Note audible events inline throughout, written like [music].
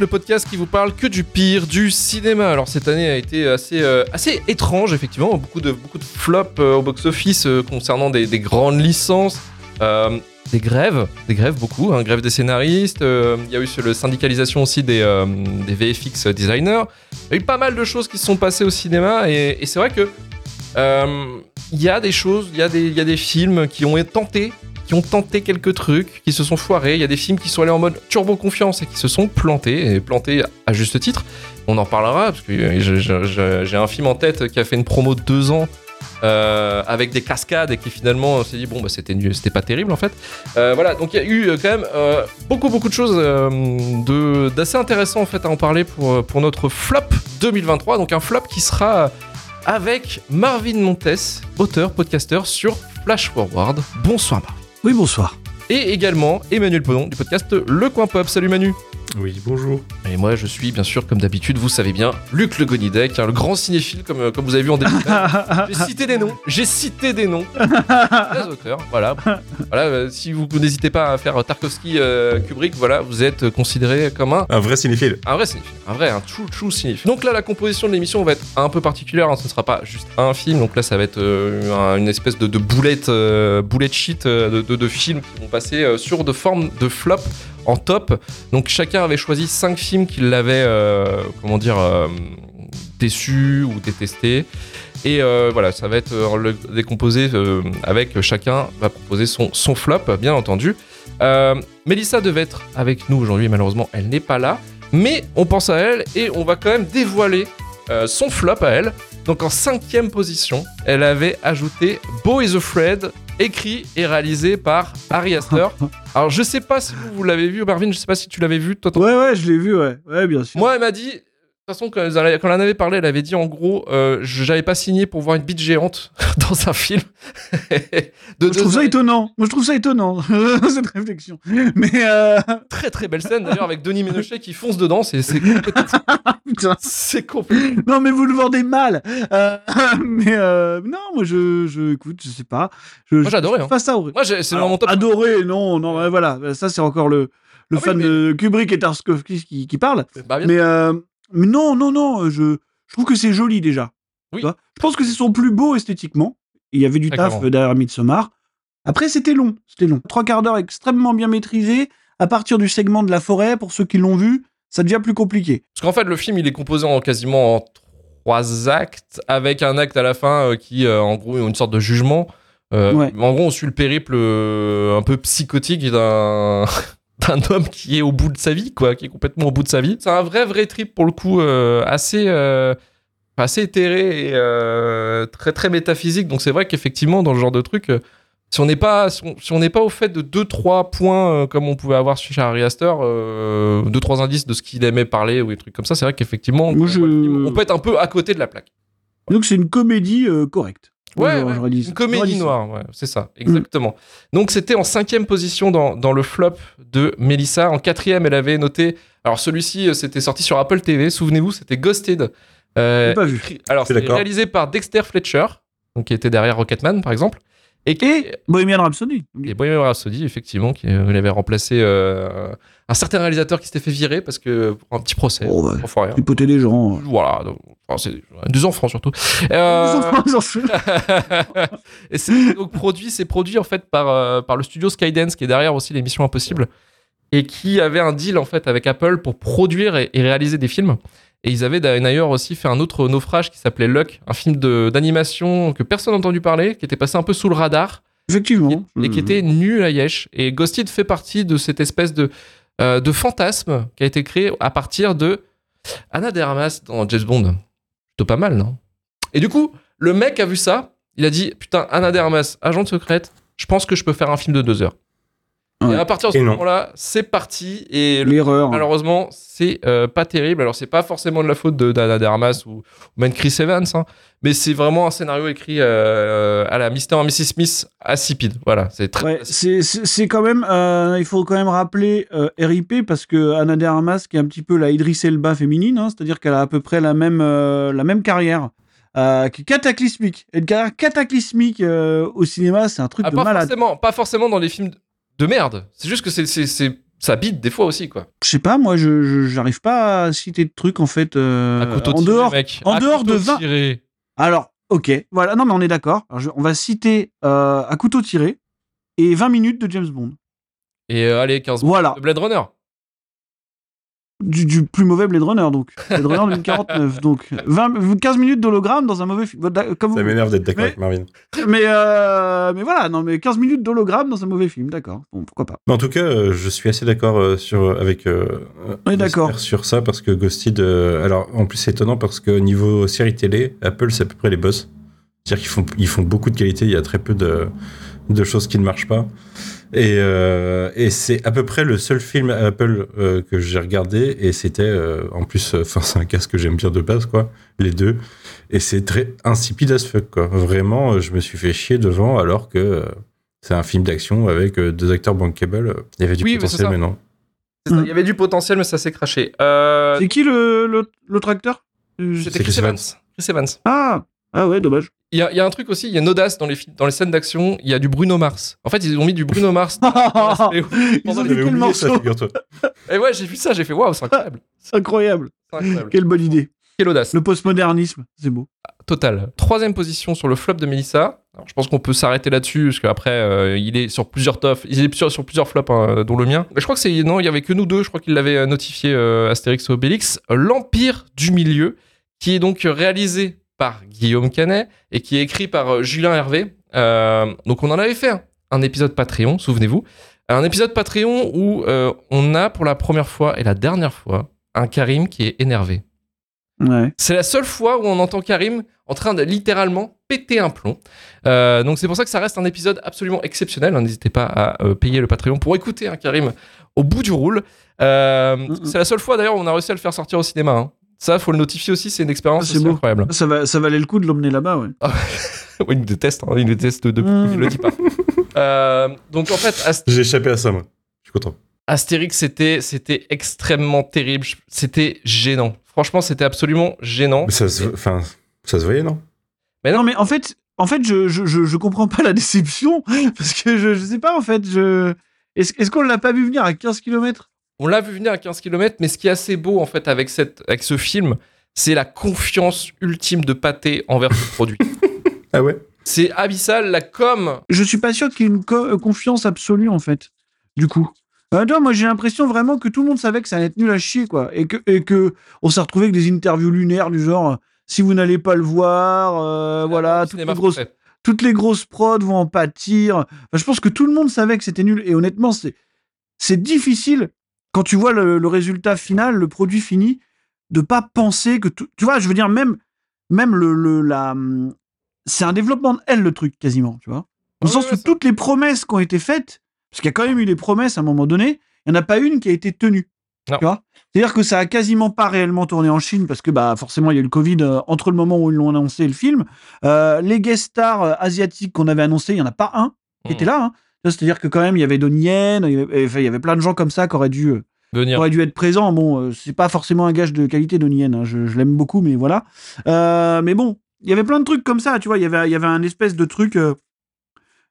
le podcast qui vous parle que du pire du cinéma. Alors cette année a été assez, euh, assez étrange, effectivement. Beaucoup de, beaucoup de flops euh, au box-office euh, concernant des, des grandes licences. Des grèves, des grèves beaucoup, hein, grève des scénaristes. Il y a eu le syndicalisation aussi des, des VFX designers. Il y a eu pas mal de choses qui se sont passées au cinéma et, c'est vrai que il y a des choses, il y, y a des films qui ont tenté, qui ont tenté quelques trucs, qui se sont foirés. Il y a des films qui sont allés en mode turbo confiance et qui se sont plantés, et plantés à juste titre. On en reparlera, parce que euh, j'ai un film en tête qui a fait une promo de deux ans. euh, avec des cascades et qui finalement s'est dit bon bah c'était pas terrible en fait Euh, voilà donc il y a eu quand même beaucoup beaucoup de choses d'assez intéressant en fait à en parler pour pour notre flop 2023 donc un flop qui sera avec Marvin Montes, auteur, podcasteur sur Flash Forward. Bonsoir Marvin. Oui, bonsoir. Et également Emmanuel Podon du podcast Le Coin Pop. Salut Manu. Oui, bonjour. Et moi je suis bien sûr comme d'habitude, vous savez bien, Luc Le Gonidec, hein, le grand cinéphile comme, euh, comme vous avez vu en début. de- [laughs] J'ai cité des noms, j'ai cité des noms. Des auteurs, voilà. voilà euh, si vous n'hésitez pas à faire Tarkovsky, euh, Kubrick, voilà, vous êtes considéré comme un Un vrai cinéphile. un vrai cinéphile, un vrai, un true, true cinéphile. Donc là, la composition de l'émission va être un peu particulière, hein, ce ne sera pas juste un film, donc là, ça va être euh, un- une espèce de, de boulette, boulette sheet de, de- de films qui vont passer sur de forme de flop en top. Donc chacun avait choisi cinq films qui l'avaient, euh, comment dire, euh, déçu ou détesté. Et euh, voilà, ça va être le- décomposé avec chacun va proposer son, son flop, bien entendu. Euh, Mélissa devait être avec nous aujourd'hui, malheureusement, elle n'est pas là. Mais on pense à elle et on va quand même dévoiler son flop à elle. Donc en cinquième position, elle avait ajouté Beau is Afraid, écrit et réalisé par Ari Aster. [laughs] Alors je sais pas si vous, vous l'avez vu, Marvin, je sais pas si tu l'avais vu. Toi, toi- Ouais, ouais, je l'ai vu, ouais. Ouais, bien sûr. Moi, elle m'a dit. De toute façon, quand elle, en avait parlé, elle avait dit en gros, euh, j'avais pas signé pour voir une bite géante [laughs] dans un film. [laughs] de Moi, je trouve ça étonnant. Moi, je trouve ça étonnant, [laughs] cette réflexion. Mais, euh... très très belle scène d'ailleurs avec Denis Ménochet qui fonce dedans, c'est c'est c'est complètement Non, mais vous le vendez mal. Euh, mais, euh... non, moi, je, je, écoute, je sais pas. Je, Moi, adoré, hein. À horreur. Moi, c'est mon top. Adoré, non, non, voilà. Ça, c'est encore le, le Ah oui, fan mais- de Kubrick et Tarkovsky qui, qui parle. Bah, Mais, euh, mais non, non, non, je, je trouve que c'est joli déjà. Oui. Tu vois je pense que c'est son plus beau esthétiquement. Il y avait du Très taf euh, derrière Midsommar. Après, c'était long, c'était long. Trois quarts d'heure extrêmement bien maîtrisé. À partir du segment de la forêt, pour ceux qui l'ont vu, ça devient plus compliqué. Parce qu'en fait, le film, il est composé en quasiment en trois actes, avec un acte à la fin euh, qui, euh, en gros, est une sorte de jugement. Euh, Ouais. En gros, on suit le périple euh, un peu psychotique d'un [laughs] [laughs] d'un homme qui est au bout de sa vie, quoi, qui est complètement au bout de sa vie. C'est un vrai, vrai trip pour le coup, euh, assez, euh, assez éthéré et euh, très, très métaphysique. Donc c'est vrai qu'effectivement, dans le genre de truc, si on n'est pas, si on, si on pas au fait de deux, trois points comme on pouvait avoir chez Harry Astor, euh, deux, trois indices de ce qu'il aimait parler ou des trucs comme ça, c'est vrai qu'effectivement, on je- peut être un peu à côté de la plaque. Donc c'est une comédie correcte. Ouais, ouais, dit- une comédie noire, ouais, c'est ça, exactement. Donc c'était en cinquième position dans, dans le flop de Melissa. En quatrième, elle avait noté. Alors celui-ci, euh, c'était sorti sur Apple TV. Souvenez-vous, c'était Ghosted. Euh, pas vu. Alors d'accord. réalisé par Dexter Fletcher, donc qui était derrière Rocketman par exemple, et qui Et Bohemian Rhapsody. et Bohemian Rhapsody, effectivement, qui euh, il avait remplacé euh, un certain réalisateur qui s'était fait virer parce que pour un petit procès. Oh, ouais. pour rien. Les gens. Voilà, donc, enfin, c'est des enfants surtout. Euh, Ils en font- et c'est donc produit, c'est produit en fait par, euh, par le studio Skydance qui est derrière aussi l'émission Impossible et qui avait un deal en fait avec Apple pour produire et, et réaliser des films. Et ils avaient d'ailleurs aussi fait un autre naufrage qui s'appelait Luck, un film d'animation que personne n'a entendu parler, qui était passé un peu sous le radar Effectivement. et qui était nul à Yesh. Et Ghosted fait partie de cette espèce de, euh, de fantasme qui a été créé à partir de Anna de Armas dans James Bond. Plutôt pas mal, non? Et du coup, le mec a vu ça, il a dit Putain, Anna de Armas, agente secrète, je pense que je peux faire un film de deux heures. Ouais. Et à partir de ce moment-là, c'est parti. Et le- L'erreur. malheureusement, c'est euh, pas terrible. Alors, c'est pas forcément de la faute de d'Anna de Armas ou, ou même Chris Evans, hein, mais c'est vraiment un scénario écrit euh, à la Mr. et Mrs. Smith insipide. Voilà, c'est très. Ouais, c'est quand même, euh, il faut quand même rappeler euh, RIP parce que Anna de Armas, qui est un petit peu la Idris Elba féminine, hein, c'est-à-dire qu'elle a à peu près la même, euh, la même carrière, euh, qui est cataclysmique. Une carrière cataclysmique euh, au cinéma, c'est un truc Ah, de pas, malade. forcément, pas forcément dans les films de merde. C'est juste que c'est, c'est, c'est, ça bite des fois aussi, quoi. Je sais pas, moi, je j'arrive pas à citer de trucs en fait. euh, À couteau en tiré, dehors. mec. en À dehors de 20 tiré. Alors, ok, voilà, non mais on est d'accord. On va citer euh, à couteau tiré et 20 minutes de James Bond. Et euh, allez, 15 Voilà, de Blade Runner. Du, du plus mauvais Blade Runner donc. Blade Runner 2049 donc 20, 15 minutes d'hologramme dans un mauvais film. Comme Ça m'énerve d'être d'accord avec Marvin. mais euh, mais voilà, non mais 15 minutes d'hologramme dans un mauvais film, d'accord. Bon, pourquoi pas. Mais en tout cas, euh, je suis assez d'accord euh, sur avec euh, On est d'accord. Sur ça parce que Ghosted. euh, alors, en plus, c'est étonnant parce que niveau série télé, Apple, c'est à peu près les boss. C'est-à-dire qu'ils font, ils font beaucoup de qualité. Il y a très peu de, de choses qui ne marchent pas. Et, euh, et c'est à peu près le seul film Apple euh, que j'ai regardé. Et c'était, euh, en plus, enfin, c'est un casque que j'aime bien de base, quoi. Les deux. Et c'est très insipide as fuck, quoi. Vraiment, euh, je me suis fait chier devant alors que euh, c'est un film d'action avec euh, deux acteurs bankable. Il y avait du Oui, mais c'est potentiel, ça. mais non. Ça, Mm. Il y avait du potentiel, mais ça s'est craché. Euh, C'est qui le le- l'autre acteur? C'était Chris Chris Evans. Evans. Chris Evans. Ah ah ouais, dommage. Il y, a, il y a un truc aussi, il y a une audace dans les, dans les scènes d'action, il y a du Bruno Mars. En fait, ils ont mis du Bruno Mars. dans [laughs] Ils ont les- oublié ça, morceau figure-toi. [laughs] Et ouais, j'ai vu ça, j'ai fait waouh, [laughs] c'est incroyable. C'est incroyable. Quelle bonne idée. Quelle audace. Le postmodernisme, c'est beau. Total. Troisième position sur le flop de Melissa. Alors, je pense qu'on peut s'arrêter là-dessus, parce qu'après, euh, il est sur plusieurs tops, il est sur, sur plusieurs flops, hein, dont le mien. Mais je crois que c'est. Non, il y avait que nous deux, je crois qu'il l'avait euh, notifié euh, Astérix et Obélix. L'Empire du Milieu, qui est donc réalisé par Guillaume Canet et qui est écrit par euh, Julien Hervé. Euh, donc, on en avait fait un, épisode Patreon, souvenez-vous. Un épisode Patreon où euh, on a pour la première fois et la dernière fois un Karim qui est énervé. Ouais. C'est la seule fois où on entend Karim en train de littéralement péter un plomb. Euh, donc c'est pour ça que ça reste un épisode absolument exceptionnel. hein. N'hésitez pas à euh, payer le Patreon pour écouter un Karim au bout du roule. Euh, Mm, mm. C'est la seule fois d'ailleurs où on a réussi à le faire sortir au cinéma. hein. Ça, faut le notifier aussi, c'est une expérience Ah, c'est incroyable. Ça, va, ça valait le coup de l'emmener là-bas, ouais. [laughs] il me déteste, hein, il me déteste depuis, Mm. il le dit pas. Euh, donc en fait, Ast- J'ai échappé à ça, moi. Je suis content. Astérix, c'était c'était extrêmement terrible. Je- C'était gênant. Franchement, c'était absolument gênant. Mais ça se, enfin, ça se voyait, non? Non, mais en fait, en fait je, je, je, je comprends pas la déception. [laughs] Parce que je, je sais pas, en fait, je. Est-ce est-ce qu'on l'a pas vu venir à 15 km On l'a vu venir à 15 km, mais ce qui est assez beau en fait avec, cette, avec ce film, c'est la confiance ultime de Pathé envers ce produit. [laughs] Ah ouais? C'est abyssal, la com. Je suis pas sûr qu'il y ait une co- euh, confiance absolue, en fait. Du coup. Euh, non, moi, j'ai l'impression vraiment que tout le monde savait que ça allait être nul à chier, quoi. Et que, et que on s'est retrouvé avec des interviews lunaires du genre. Si vous n'allez pas le voir, euh, voilà, toutes les grosses toutes les grosses prods vont en pâtir. Enfin, je pense que tout le monde savait que c'était nul. Et honnêtement, c'est, c'est difficile quand tu vois le, le résultat final, le produit fini, de pas penser que tout, tu vois, je veux dire, même, même le, le la, hum, c'est un développement de elle, le truc, quasiment, tu vois. Dans le sens où toutes les promesses qui ont été faites, parce qu'il y a quand même eu des promesses à un moment donné, il n'y en a pas une qui a été tenue. Non. Tu vois C'est-à-dire que ça a quasiment pas réellement tourné en Chine parce que bah forcément il y a eu le Covid euh, entre le moment où ils l'ont annoncé et le film. Euh, les guest stars euh, asiatiques qu'on avait annoncés, il y en a pas un qui Mm. était là. hein. C'est-à-dire que quand même il y avait Donnie Yen, il y avait, enfin, il y avait plein de gens comme ça qui auraient dû, euh, Venir. aurait dû être présent. Bon, euh, c'est pas forcément un gage de qualité Donnie Yen. hein. Je, je l'aime beaucoup, mais voilà. Euh, mais bon, il y avait plein de trucs comme ça. Tu vois, il y avait, il y avait un espèce de truc, euh,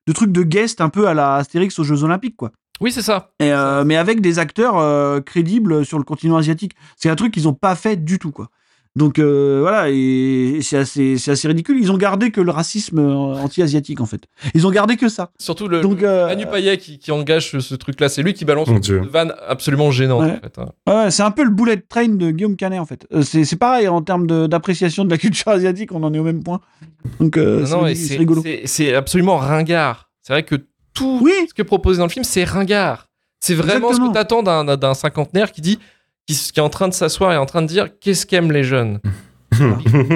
de truc de guest un peu à la Astérix aux Jeux Olympiques, quoi. Oui, c'est ça. Et, euh, mais avec des acteurs crédibles sur le continent asiatique. C'est un truc qu'ils ont pas fait du tout, quoi. Donc euh, voilà, et, c'est assez, c'est assez ridicule. Ils ont gardé que le racisme euh, anti-asiatique, en fait. Ils ont gardé que ça. Surtout le, Donc, le euh, Manu Payet qui, qui engage ce, ce truc-là. C'est lui qui balance une Dieu. vanne absolument gênante. Ouais. En fait, hein. Ouais, c'est un peu le bullet train de Guillaume Canet, en fait. Euh, c'est c'est pareil, en termes de- d'appréciation de, la culture asiatique, on en est au même point. Donc euh, Non, c'est rigolo. c'est- c'est absolument ringard. C'est vrai que tout Oui, ce qui est proposé dans le film, c'est ringard. C'est vraiment Exactement. ce que t'attends d'un d'un cinquantenaire qui dit, qui, qui est en train de s'asseoir et en train de dire qu'est-ce qu'aiment les jeunes. [laughs]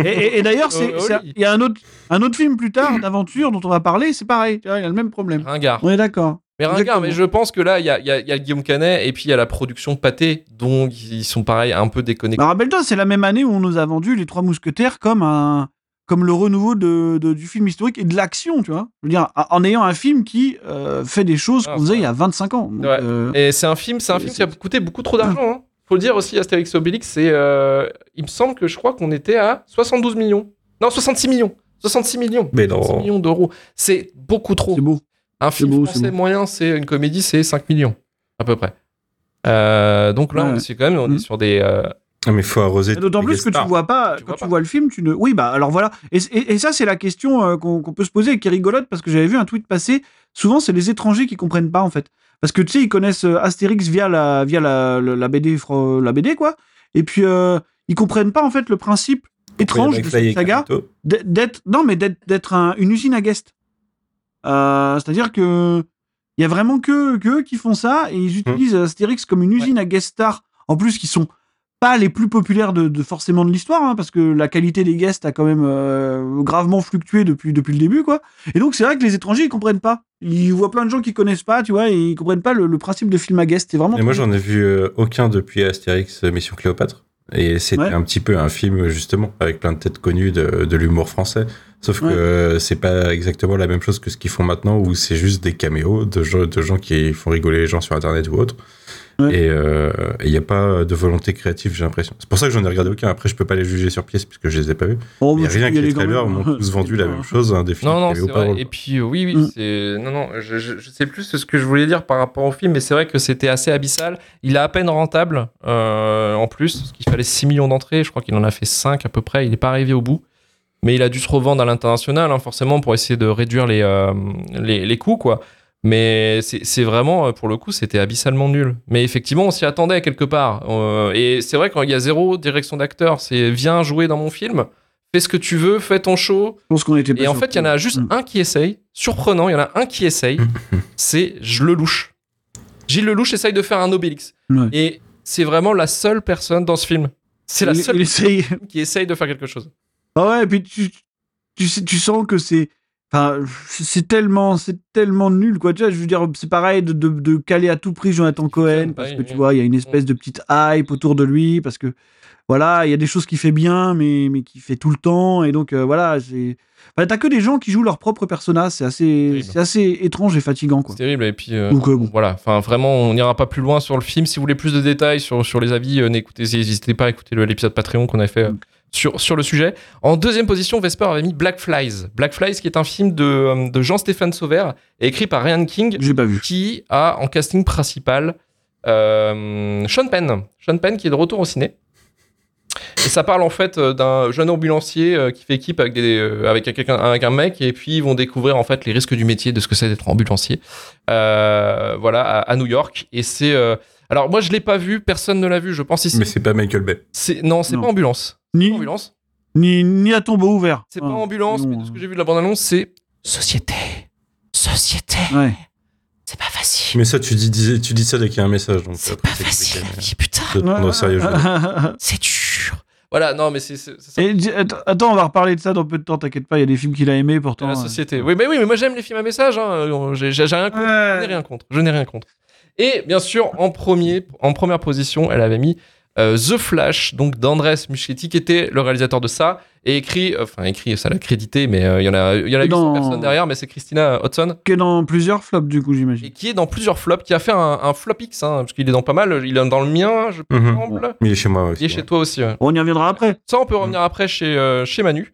et, et- et d'ailleurs, oui. il y a un autre, un autre film plus tard d'aventure dont on va parler, c'est pareil, il y a le même problème. Ringard. On est d'accord. Mais ringard, mais je pense que là, il y a, y a- y a Guillaume Canet et puis il y a la production Pâté, donc ils sont pareil, un peu déconnectés. Bah, rappelle-toi, c'est la même année où on nous a vendu Les Trois Mousquetaires comme un comme le renouveau de, de- du film historique et de l'action, tu vois. Je veux dire, en ayant un film qui euh, fait des choses Ah, qu'on faisait il y a 25 ans. Donc, Ouais. euh, Et c'est un film, c'est un film qui a coûté beaucoup trop d'argent. Hein. Faut le dire aussi, Astérix et Obélix, c'est, euh, il me semble que je crois qu'on était à 72 millions. Non, 66 millions. 66 millions. Mais 66 non. millions d'euros. C'est beaucoup trop. c'est beau. Un film beau, c'est français moyen, c'est une comédie, c'est 5 millions à peu près. Euh, donc là, Ouais. on est quand même on est Mhm. sur des. euh, Ah, mais faut arroser. D'autant plus que tu stars. vois pas, Tu quand vois tu pas. vois le film, tu ne. Oui, bah alors voilà. Et, et- et ça, c'est la question euh, qu'on qu'on peut se poser et qui est rigolote parce que j'avais vu un tweet passer. Souvent, c'est les étrangers qui comprennent pas en fait. Parce que tu sais, ils connaissent euh, Astérix via la, via la, la, BD, la BD, quoi. Et puis, euh, ils comprennent pas en fait le principe étrange de cette saga d'être- non mais d'être d'être un- une usine à guest Euh, c'est-à-dire que il y a vraiment que, que eux qui font ça et ils utilisent Astérix comme une usine à guest stars. En plus qui sont pas les plus populaires de, de forcément de l'histoire hein, parce que la qualité des guests a quand même euh, gravement fluctué depuis depuis le début quoi et donc c'est vrai que les étrangers ils comprennent pas ils voient plein de gens qui connaissent pas tu vois et ils comprennent pas le, le principe de film à guest c'est vraiment Et moi, j'en ai vu euh, aucun depuis Astérix euh, Mission Cléopâtre. Et c'était Ouais. un petit peu un film, justement, avec plein de têtes connues de, de l'humour français. Sauf Ouais. que c'est pas exactement la même chose que ce qu'ils font maintenant, où c'est juste des caméos de gens, de gens qui font rigoler les gens sur Internet ou autre. Ouais. Et il n'y a pas de volonté créative, j'ai l'impression. C'est pour ça que j'en ai regardé aucun. Après, je peux pas les juger sur pièce, puisque je les ai pas vus. Oh, Il y a bah, rien que les trailers m'ont tous vendu la même chose, hein, des films Non, non, c'est vrai. Et puis, euh, oui, oui, Mm. c'est. Non, non, je, je, je sais plus ce que je voulais dire par rapport au film, mais c'est vrai que c'était assez abyssal. Il est à peine rentable, euh, en plus, parce qu'il fallait 6 millions d'entrées. Je crois qu'il en a fait 5 à peu près. Il n'est pas arrivé au bout. Mais il a dû se revendre à l'international, hein, forcément, pour essayer de réduire les, euh, les, les coûts, quoi. Mais c'est vraiment, euh, pour le coup, c'était abyssalement nul. Mais effectivement, on s'y attendait quelque part. Euh, et c'est vrai, quand il y a zéro direction d'acteur, c'est viens jouer dans mon film, fais ce que tu veux, fais ton show. Je pense qu'on était Et en fait, il y en a juste un qui essaye. Surprenant, il y en a un qui essaye. [laughs] c'est je le louche. Gilles Lelouch essaye de faire un Obélix. Ouais. Et c'est vraiment la seule personne dans ce film. C'est la seule il essaye qui essaye de faire quelque chose. Ah ouais, et puis tu, tu sens que c'est. Enfin, c'est tellement, c'est tellement nul, quoi. Tu vois, je veux dire, c'est pareil de, de, de caler à tout prix Jonathan Cohen, parce que tu vois, il y a une espèce de petite hype autour de lui, parce que voilà, il y a des choses qu'il fait bien, mais, mais qu'il fait tout le temps, et donc euh, voilà, c'est. Enfin, t'as que des gens qui jouent leur propre personnage, c'est assez, c'est assez étrange et fatigant, quoi. C'est terrible. Et puis, euh, Donc, euh, bon. voilà. Enfin, vraiment, on n'ira pas plus loin sur le film. Si vous voulez plus de détails sur, sur les avis, n'écoutez, n'hésitez pas à écouter le- l'épisode Patreon qu'on a fait Mm. Sur, sur le sujet. En deuxième position, Vesper avait mis Black Flies. Black Flies, qui est un film de, euh, de Jean-Stéphane Sauvert, écrit par Ryan King, pas vu. qui a en casting principal euh, Sean Penn. Sean Penn qui est de retour au ciné. Et ça parle en fait euh, d'un jeune ambulancier qui fait équipe avec, des, avec, quelqu'un, avec un mec et puis ils vont découvrir en fait les risques du métier, de ce que c'est d'être ambulancier. Euh, voilà, à, à New York. Et c'est. euh, alors moi je l'ai pas vu, personne ne l'a vu, je pense ici. Mais c'est pas Michael Bay. C'est, non, c'est Non. pas ambulance. Ni, Pas ambulance. ni, ni à tombeau ouvert. C'est Ah, pas ambulance, non, mais de ce que j'ai vu de la bande-annonce, c'est société. Société. Ouais. C'est pas facile. Mais ça, tu dis, dis- tu dis ça dès qu'il y a un message. Donc C'est pas facile la compliqué, vie, putain. au sérieux. [laughs] C'est dur. Voilà, non, mais c'est attends, on va reparler de ça dans peu de temps, t'inquiète pas, il y a des films qu'il a aimés pourtant. la euh. société. Oui, mais oui, mais moi j'aime les films à message. Hein. J'ai rien contre. Je n'ai Ouais. rien contre. Je n'ai rien contre. Et bien sûr, en premier, en première position, elle avait mis euh, The Flash, donc d'Andrés Muschietti, qui était le réalisateur de ça, et écrit, euh, enfin écrit, ça l'a crédité, mais euh, il y en a, il y en a Et 800 dans- personnes derrière, mais c'est Christina Hudson, Qui est dans plusieurs flops du coup, et j'imagine. qui est dans plusieurs flops, qui a fait un, un flop X, hein, parce qu'il est dans pas mal. Il est dans le mien, je Mhm. semble. Il est chez moi aussi. Il est chez toi aussi. ouais. On y reviendra après. Ça, on peut revenir après chez, euh, chez Manu.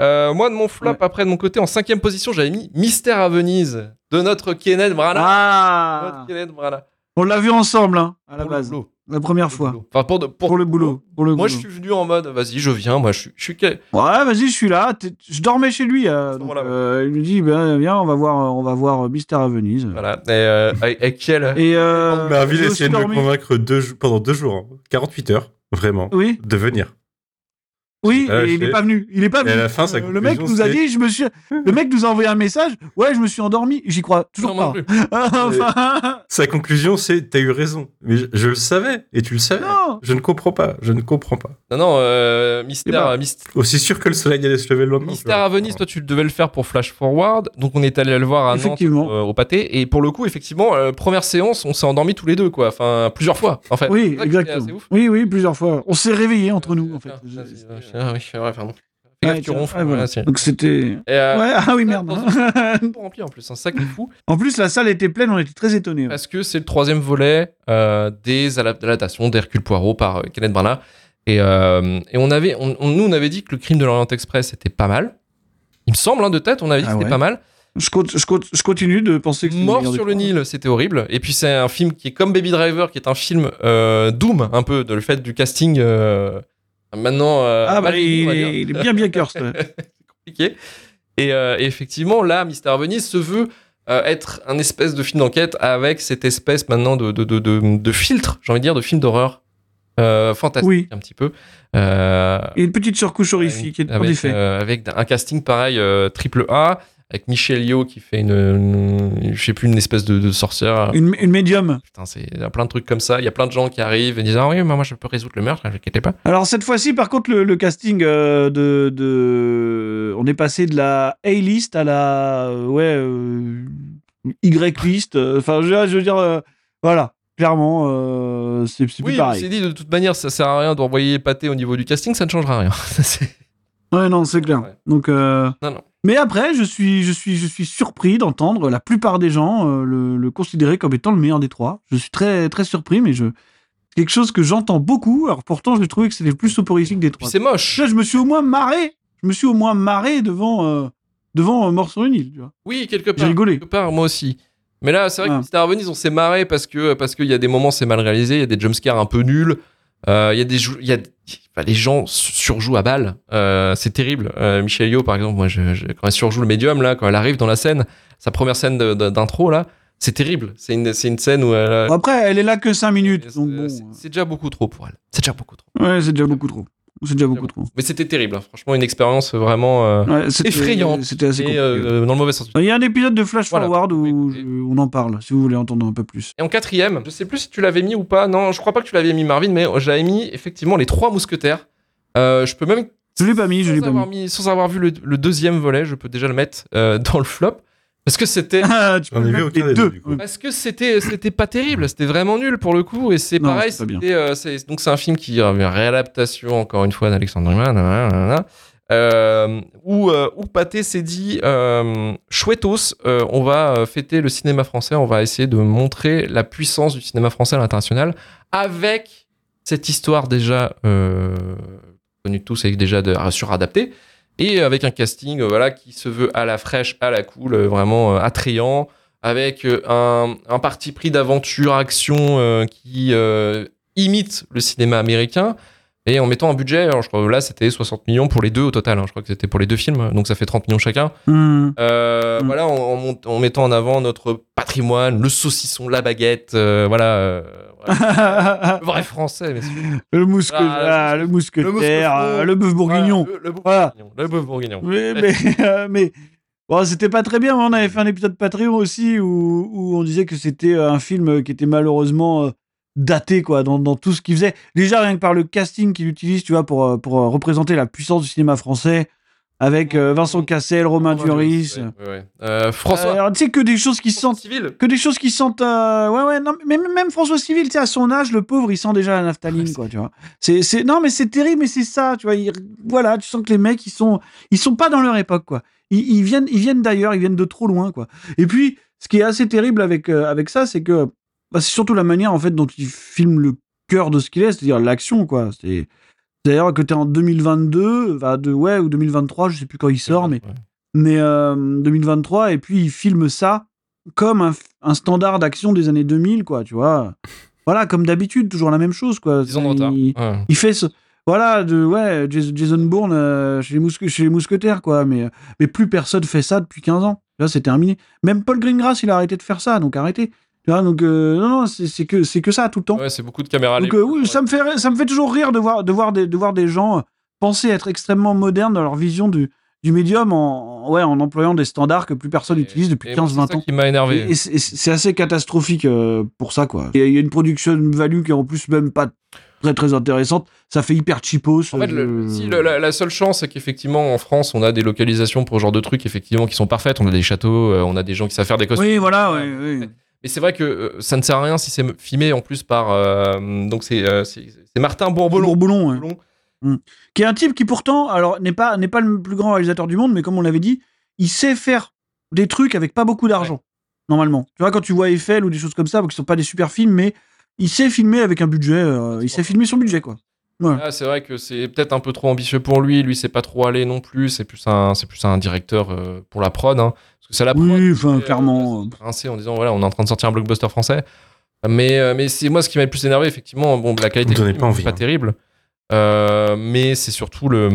Euh, moi, de mon flop, Ouais. après, de mon côté, en cinquième position, j'avais mis Mystère à Venise de notre Kenneth Branagh. Ah Notre Kenneth Branagh. On l'a vu ensemble, hein, à la Pour le base. boulot. La première Pour fois. Enfin, pour, de- pour- Pour le boulot. Pour le Moi, je boulot. suis venu en mode, vas-y, je viens. Moi, je suis. Je suis Ouais, vas-y, je suis là. Je dormais chez lui. euh, donc, euh, il me dit, ben, viens, on va voir, on va voir Mystère à Venise. Voilà. Et, euh, avec, quel. Et euh, Marvin j'ai a aussi essayé de me convaincre deux pendant deux jours, hein. 48 heures, vraiment, Oui, de venir. Oui, Ah, et il je- est pas venu. Il est pas Et venu. à la fin, Euh, le mec nous a dit, je me suis. Le mec nous a envoyé un message. Ouais, je me suis endormi. J'y crois toujours Non, pas. [laughs] enfin, Sa conclusion, c'est T'as eu raison. Mais je, je le savais, et tu le savais. non. Je ne comprends pas, je ne comprends pas. Non, non, euh, Mystère, Eh ben, Myst- Aussi sûr que le soleil allait se lever le lendemain. Mystère à Venise, toi, tu devais le faire pour Flash Forward. Donc, on est allé le voir à Nantes euh, au pâté. Et pour le coup, effectivement, euh, première séance, on s'est endormis tous les deux, quoi. Enfin, plusieurs fois, en fait. Oui, exactement. Oui, oui, plusieurs fois. On s'est réveillés entre nous, en fait. Ah. Ah, oui, c'est vrai, pardon. Ouais, gaffe, tu tiens, ronfles. ouais, voilà. Ouais, c'est- Donc c'était. Euh, Ouais, ah oui, merde. rempli en plus, un sac de fou. en plus, la salle était pleine, on était très étonnés. ouais. Parce que c'est le troisième volet euh, des adaptations d'Hercule Poirot par euh, Kenneth Branagh. Et, euh, et on avait, on, on- nous, on avait dit que le crime de l'Orient Express était pas mal. Il me semble, hein, de tête, on avait dit Ah que c'était ouais. pas mal. Je, compte- je compte- je continue de penser que c'est Mort sur le. Nil, c'était horrible. Et puis c'est un film qui est comme Baby Driver, qui est un film euh, Doom, un peu, de le fait du casting. Euh, maintenant, euh, Ah, bah, il, est, il est bien, bien cursed. ouais. [laughs] compliqué. Et, euh, et effectivement, là, Mister Venise se veut euh, être un espèce de film d'enquête avec cette espèce maintenant de, de, de, de, de filtre, j'ai envie de dire, de film d'horreur euh, fantastique Oui. un petit peu. Euh, Et une petite surcouche horrifique, en avec, effet. euh, avec un casting pareil, triple A, avec Michelle Yeoh qui fait une, une- je sais plus, une espèce de, de sorcière. Une, une médium. Putain, c'est il y a plein de trucs comme ça. Il y a plein de gens qui arrivent et disent ah oui, mais moi je peux résoudre le meurtre, ne vous inquiétez pas. Alors cette fois-ci, par contre, le, le casting euh, de, de, on est passé de la A-list à la euh, ouais euh, Y-list. euh, Enfin, je, je veux dire, voilà, clairement, euh, c'est plus Oui, pareil. c'est dit de toute manière, ça sert à rien d'envoyer pâté au niveau du casting, ça ne changera rien. [laughs] Ouais, non, c'est clair. Ouais. Donc, euh, non, non. Mais après, je suis, je suis, je suis surpris d'entendre la plupart des gens euh, le, le considérer comme étant le meilleur des trois. Je suis très, très surpris, mais je c'est quelque chose que j'entends beaucoup. Alors pourtant, j'ai trouvé que c'était le plus soporifique des trois. c'est moche. Là, je me suis au moins marré. Je me suis au moins marré devant, euh, devant euh, Mort sur une île. Tu vois. Oui, quelque J'ai part. rigolé. Quelque part, moi aussi. Mais là, c'est vrai que Ah. Mister Venise, on s'est marré parce que parce qu'il y a des moments c'est mal réalisé, il y a des jumpscares un peu nuls, il y a des y a les gens surjouent à balle, euh, c'est terrible. Euh, Michelle Yeoh, par exemple, moi, je, je- quand elle surjoue le médium là, quand elle arrive dans la scène, sa première scène d'intro là, c'est terrible. C'est une c'est une scène où elle après, elle est là que 5 minutes. c'est- bon, déjà beaucoup trop pour elle. C'est déjà beaucoup trop. euh, ouais, c'est déjà beaucoup trop. C'est déjà beaucoup trop. Mais c'était terrible, hein. franchement, une expérience vraiment euh, Ouais, Effrayante. C'était assez et euh, dans le mauvais sens. Il y a un épisode de Flash Voilà. Forward où Oui, on en parle, si vous voulez entendre un peu plus. Et en quatrième, je sais plus si tu l'avais mis ou pas. Non, je crois pas que tu l'avais mis, Marvin, mais j'avais mis effectivement les trois mousquetaires. Euh, je peux même. Je l'ai pas mis, je sans l'ai pas avoir mis. mis- Sans avoir vu le, le deuxième volet, je peux déjà le mettre euh, [laughs] dans le flop. Parce que c'était. Ah, tu peux ai vu aucun des deux, deux. du coup. Parce que c'était c'était pas terrible, c'était vraiment nul pour le coup et c'est Non, pareil, c'était euh, c'est- donc c'est un film qui est une réadaptation encore une fois d'Alexandre Dumas, euh, où euh, où Pathé s'est dit euh, chouettos, euh, on va fêter le cinéma français, on va essayer de montrer la puissance du cinéma français à l'international avec cette histoire déjà euh, connue de tous et déjà de, suradaptée et avec un casting euh, voilà qui se veut à la fraîche, à la cool, euh, vraiment euh, attrayant avec un, un parti pris d'aventure, action qui imite le cinéma américain. Et en mettant un budget, alors je crois là c'était 60 millions pour les deux au total, hein, je crois que c'était pour les deux films, donc ça fait 30 millions chacun. Hmm. Euh, Mm. Voilà, en, mettant en avant notre patrimoine, le saucisson, la baguette, euh, voilà. euh, voilà. le [laughs] vrai français, messieurs. le, mousque... Ah, ah, le mousquetaire, mousquetaire, le bœuf bourguignon. Voilà, le, le bœuf Voilà. bourguignon. Le bœuf bourguignon. Mais, mais, [laughs] mais- bon, c'était pas très bien. On avait fait un épisode Patreon aussi où, où on disait que c'était un film qui était malheureusement daté quoi, dans, dans tout ce qu'il faisait. Déjà, rien que par le casting qu'il utilise, tu vois, pour, euh, pour euh, représenter la puissance du cinéma français, avec euh, Vincent Cassel, Romain Duris. Ouais, ouais, ouais. Euh, François. Euh, tu sais, que des choses qui sentent. Civil. Que des choses qui sentent. ouais, ouais, non, mais même, même François Civil, tu sais, à son âge, le pauvre, il sent déjà la naphtaline, quoi, tu vois. C'est, c'est, non, mais c'est terrible, mais c'est ça, tu vois. il- voilà, tu sens que les mecs, ils sont, ils sont pas dans leur époque, quoi. Ils, ils viennent, ils viennent d'ailleurs, ils viennent de trop loin, quoi. Et puis, ce qui est assez terrible avec, avec ça, c'est que bah, c'est surtout la manière, en fait, dont il filme le cœur de ce qu'il est, c'est-à-dire l'action, quoi. C'est, d'ailleurs que t'es en 2022, bah, de, ouais, ou 2023, je sais plus quand il sort, mais Ouais. mais euh, 2023 et puis il filme ça comme un, un standard d'action des années 2000 quoi tu vois voilà comme d'habitude toujours la même chose quoi 10 ans de retard. il, Ouais. il fait ce voilà de ouais Jas- Jason Bourne euh, chez, les chez les mousquetaires quoi mais mais plus personne fait ça depuis 15 ans là c'est terminé même Paul Greengrass il a arrêté de faire ça donc arrêtez tu vois donc euh, non non c'est que c'est que ça tout le temps Ouais, c'est beaucoup de caméras. donc euh, oui, ça me fait ça me fait toujours rire de voir de voir des de voir des gens euh, penser être extrêmement modernes dans leur vision du du médium en ouais en employant des standards que plus personne n'utilise depuis et moi, 15 C'est 20 ça ans. qui m'a énervé. Et, c'est- assez catastrophique euh, pour ça quoi. Il y a- une production value qui est en plus même pas très très intéressante, ça fait hyper cheapos. En fait, le- si, le- la, la seule chance, c'est qu'effectivement, en France, on a des localisations pour ce genre de trucs, effectivement, qui sont parfaites. On a des châteaux, on a des gens qui savent faire des costumes. Oui, voilà, ouais, ouais. Mais c'est vrai que euh, ça ne sert à rien si c'est filmé en plus par. euh, donc, c'est euh, Martin Bourboulon. Bourboulon, ouais. Bourboulon. qui est un type qui pourtant, alors n'est pas n'est pas le plus grand réalisateur du monde, mais comme on l'avait dit, il sait faire des trucs avec pas beaucoup d'argent normalement. Tu vois quand tu vois Eiffel ou des choses comme ça, qui sont pas des super films, mais il sait filmer avec un budget, euh, il sait filmer son budget quoi. Ah, c'est vrai que c'est peut-être un peu trop ambitieux pour lui. Lui, c'est pas trop allé non plus. C'est plus un, c'est plus un directeur euh, pour la prod. Hein. C'est la. Oui, enfin, clairement. euh, rincé en disant voilà, on est en train de sortir un blockbuster français. Mais, euh, mais c'est moi ce qui m'a le plus énervé, effectivement. Bon, la qualité du pas envie, hein. terrible. Euh, mais c'est surtout le,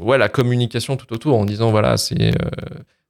ouais, la communication tout autour en disant voilà, c'est. euh,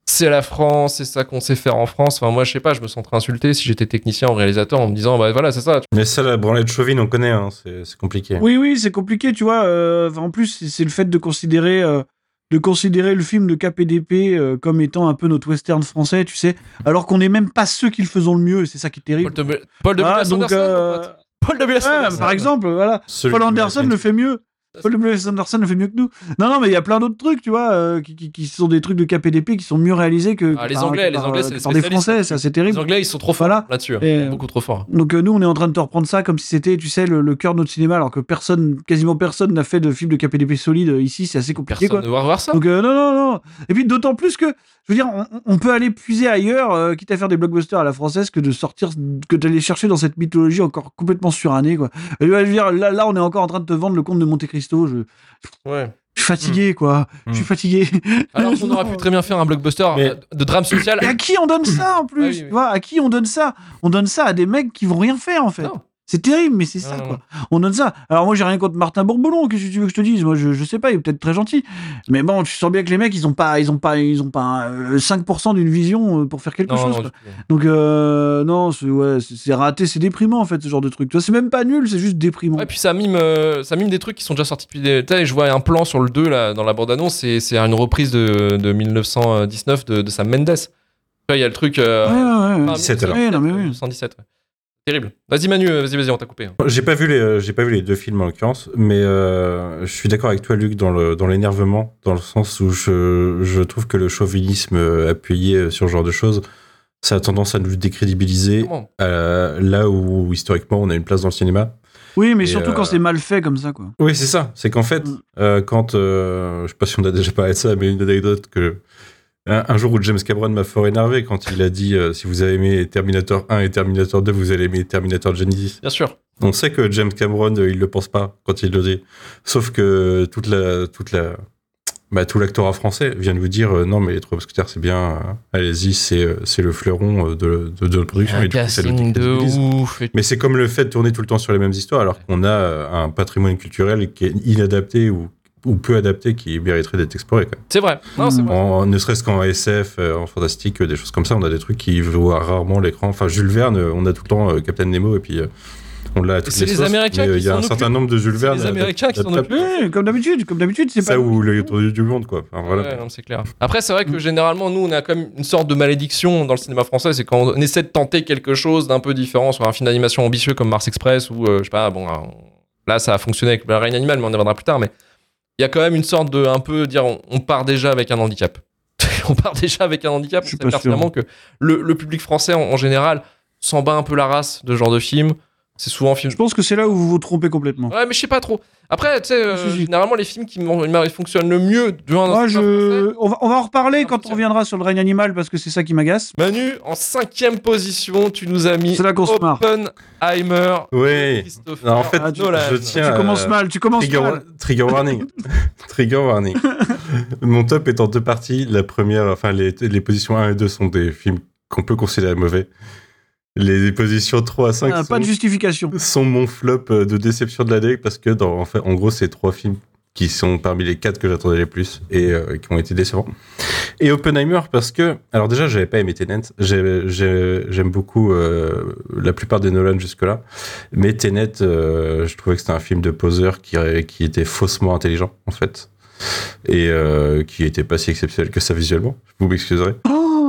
c'est la France, c'est ça qu'on sait faire en France. Enfin, moi, je sais pas, je me sentirais insulté si j'étais technicien ou réalisateur en me disant, bah voilà, c'est ça. Mais ça, la branlette chauvine, on connaît, hein, c'est compliqué. Oui, oui, c'est compliqué, tu vois. euh, en plus, c'est- c'est le fait de considérer, euh, de considérer le film de KPDP euh, comme étant un peu notre western français, tu sais, alors qu'on n'est même pas ceux qui le faisons le mieux, et c'est ça qui est terrible. Paul de, Paul de Ah, donc, euh, Paul W. Ouais, par exemple, voilà. Celui Paul Anderson le fait mieux. Paul W. Anderson le fait mieux que nous. Non, non, mais il y a plein d'autres trucs, tu vois, euh, qui, qui, qui sont des trucs de KPDP qui sont mieux réalisés que, Ah, que les par- Anglais, que les Anglais, euh, c'est les des. Français, ça c'est Les terrible. Anglais, ils sont trop forts Voilà. là-dessus. hein. Beaucoup trop forts. Donc euh, nous, on est en train de te reprendre ça comme si c'était, tu sais, le, le cœur de notre cinéma, alors que personne, quasiment personne n'a fait de film de KPDP solide ici, c'est assez compliqué, Personne quoi. ne va voir ça. Donc non, non, non. Et puis d'autant plus que, je veux dire, on, on peut aller puiser ailleurs, quitte à faire des blockbusters à la française, que de sortir, que d'aller chercher dans cette mythologie encore complètement surannée, quoi. Et, je veux dire, là, là, on est encore en train de te vendre le conte de Monte Cristo. Je, Ouais. je suis fatigué, quoi. Je suis Mm. fatigué. [laughs] Alors qu'on aurait pu très bien faire un blockbuster Mais- euh, de drame social. Et à qui on donne ça en plus? Ah oui, oui. Tu vois, à qui on donne ça? On donne ça à des mecs qui vont rien faire en fait. Non. C'est terrible, mais c'est ça quoi. On donne ça. Alors moi j'ai rien contre Martin Bourboulon, qu'est-ce que tu veux que je te dise? Moi je, je sais pas, il est peut-être très gentil. Mais bon, tu sens bien que les mecs ils ont pas ils ont pas ils ont pas euh, 5% d'une vision euh, pour faire quelque Non, chose. non, quoi. Donc euh, non, c'est ouais, raté, c'est déprimant en fait ce genre de truc. Tu vois, c'est même pas nul, c'est juste déprimant. Ouais, puis ça mime, euh, ça mime des trucs qui sont déjà sortis depuis des. Tu sais, je vois un plan sur le 2 là, dans la bande-annonce, c'est c'est une reprise de, de 1919 de, de Sam Mendes. Tu vois, Il y a le truc. euh, Ouais, ouais, ouais. ah, 17 alors. Ouais, non, mais oui. 1917, ouais. Terrible. Vas-y Manu, euh, vas-y, vas-y, on t'a coupé. hein. J'ai pas vu les, euh, j'ai pas vu les deux films en l'occurrence, mais euh, je suis d'accord avec toi, Luc, dans le dans l'énervement, dans le sens où je je trouve que le chauvinisme appuyé sur ce genre de choses, ça a tendance à nous décrédibiliser. Euh, là où historiquement on a une place dans le cinéma. Oui, mais Et, surtout euh, quand c'est mal fait comme ça quoi. Oui, c'est ça. C'est qu'en fait, Mm. euh, quand euh, je sais pas si on a déjà parlé de ça, mais une anecdote que un, un jour où James Cameron m'a fort énervé quand il a dit euh, si vous avez aimé Terminator 1 et Terminator 2, vous allez aimer Terminator Genesis. Bien sûr. On sait que James Cameron, euh, il le pense pas quand il le dit. Sauf que toute la, toute la, bah, tout l'actorat français vient de vous dire euh, non, mais les trois mousquetaires, c'est bien, euh, allez-y, c'est, le fleuron de, de, de notre production. Un et coup, casting de ouf. Mais c'est comme le fait de tourner tout le temps sur les mêmes histoires, alors qu'on a un patrimoine culturel qui est inadapté ou, ou peu adapté qui mériterait d'être exploré. Quoi. C'est vrai. Non, c'est Mm. vrai. En, ne serait-ce qu'en SF, euh, en fantastique, euh, des choses comme ça, on a des trucs qui voient rarement l'écran. Enfin, Jules Verne, euh, on a tout le temps Captain Nemo et puis on l'a c'est les sauces, Américains qui Il y a un certain nombre de Jules Verne. les Américains qui s'en occupent. Oui, comme d'habitude, comme d'habitude, c'est pas Ça ou le tour du monde, quoi. Enfin, voilà. Ouais, c'est clair. Après, c'est vrai que généralement, nous, on a comme une sorte de malédiction dans le cinéma français, c'est quand on essaie de tenter quelque chose d'un peu différent sur un film d'animation ambitieux comme Mars Express ou euh, je sais pas, bon, là, ça a fonctionné avec la Reine Animal, mais on y reviendra plus tard. Mais il y a quand même une sorte de, un peu dire, on, on part déjà avec un handicap. [laughs] on part déjà avec un handicap. Je On sait pertinemment que le, le public français, en, en général, s'en bat un peu la race de ce genre de film. C'est souvent un film Je pense que c'est là où vous vous trompez complètement. Ouais, mais je sais pas trop. Après, tu sais, euh, généralement, les films qui ils fonctionnent le mieux de un Moi, je... on, va, on va en reparler quand on reviendra sur le règne animal parce que c'est ça qui m'agace. Manu, en cinquième position, tu nous as mis C'est là qu'on se marre. Oui. Oppenheimer. Christopher Non, en fait, Ah, tu- je tiens tu commences à- mal, tu commences Trigger, mal. trigger warning. [laughs] trigger warning. Mon top est en deux parties. La première, enfin, les, les positions 1 et 2 sont des films qu'on peut considérer mauvais. Les positions 3 à 5 Ah, sont, pas de justification. sont mon flop euh, de déception de l'année parce que, dans, en, fait, en gros, c'est trois films qui sont parmi les quatre que j'attendais les plus et euh, qui ont été décevants. Et Oppenheimer parce que, alors déjà, j'avais pas aimé Tenet. J'ai- j'ai- J'aime beaucoup euh, la plupart des Nolan jusque-là. Mais Tenet, euh, je trouvais que c'était un film de poseur qui, qui était faussement intelligent, en fait. Et qui était pas si exceptionnel que ça visuellement. Vous m'excuserez. Oh,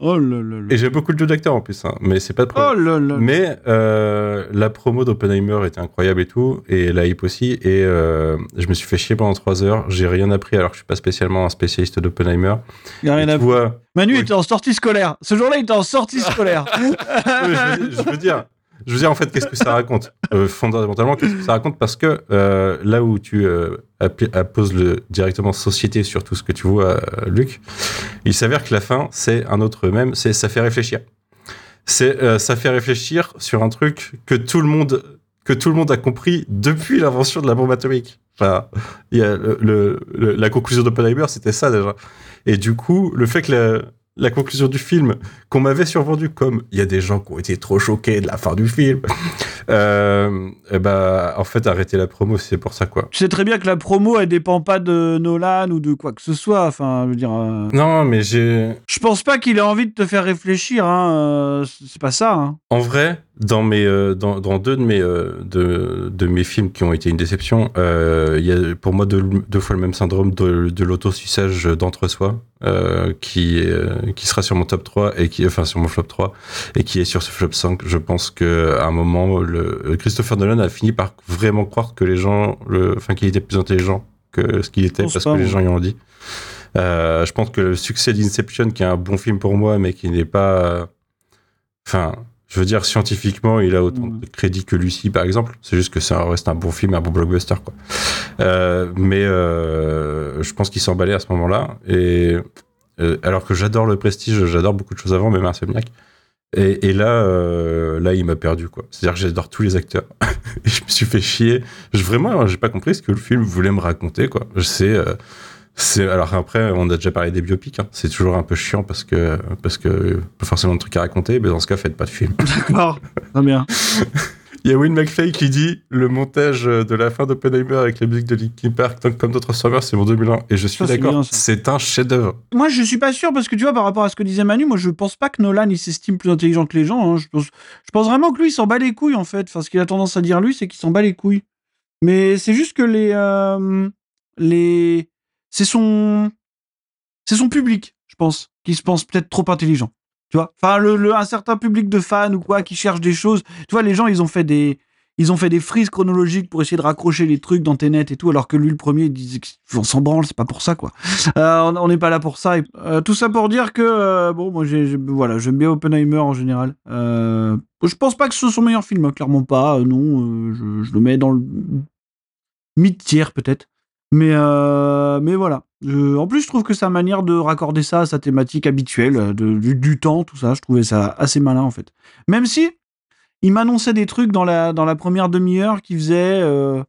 oh là là là. Et j'aime beaucoup le jeu d'acteur en plus, hein, mais c'est pas de Oh problème. là. Mais euh, la promo d'Oppenheimer était incroyable et tout, et la hype aussi. Et euh, je me suis fait chier pendant trois heures. J'ai rien appris alors que je suis pas spécialement un spécialiste d'Oppenheimer. Y a rien à vois, Manu était en sortie scolaire. Ce jour-là, il était en sortie scolaire. [laughs] Je veux dire, je veux dire en fait, qu'est-ce que ça raconte Euh, Fondamentalement, qu'est-ce que ça raconte Parce que euh, là où tu euh, appli- apposes le, directement société sur tout ce que tu vois, euh, Luc, il s'avère que la fin, c'est un autre même, c'est ça fait réfléchir. C'est euh, ça fait réfléchir sur un truc que tout le monde que tout le monde a compris depuis l'invention de la bombe atomique. Enfin, y a le, la conclusion d'Oppenheimer, c'était ça déjà. Et du coup, le fait que la, la conclusion du film, qu'on m'avait survendu comme il y a des gens qui ont été trop choqués de la fin du film, [laughs] euh, et bah, en fait, arrêter la promo, c'est pour ça, quoi. Tu sais très bien que la promo, elle dépend pas de Nolan ou de quoi que ce soit. Enfin, je veux dire. euh, Non, mais j'ai. Je pense pas qu'il ait envie de te faire réfléchir. Hein. euh, C'est pas ça. Hein. En vrai, dans, mes, euh, dans, dans deux de mes, euh, de, de mes films qui ont été une déception, euh, il y a pour moi deux, deux fois le même syndrome de, de l'autosuçage d'entre-soi euh, qui, euh, qui sera sur mon top 3 et qui, enfin sur mon flop 3 et qui est sur ce flop 5. Je pense que à un moment, le, Christopher Nolan a fini par vraiment croire que les gens, le, enfin qu'il était plus intelligent que ce qu'il était parce pas, que les gens y ont dit. Euh, je pense que le succès d'Inception, qui est un bon film pour moi, mais qui n'est pas. Enfin, je veux dire, scientifiquement, il a autant Mm. de crédit que Lucie, par exemple. C'est juste que ça reste un bon film, un bon blockbuster, quoi. Euh, mais euh, je pense qu'il s'emballait à ce moment-là. Et euh, alors que j'adore le prestige, j'adore beaucoup de choses avant, même Insomniac. Et, et là, là, il m'a perdu, quoi. C'est-à-dire que j'adore tous les acteurs. [laughs] et je me suis fait chier. Je, vraiment, j'ai pas compris ce que le film voulait me raconter, quoi. Je sais. euh, c'est alors après on a déjà parlé des biopics hein. c'est toujours un peu chiant parce que parce que pas forcément de trucs à raconter mais dans ce cas faites pas de film [laughs] D'accord. Très bien. il y a Will McFay qui dit le montage de la fin d'Oppenheimer avec la musique de Linkin Park comme d'autres Transformers c'est mon 2001 et je suis Ça, d'accord c'est un chef d'œuvre Moi, je suis pas sûr parce que tu vois, par rapport à ce que disait Manu, moi, je pense pas que Nolan il s'estime plus intelligent que les gens. hein. Je, pense, je pense vraiment que lui, il s'en bat les couilles en fait. Enfin, ce qu'il a tendance à dire lui, c'est qu'il s'en bat les couilles. Mais c'est juste que les euh, les c'est son c'est son public, je pense, qui se pense peut-être trop intelligent. Tu vois, enfin, le, le- un certain public de fans ou quoi qui cherchent des choses. Tu vois, les gens, ils ont fait des ils ont fait des frises chronologiques pour essayer de raccrocher les trucs dans Tenet et tout, alors que lui, le premier, il disait qu'on s'en branle, c'est pas pour ça, quoi. Euh, on n'est pas là pour ça. Et, euh, tout ça pour dire que, euh, bon, moi, voilà, j'aime bien Oppenheimer en général. Je pense pas que ce soit son meilleur film, hein, clairement pas. non, je, je le mets dans le mid-tier peut-être. Mais, euh, mais voilà. Je- en plus, je trouve que sa manière de raccorder ça à sa thématique habituelle, euh, de, du, du temps, tout ça, je trouvais ça assez malin en fait. Même si il m'annonçait des trucs dans la, dans la première demi-heure qui faisaient, euh,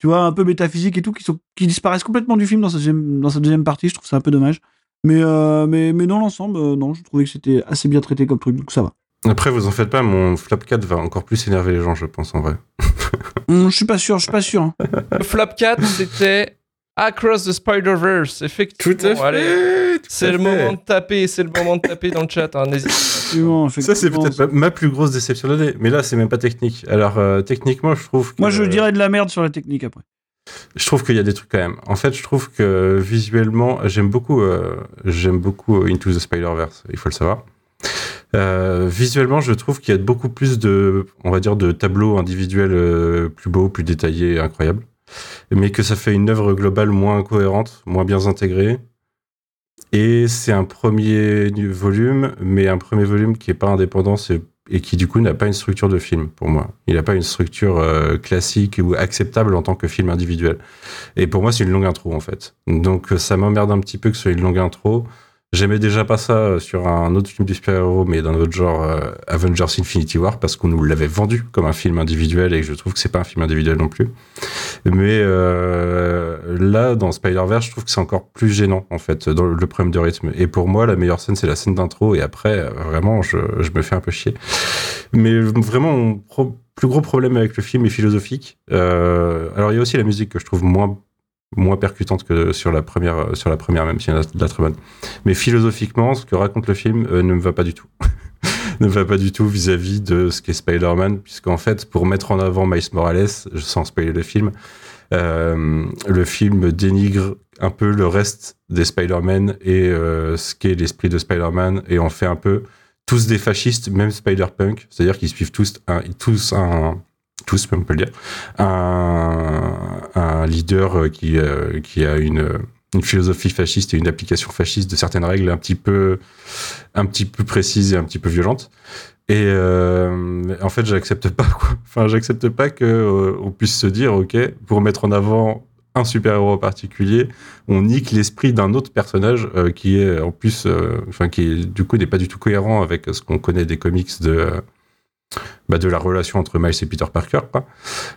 tu vois, un peu métaphysique et tout, qui, sont, qui disparaissent complètement du film dans sa deuxième, dans sa deuxième partie. Je trouve ça un peu dommage. Mais, euh, mais, mais dans l'ensemble, euh, non, je trouvais que c'était assez bien traité comme truc, donc ça va. après vous en faites pas mon flop 4 va encore plus énerver les gens je pense en vrai Hum, je suis pas sûr, je suis pas sûr. hein. Le flop 4, c'était Across the Spider-Verse. Effectivement. Allez, c'est le moment de taper, c'est le moment de taper dans le chat. Hein, n'hésitez pas. Effectivement, ça c'est peut-être ma- ma plus grosse déception de l'année mais là c'est même pas technique alors euh, techniquement je trouve que, Moi, je dirais de la merde sur la technique après. Je trouve qu'il y a des trucs quand même. En fait, je trouve que visuellement, j'aime beaucoup, euh, j'aime beaucoup Into the Spider-Verse. Il faut le savoir. Euh, visuellement, je trouve qu'il y a beaucoup plus de, on va dire, de tableaux individuels euh, plus beaux, plus détaillés, incroyables. Mais que ça fait une œuvre globale moins cohérente, moins bien intégrée. Et c'est un premier volume, mais un premier volume qui est pas indépendant et qui du coup n'a pas une structure de film pour moi. Il n'a pas une structure euh, classique ou acceptable en tant que film individuel. Et pour moi, c'est une longue intro en fait. Donc ça m'emmerde un petit peu que ce soit une longue intro. J'aimais déjà pas ça euh, sur un autre film du super-héros, mais d'un autre genre, euh, Avengers Infinity War, parce qu'on nous l'avait vendu comme un film individuel et je trouve que c'est pas un film individuel non plus. Mais euh, là, dans Spider-Verse, je trouve que c'est encore plus gênant, en fait, dans le problème de rythme. Et pour moi, la meilleure scène, c'est la scène d'intro, et après, vraiment, je, me fais un peu chier. Mais vraiment, pro- plus gros problème avec le film est philosophique. Alors, il y a aussi la musique que je trouve moins moins percutante que sur la première sur la première même si elle est de la très bonne. Mais philosophiquement ce que raconte le film euh, ne me va pas du tout. [laughs] Ne va pas du tout vis-à-vis de ce qu'est Spider-Man puisqu'en fait pour mettre en avant Miles Morales sans spoiler le film euh, le film dénigre un peu le reste des Spider-Man et euh, ce qu'est l'esprit de Spider-Man et en fait un peu tous des fascistes, même Spider-Punk, c'est-à-dire qu'ils suivent tous un, tous un, tous, on peut le dire, un, leader euh, qui, euh, qui a une, une philosophie fasciste et une application fasciste de certaines règles un petit peu, un petit peu précises et un petit peu violentes. Et euh, en fait, j'accepte pas quoi. Enfin, j'accepte pas que on puisse se dire, ok, pour mettre en avant un super-héros en particulier, on nique l'esprit d'un autre personnage qui est en plus, enfin qui du coup n'est pas du tout cohérent avec ce qu'on connaît des comics de bah, de la relation entre Miles et Peter Parker. Quoi.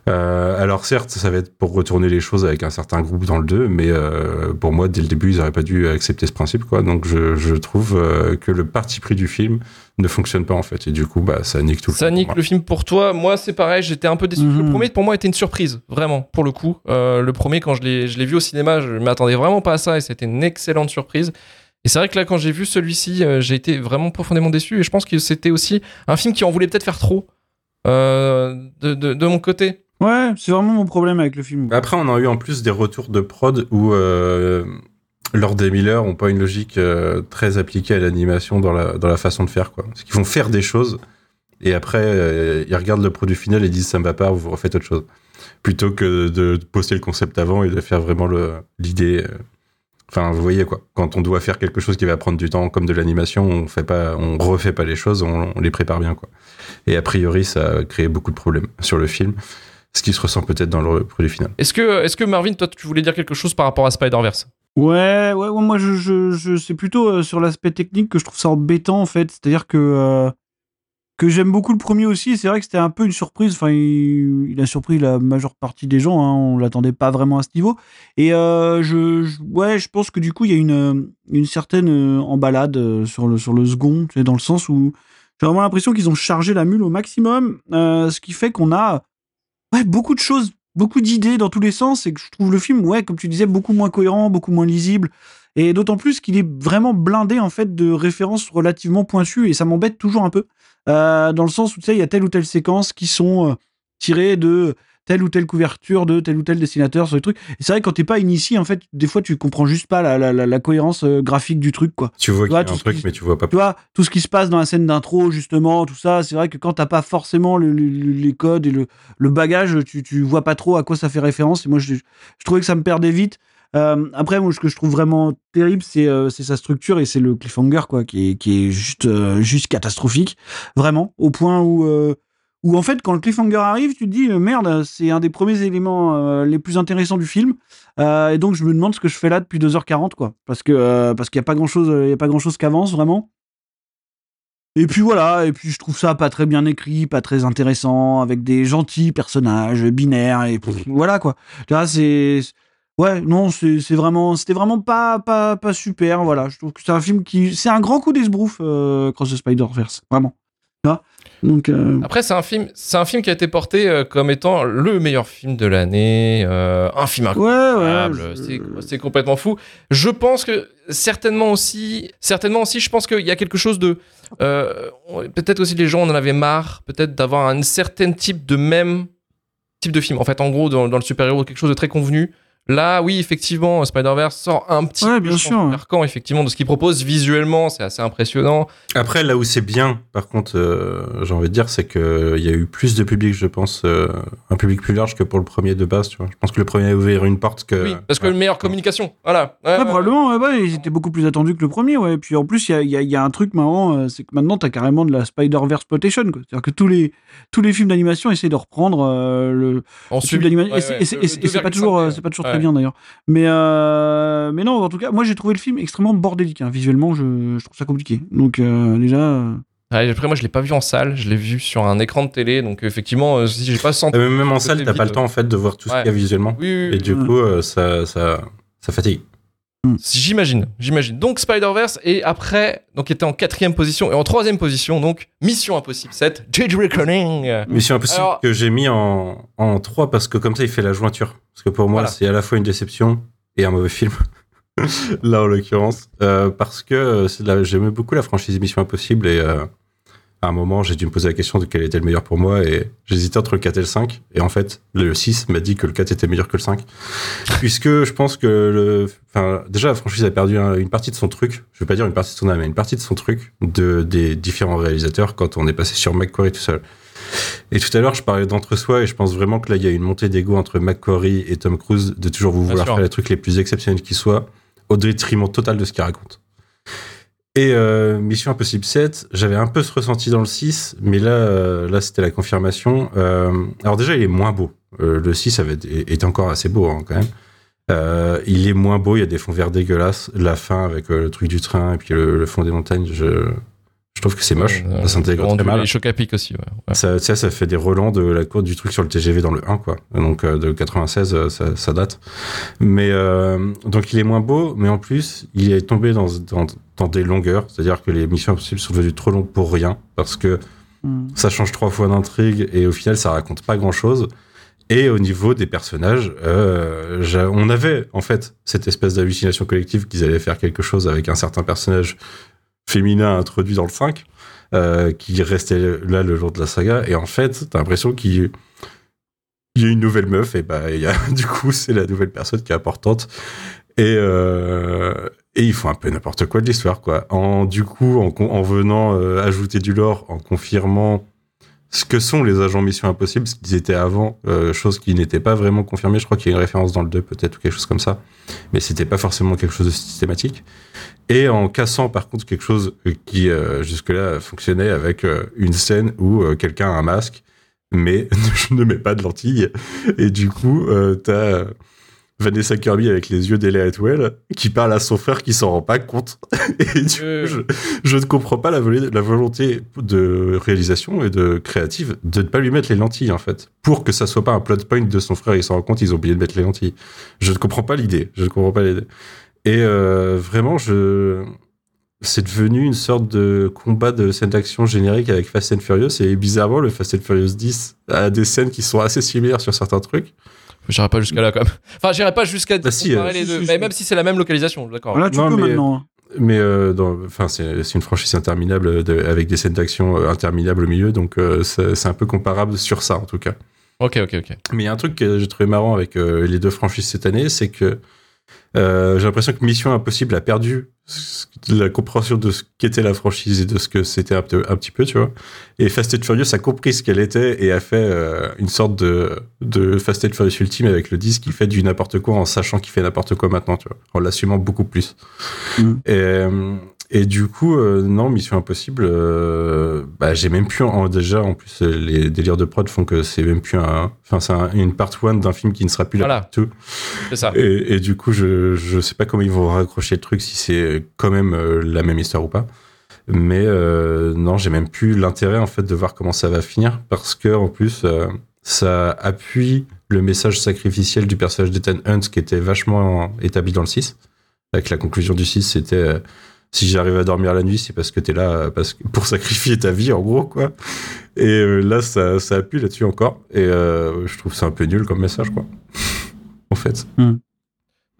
Euh, alors certes, ça va être pour retourner les choses avec un certain groupe dans le 2, mais euh, pour moi, dès le début, ils n'auraient pas dû accepter ce principe. Quoi. Donc je, je trouve euh, que le parti pris du film ne fonctionne pas en fait. Et du coup, bah, ça nique tout Ça le film. nique le film pour toi. Moi, c'est pareil, j'étais un peu déçu. Mhm. Le premier, pour moi, était une surprise, vraiment, pour le coup. Euh, le premier, quand je l'ai je l'ai vu au cinéma, je m'attendais vraiment pas à ça et c'était une excellente surprise. Et c'est vrai que là, quand j'ai vu celui-ci, euh, j'ai été vraiment profondément déçu et je pense que c'était aussi un film qui en voulait peut-être faire trop euh, de, de- de mon côté. Ouais, c'est vraiment mon problème avec le film. Après, on a eu en plus des retours de prod où euh, Lord et Miller ont pas une logique euh, très appliquée à l'animation dans la, dans la façon de faire. Quoi. Parce qu'ils vont faire des choses et après, euh, ils regardent le produit final et disent ça me va pas, vous refaites autre chose. Plutôt que de poster le concept avant et de faire vraiment l'idée. Enfin, vous voyez quoi. Quand on doit faire quelque chose qui va prendre du temps, comme de l'animation, on fait pas, on refait pas les choses, on, on les prépare bien quoi. Et a priori, ça a créé beaucoup de problèmes sur le film, ce qui se ressent peut-être dans le produit final. Est-ce que, Marvin, toi, tu voulais dire quelque chose par rapport à Spider-Verse? Ouais, ouais, ouais, moi je, je, je c'est plutôt euh, sur l'aspect technique que je trouve ça embêtant en fait. C'est-à-dire que euh, que j'aime beaucoup le premier aussi. C'est vrai que c'était un peu une surprise. Enfin, il, a surpris la majeure partie des gens. Hein, on l'attendait pas vraiment à ce niveau. Et euh, je, ouais, je pense que du coup il y a une une certaine euh, emballade euh, sur le sur le second, tu sais, dans le sens où j'ai vraiment l'impression qu'ils ont chargé la mule au maximum, ce qui fait qu'on a beaucoup de choses beaucoup d'idées dans tous les sens et que je trouve le film, ouais, comme tu disais, beaucoup moins cohérent, beaucoup moins lisible. Et d'autant plus qu'il est vraiment blindé en fait de références relativement pointues et ça m'embête toujours un peu. Euh, dans le sens où tu sais, il y a telle ou telle séquence qui sont euh, tirées de telle ou telle couverture de tel ou tel dessinateur sur les trucs. Et c'est vrai que quand t'es pas initié, en fait, des fois tu comprends juste pas la, la, la, la cohérence euh, graphique du truc, quoi. Tu vois y a tout un ce truc, qui- mais tu vois pas. Tu vois, tout ce qui se passe dans la scène d'intro, justement, tout ça, c'est vrai que quand t'as pas forcément le- le- le- les codes et le, le bagage, tu, tu vois pas trop à quoi ça fait référence. Et moi, je, je trouvais que ça me perdait vite. Euh, après, moi, ce que je trouve vraiment terrible, c'est euh, c'est sa structure et c'est le cliffhanger, quoi, qui est, qui est juste, euh, juste catastrophique. Vraiment, au point où, où, en fait, quand le cliffhanger arrive, tu te dis, merde, c'est un des premiers éléments les plus intéressants du film. Et donc, je me demande ce que je fais là depuis 2h40, quoi. Parce que parce qu'il n'y a pas grand-chose grand-chose qui avance, vraiment. Et puis voilà, et puis je trouve ça pas très bien écrit, pas très intéressant, avec des gentils personnages binaires, et pff, voilà quoi. Tu vois, c'est. Ouais, non, c'est vraiment. C'était vraiment pas, pas, pas super, voilà. Je trouve que c'est un film qui. C'est un grand coup d'esbrouf, euh, Cross the Spider-Verse, vraiment. Donc. euh, Après, c'est un film, c'est un film qui a été porté euh, comme étant le meilleur film de l'année, euh, un film incroyable. ouais. je- C'est, complètement fou. Je pense que certainement aussi, certainement aussi, je pense qu'il y a quelque chose de, peut-être aussi les gens en avaient marre, peut-être d'avoir un certain type de même type de film. En fait, en gros, dans, dans le super-héros, quelque chose de très convenu. Là, oui, effectivement, Spider-Verse sort un petit Ouais, peu bien sûr, carcan, effectivement, de ce qu'il propose visuellement, c'est assez impressionnant. Après, là où c'est bien, par contre, euh, j'ai envie de dire, c'est qu'il y a eu plus de public, je pense, euh, un public plus large que pour le premier de base. Tu vois. Je pense que le premier a ouvert une porte que. oui, parce que Ouais. une meilleure communication. Voilà. Ouais, probablement, ouais, ouais, ils étaient beaucoup plus attendus que le premier, ouais. Et puis en plus, il y a, il y a- il y a un truc marrant, euh, c'est que maintenant, t'as carrément de la Spider-Verse Plotation, quoi. C'est-à-dire que tous les, tous les films d'animation essaient de reprendre euh, le, En le film d'animation. Ouais, et c'est- pas 2,5, toujours, euh, ouais. c'est pas toujours. Très bien d'ailleurs. Mais, euh, mais non, en tout cas, moi j'ai trouvé le film extrêmement bordélique. hein. Visuellement, je, je trouve ça compliqué. Donc euh, déjà. euh, Ouais, après, moi, je l'ai pas vu en salle, je l'ai vu sur un écran de télé, donc effectivement, euh, si j'ai pas senti. Euh, Même en le salle, t'as pas le temps en fait de voir tout ce Ouais. qu'il y a visuellement. Oui, oui, Et du coup, euh, ça, ça, ça fatigue. J'imagine, j'imagine. Donc Spider-Verse, et après, donc il était en quatrième position, et en troisième position, donc Mission Impossible 7, Dead Reckoning. Mission Impossible Alors- que j'ai mis en, en 3 parce que comme ça, il fait la jointure. Parce que pour moi, Voilà. c'est à la fois une déception et un mauvais film. [laughs] Là, en l'occurrence. Euh, parce que euh, j'aimais beaucoup la franchise Mission Impossible et euh, à un moment, j'ai dû me poser la question de quel était le meilleur pour moi et j'hésitais entre le 4 et le 5. Et en fait, le 6 m'a dit que le 4 était meilleur que le 5. [laughs] Puisque je pense que le, enfin, déjà, la franchise a perdu un- une partie de son truc. Je vais pas dire une partie de son âme, mais une partie de son truc de, des différents réalisateurs quand on est passé sur McQuarrie tout seul. Et tout à l'heure, je parlais d'entre-soi et je pense vraiment que là, il y a une montée d'ego entre McQuarrie et Tom Cruise de toujours vous vouloir faire les trucs les plus exceptionnels qui soient au détriment total de ce qu'il raconte. Et euh, Mission Impossible 7, j'avais un peu ce ressenti dans le 6, mais là, euh, là c'était la confirmation. Euh, alors déjà, il est moins beau. Euh, le 6 avait, est encore assez beau hein, quand même. Il est moins beau, il y a des fonds verts dégueulasses. La fin avec le truc du train et puis le, le fond des montagnes, je, Je trouve que c'est moche. Ça s'intègre très mal. Les chocs à pic aussi, ouais. ouais. Ça, ça fait des relents de la courbe du truc sur le TGV dans le 1, quoi. Donc de 96, euh, ça, ça date. Mais euh, donc il est moins beau, mais en plus, il est tombé dans, dans, dans des longueurs. C'est-à-dire que les missions impossibles sont devenues trop longues pour rien, parce que Hmm. ça change trois fois d'intrigue et au final, ça raconte pas grand-chose. Et au niveau des personnages, euh, on avait en fait cette espèce d'hallucination collective qu'ils allaient faire quelque chose avec un certain personnage féminin introduit dans le 5, euh, qui restait là le jour de la saga. Et en fait, t'as l'impression qu'il il y a une nouvelle meuf, et bah, il y a, [laughs] du coup, c'est la nouvelle personne qui est importante. Et, euh, et ils font un peu n'importe quoi de l'histoire, quoi. En, du coup, en, venant euh, ajouter du lore, en confirmant ce que sont les agents Mission Impossible, ce qu'ils étaient avant, euh, chose qui n'était pas vraiment confirmée. Je crois qu'il y a une référence dans le 2, peut-être, ou quelque chose comme ça. Mais c'était pas forcément quelque chose de systématique. Et en cassant, par contre, quelque chose euh, qui, jusque-là, fonctionnait avec une scène où quelqu'un a un masque, mais [laughs] ne met pas de lentilles. Et du coup, t'as Vanessa Kirby avec les yeux d'Ella Atwell qui parle à son frère qui s'en rend pas compte. [laughs] Et du Euh. coup, je, je ne comprends pas la volonté de réalisation et de créative de ne pas lui mettre les lentilles, en fait. Pour que ça soit pas un plot point de son frère, il s'en rend compte, ils ont oublié de mettre les lentilles. Je ne comprends pas l'idée. Je ne comprends pas l'idée. Et euh, vraiment, je... c'est devenu une sorte de combat de scène d'action générique avec Fast and Furious. Et bizarrement, le Fast and Furious 10 a des scènes qui sont assez similaires sur certains trucs. J'irai pas jusqu'à là quand même. Enfin, j'irai pas jusqu'à Bah, si, euh, les si, deux. si, mais si. même si c'est la même localisation, d'accord. Là, tu Non, peux mais- maintenant. hein. Mais euh, enfin, c'est c'est une franchise interminable de- avec des scènes d'action euh, interminables au milieu, donc euh, c'est un peu comparable sur ça en tout cas. Ok, ok, ok. Mais il y a un truc que j'ai trouvé marrant avec euh, les deux franchises cette année, c'est que euh, j'ai l'impression que Mission Impossible a perdu la compréhension de ce qu'était la franchise et de ce que c'était un, petit peu, tu vois. Et Fast and Furious a compris ce qu'elle était et a fait euh, une sorte de, de Fast and Furious ultime avec le 10 qui fait du n'importe quoi en sachant qu'il fait n'importe quoi maintenant, tu vois, en l'assumant beaucoup plus. Mhm. Et, euh, et du coup, euh, non, Mission Impossible, euh, bah, j'ai même plus en, déjà, en plus, euh, les délires de prod font que c'est même plus un, enfin, c'est un- une part one d'un film qui ne sera plus la Voilà. two. C'est ça. Et, et du coup, je, je sais pas comment ils vont raccrocher le truc, si c'est quand même euh, la même histoire ou pas. Mais non, j'ai même plus l'intérêt en fait de voir comment ça va finir parce que en plus, ça appuie le message sacrificiel du personnage d'Ethan Hunt qui était vachement établi dans le 6. Avec la conclusion du 6, c'était si j'arrive à dormir la nuit, c'est parce que t'es là euh, parce que, pour sacrifier ta vie, en gros, quoi. Et euh, là, ça, ça appuie là-dessus encore. Et euh, je trouve ça un peu nul comme message, quoi. [laughs] en fait.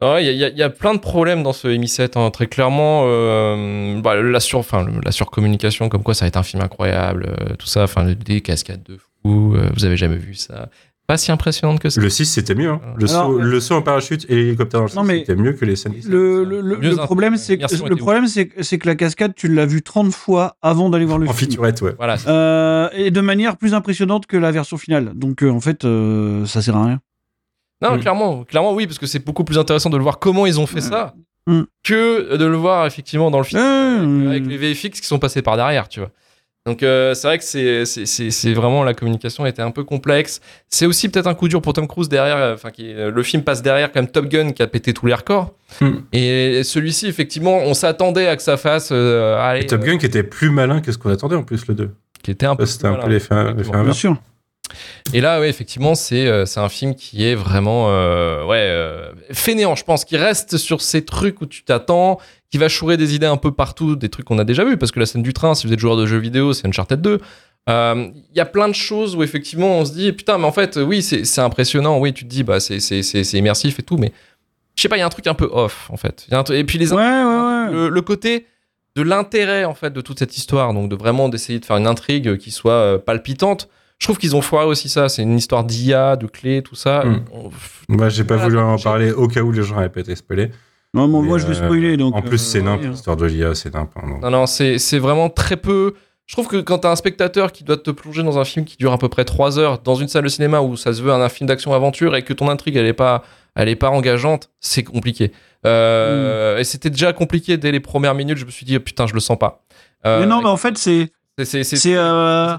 Ouais, Il y, a- il y a- il y a plein de problèmes dans ce MI7. hein. Très clairement, euh, bah, la, sur, enfin, la surcommunication, comme quoi ça va être un film incroyable, euh, tout ça, enfin, des cascades de fou, euh, vous avez jamais vu ça. Pas si impressionnante que ça. Le 6, c'était mieux. Hein. Le, Alors, saut, euh, le saut en parachute et l'hélicoptère dans le 6, Non, mais c'était mieux que les scènes. Le, le, le- Mieux le problème, c'est que, immersion le était problème, c'est que, c'est que la cascade, tu l'as vue 30 fois avant d'aller voir le En film. featurette, ouais. Voilà. Euh, et de manière plus impressionnante que la version finale. Donc, euh, en fait, euh, ça sert à rien. Non, Mm. clairement, clairement, oui, parce que c'est beaucoup plus intéressant de le voir comment ils ont fait ça Mm. que de le voir effectivement dans le film avec les VFX qui sont passés par derrière, tu vois. Donc euh, c'est vrai que c'est, c'est, c'est, c'est vraiment la communication était un peu complexe. C'est aussi peut-être un coup dur pour Tom Cruise derrière. euh, Enfin, qui, euh, le film passe derrière quand même Top Gun qui a pété tous les records. Hmm. Et celui-ci, effectivement, on s'attendait à que ça fasse. euh, allez, Et Top Gun qui était plus malin que ce qu'on attendait en plus, le 2. euh, qui était un peu. C'était un peu l'effet l'effet Exactement. bien inverse. sûr. Et là, ouais, effectivement, c'est euh, un film qui est vraiment euh, ouais euh, fainéant, je pense, qui reste sur ces trucs où tu t'attends, qui va chourer des idées un peu partout, des trucs qu'on a déjà vus, parce que la scène du train, si vous êtes joueur de jeux vidéo, c'est Uncharted 2. Euh, Il y a plein de choses où effectivement on se dit putain, mais en fait, oui, c'est impressionnant, oui, tu te dis bah c'est immersif et tout, mais je sais pas, il y a un truc un peu off en fait. Il y a un truc- et puis les Ouais, ouais, ouais. le, le côté de l'intérêt en fait de toute cette histoire, donc de vraiment d'essayer de faire une intrigue qui soit palpitante. Je trouve qu'ils ont foiré aussi ça. C'est une histoire d'IA, de clés, tout ça. Mm. On- Moi, j'ai pas Voilà, voulu en parler au cas où les gens n'avaient pas été spoilés. Non, moi, Mais, moi, je vais euh, spoiler. Donc, en plus, c'est euh, nimp, oui, hein. l'histoire de l'IA, c'est nimp. hein. Non, non, c'est c'est vraiment très peu. Je trouve que quand t'as un spectateur qui doit te plonger dans un film qui dure à peu près 3 heures, dans une salle de cinéma où ça se veut un, un film d'action-aventure et que ton intrigue elle est pas, elle est pas engageante, c'est compliqué. Euh, Et c'était déjà compliqué dès les premières minutes. Je me suis dit, oh, putain, je le sens pas. Euh, Mais non, mais en fait, c'est. C'est- euh,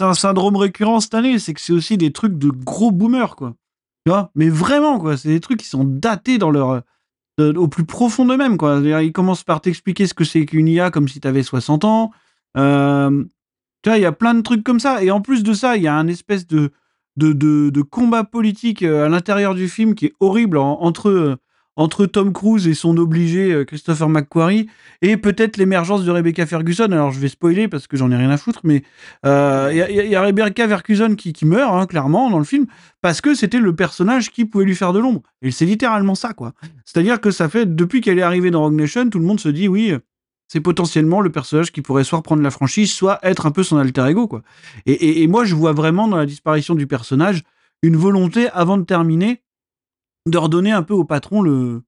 un, syndrome récurrent cette année. C'est que c'est aussi des trucs de gros boomers, quoi. Tu vois? Mais vraiment, quoi. C'est des trucs qui sont datés dans leur de- au plus profond d'eux-mêmes. Quoi. Ils commencent par t'expliquer ce que c'est qu'une IA comme si tu avais 60 ans. Euh, tu vois, il y a plein de trucs comme ça. Et en plus de ça, il y a un espèce de, de, de, de combat politique euh, à l'intérieur du film qui est horrible en- entre, euh, entre Tom Cruise et son obligé euh, Christopher McQuarrie et peut-être l'émergence de Rebecca Ferguson. Alors je vais spoiler parce que j'en ai rien à foutre, mais euh, il y, a- Rebecca Ferguson qui, meurt hein, clairement dans le film parce que c'était le personnage qui pouvait lui faire de l'ombre. Et c'est littéralement ça, quoi. C'est-à-dire que ça fait, depuis qu'elle est arrivée dans Rogue Nation, tout le monde se dit, oui, c'est potentiellement le personnage qui pourrait soit reprendre la franchise, soit être un peu son alter ego, quoi. Et moi, je vois vraiment dans la disparition du personnage une volonté, avant de terminer, de redonner un peu au patron le,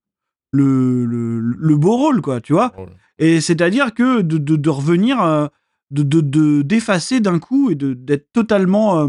le, le, le beau rôle, quoi, tu vois. Et c'est-à-dire que de, de, de revenir, euh, de de- de- d'effacer d'un coup et d'être totalement euh,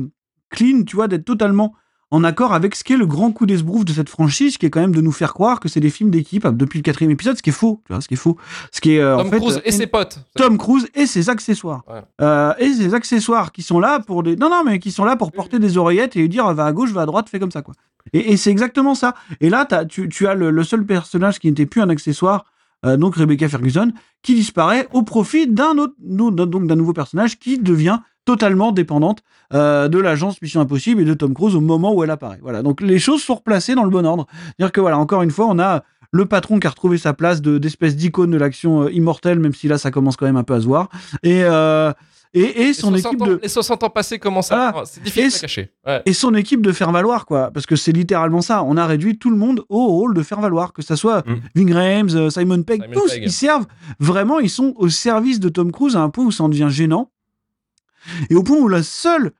clean, tu vois, d'être totalement en accord avec ce qu'est le grand coup d'esbrouf de cette franchise, qui est quand même de nous faire croire que c'est des films d'équipe hein, depuis le quatrième épisode, ce qui est faux, tu vois, ce qui est faux. Ce qui est, euh, en Tom fait, Cruise euh, et ses potes. Tom Cruise et ses accessoires. Ouais. Euh, et ses accessoires qui sont là pour des. Non, non, mais qui sont là pour porter des oreillettes et lui dire va à gauche, va à droite, fais comme ça, quoi. Et, et c'est exactement ça. Et là, tu, tu as le, le seul personnage qui n'était plus un accessoire, euh, donc Rebecca Ferguson, qui disparaît au profit d'un autre, donc d'un nouveau personnage qui devient totalement dépendante euh, de l'agence Mission Impossible et de Tom Cruise au moment où elle apparaît. Voilà. Donc les choses sont replacées dans le bon ordre. C'est-à-dire que voilà, encore une fois, on a le patron qui a retrouvé sa place de d'espèce d'icône de l'action euh, immortelle, même si là ça commence quand même un peu à se voir. Et euh, et, son 60 équipe ans- de Les 60 ans passés commencent à. Voilà. C'est difficile à cacher. Ouais. et son équipe de faire valoir quoi, parce que c'est littéralement ça. On a réduit tout le monde au rôle de faire valoir, que ça soit Mm. Ving Rhames, Simon Pegg, Simon tous Pegg. ils servent vraiment, ils sont au service de Tom Cruise à un point où ça en devient gênant. Et au point où le seul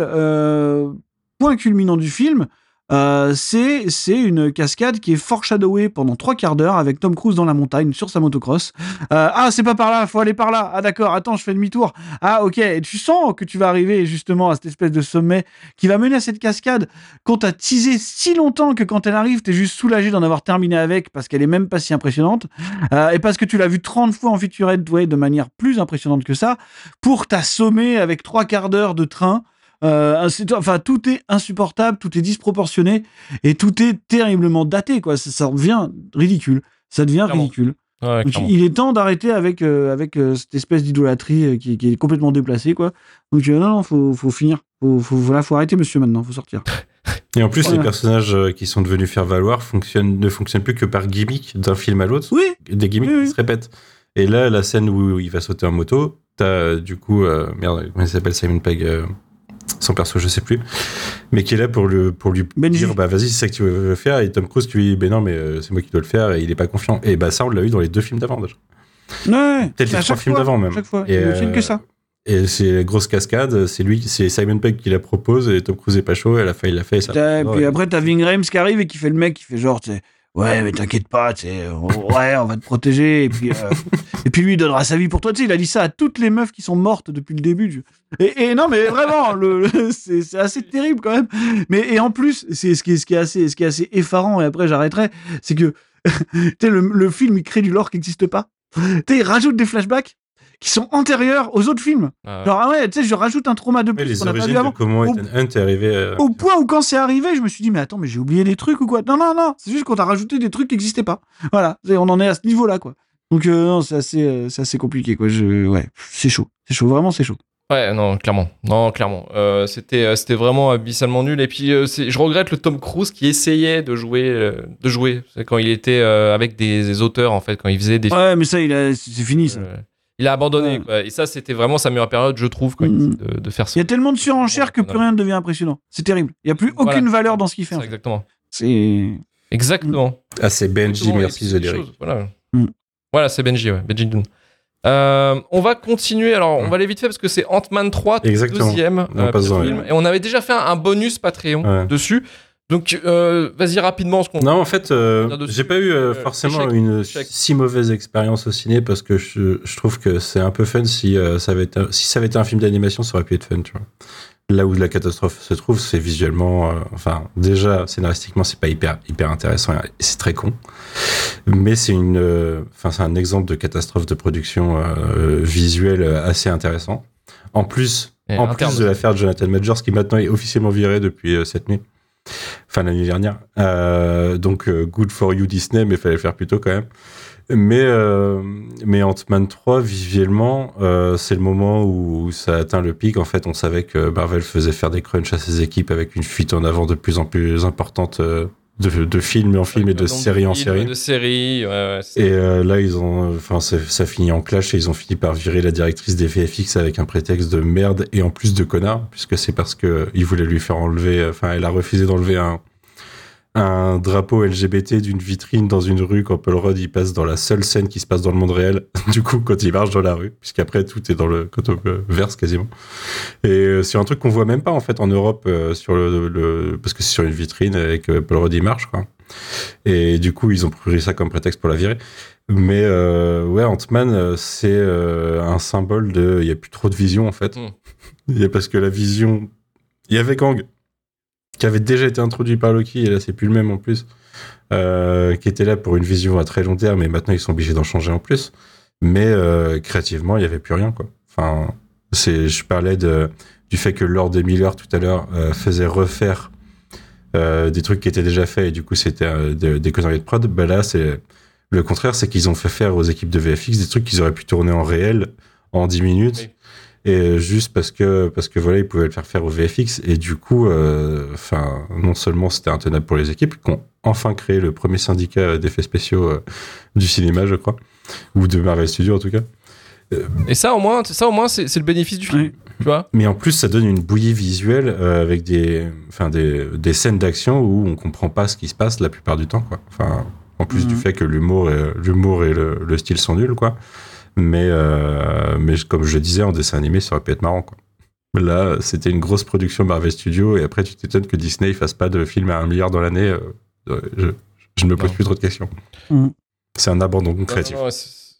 euh, point culminant du film, euh, c'est une cascade qui est foreshadowée pendant trois quarts d'heure avec Tom Cruise dans la montagne sur sa motocross. Euh, ah, c'est pas par là, faut aller par là. Ah, d'accord, attends, je fais demi-tour. Ah, ok, et tu sens que tu vas arriver justement à cette espèce de sommet qui va mener à cette cascade qu'on t'a teasé si longtemps que quand elle arrive, t'es juste soulagé d'en avoir terminé avec parce qu'elle est même pas si impressionnante. Euh, et parce que tu l'as vu 30 fois en featurette ouais, de manière plus impressionnante que ça, pour t'assommer avec trois quarts d'heure de train. Euh, c'est- enfin, tout est insupportable, tout est disproportionné et tout est terriblement daté. Quoi. Ça, ça devient ridicule. Ça devient Clairement. ridicule. Ouais, Donc, clairement. il est temps d'arrêter avec, euh, avec euh, cette espèce d'idolâtrie euh, qui, qui est complètement déplacée. Quoi. Donc, euh, non, non, faut, faut finir. Faut, faut, voilà, faut arrêter, monsieur, maintenant. Faut sortir. [laughs] Et en plus, Voilà. les personnages qui sont devenus faire valoir fonctionnent, ne fonctionnent plus que par gimmick d'un film à l'autre. Oui, Des gimmicks Oui, oui. qui se répètent. Et là, la scène où il va sauter en moto, t'as du coup, euh, merde, comment il s'appelle Simon Pegg euh, son perso, je sais plus, mais qui est là pour, lui Benji. dire bah vas-y, c'est ça que tu veux faire. Et Tom Cruise qui lui dit ben non, mais euh, c'est moi qui dois le faire et il est pas confiant. Et bah ça, on l'a eu dans les deux films d'avant déjà. ouais. Peut-être les trois films d'avant même. Chaque fois. Et, Et, film euh, que ça. Et c'est la grosse cascade, c'est lui, c'est Simon Pegg qui la propose et Tom Cruise est pas chaud et à la fin il l'a fait. Et ça Ouais. puis après, t'as Ving Rhames qui arrive et qui fait le mec qui fait genre, tu sais, ouais, mais t'inquiète pas, tu sais, on- ouais, on va te protéger. Et puis, euh, [laughs] et puis lui, il donnera sa vie pour toi. Tu sais, il a dit ça à toutes les meufs qui sont mortes depuis le début. du- Et, et non, mais vraiment, le, le- [laughs] c'est c'est assez terrible quand même. Mais et en plus, c'est ce qui est, ce qui est assez, ce qui est assez effarant. Et après, j'arrêterai, c'est que, [laughs] tu sais, le, le film, il crée du lore qui n'existe pas. Tu sais, il rajoute des flashbacks qui sont antérieurs aux autres films. Ah, Genre, ah ouais, tu sais, je rajoute un trauma de Ouais, plus les qu'on n'a pas origines vu de comment Au- Ethan Hunt est arrivé. à- Au point où quand c'est arrivé, je me suis dit, mais attends, mais j'ai oublié des trucs ou quoi? Non, non, non, c'est juste qu'on a rajouté des trucs qui n'existaient pas. Voilà, on en est à ce niveau-là, quoi. Donc, euh, non, c'est assez, euh, c'est assez compliqué, quoi. Je, ouais, c'est chaud. C'est chaud, vraiment, c'est chaud. Ouais, non, clairement. Non, clairement. Euh, c'était, euh, c'était vraiment abyssalement nul. Et puis, euh, c'est- je regrette le Tom Cruise qui essayait de jouer, euh, de jouer. Quand il était euh, avec des, des auteurs, en fait, quand il faisait des. Ouais, mais ça, il a, c'est c'est fini, ça. Euh, il a abandonné. Ouais. quoi. Et ça, c'était vraiment sa meilleure période, je trouve, quoi, Mm. de, de faire Il ça. y a tellement de surenchère que plus rien ne devient impressionnant. C'est terrible. Il n'y a plus Voilà. aucune valeur dans ce qu'il fait. en C'est fait. exactement. C'est. Exactement. Ah, c'est Benji, merci The Lyric. Voilà. Mm. Voilà, c'est Benji, ouais. Benji Doon. Euh, on va continuer. Alors, on va aller vite fait parce que c'est Ant-Man 3, Exactement. deuxième dans film. Et on avait déjà fait un, un bonus Patreon Ouais. dessus. Donc, euh, vas-y rapidement. Ce qu'on Non, en fait, euh, j'ai pas eu euh, Euh, forcément échec, une échec. si mauvaise expérience au ciné parce que je, je trouve que c'est un peu fun si, euh, ça avait été, un- si ça avait été un film d'animation, ça aurait pu être fun, tu vois. Là où la catastrophe se trouve, c'est visuellement, euh, enfin, déjà, scénaristiquement, c'est pas hyper, hyper intéressant et c'est très con. Mais c'est une, euh, enfin, c'est un exemple de catastrophe de production euh, visuelle assez intéressant. En plus, Et en interne plus de l'affaire de Jonathan Majors qui maintenant est officiellement viré depuis euh, cette nuit. L'année dernière. donc good for you Disney, mais fallait le faire plus tôt quand même. Mais, euh, mais Ant-Man 3, visuellement, euh, c'est le moment où ça atteint le pic. En fait, on savait que Marvel faisait faire des crunchs à ses équipes avec une fuite en avant de plus en plus importante euh, de, de films en film et de séries en série. De séries, ouais, ouais, Et euh, là, ils ont, enfin, ça finit en clash et ils ont fini par virer la directrice des VFX avec un prétexte de merde et en plus de connard, puisque c'est parce que ils voulaient lui faire enlever, enfin, elle a refusé d'enlever un, un drapeau LGBT d'une vitrine dans une rue quand Paul Rudd il passe dans la seule scène qui se passe dans le monde réel. [laughs] du coup, quand il marche dans la rue, puisqu'après tout est dans le quand on verse quasiment. Et euh, c'est un truc qu'on voit même pas en fait en Europe euh, sur le, parce que c'est sur une vitrine et que Paul Rudd il marche quoi. Et du coup, ils ont pris ça comme prétexte pour la virer. Mais euh, ouais, Ant-Man, c'est un symbole de. Il y a plus trop de vision en fait. [laughs] Il y a parce que la vision. Il y avait Kang qui avait déjà été introduit par Loki, et là c'est plus le même en plus, euh, qui était là pour une vision à très long terme, et maintenant ils sont obligés d'en changer en plus. Mais euh, créativement, il n'y avait plus rien, quoi. Enfin, c'est, je parlais de, du fait que Lord et Miller tout à l'heure euh, faisait refaire euh, des trucs qui étaient déjà faits, et du coup c'était euh, des conneries de prod. Ben là, c'est le contraire, c'est qu'ils ont fait faire aux équipes de VFX des trucs qu'ils auraient pu tourner en réel en 10 minutes et juste parce que parce que voilà ils pouvaient le faire faire au VFX et du coup euh, enfin non seulement c'était intenable pour les équipes qui ont enfin créé le premier syndicat d'effets spéciaux euh, du cinéma je crois. Ou de Marvel Studios en tout cas. Et ça au moins ça au moins c'est le bénéfice du film tu vois. Mais en plus ça donne une bouillie visuelle euh, avec des enfin des, des scènes d'action où on comprend pas ce qui se passe la plupart du temps quoi. Enfin en plus du mhm. fait que l'humour l'humour et le, le, style sont nuls quoi mais, euh, mais comme je le disais, en dessin animé, ça aurait pu être marrant. Quoi. Là, c'était une grosse production Marvel Studios, et après, tu t'étonnes que Disney ne fasse pas de film à un milliard dans l'année. Euh, je, ne me pose plus trop de questions. Mm. C'est un abandon créatif.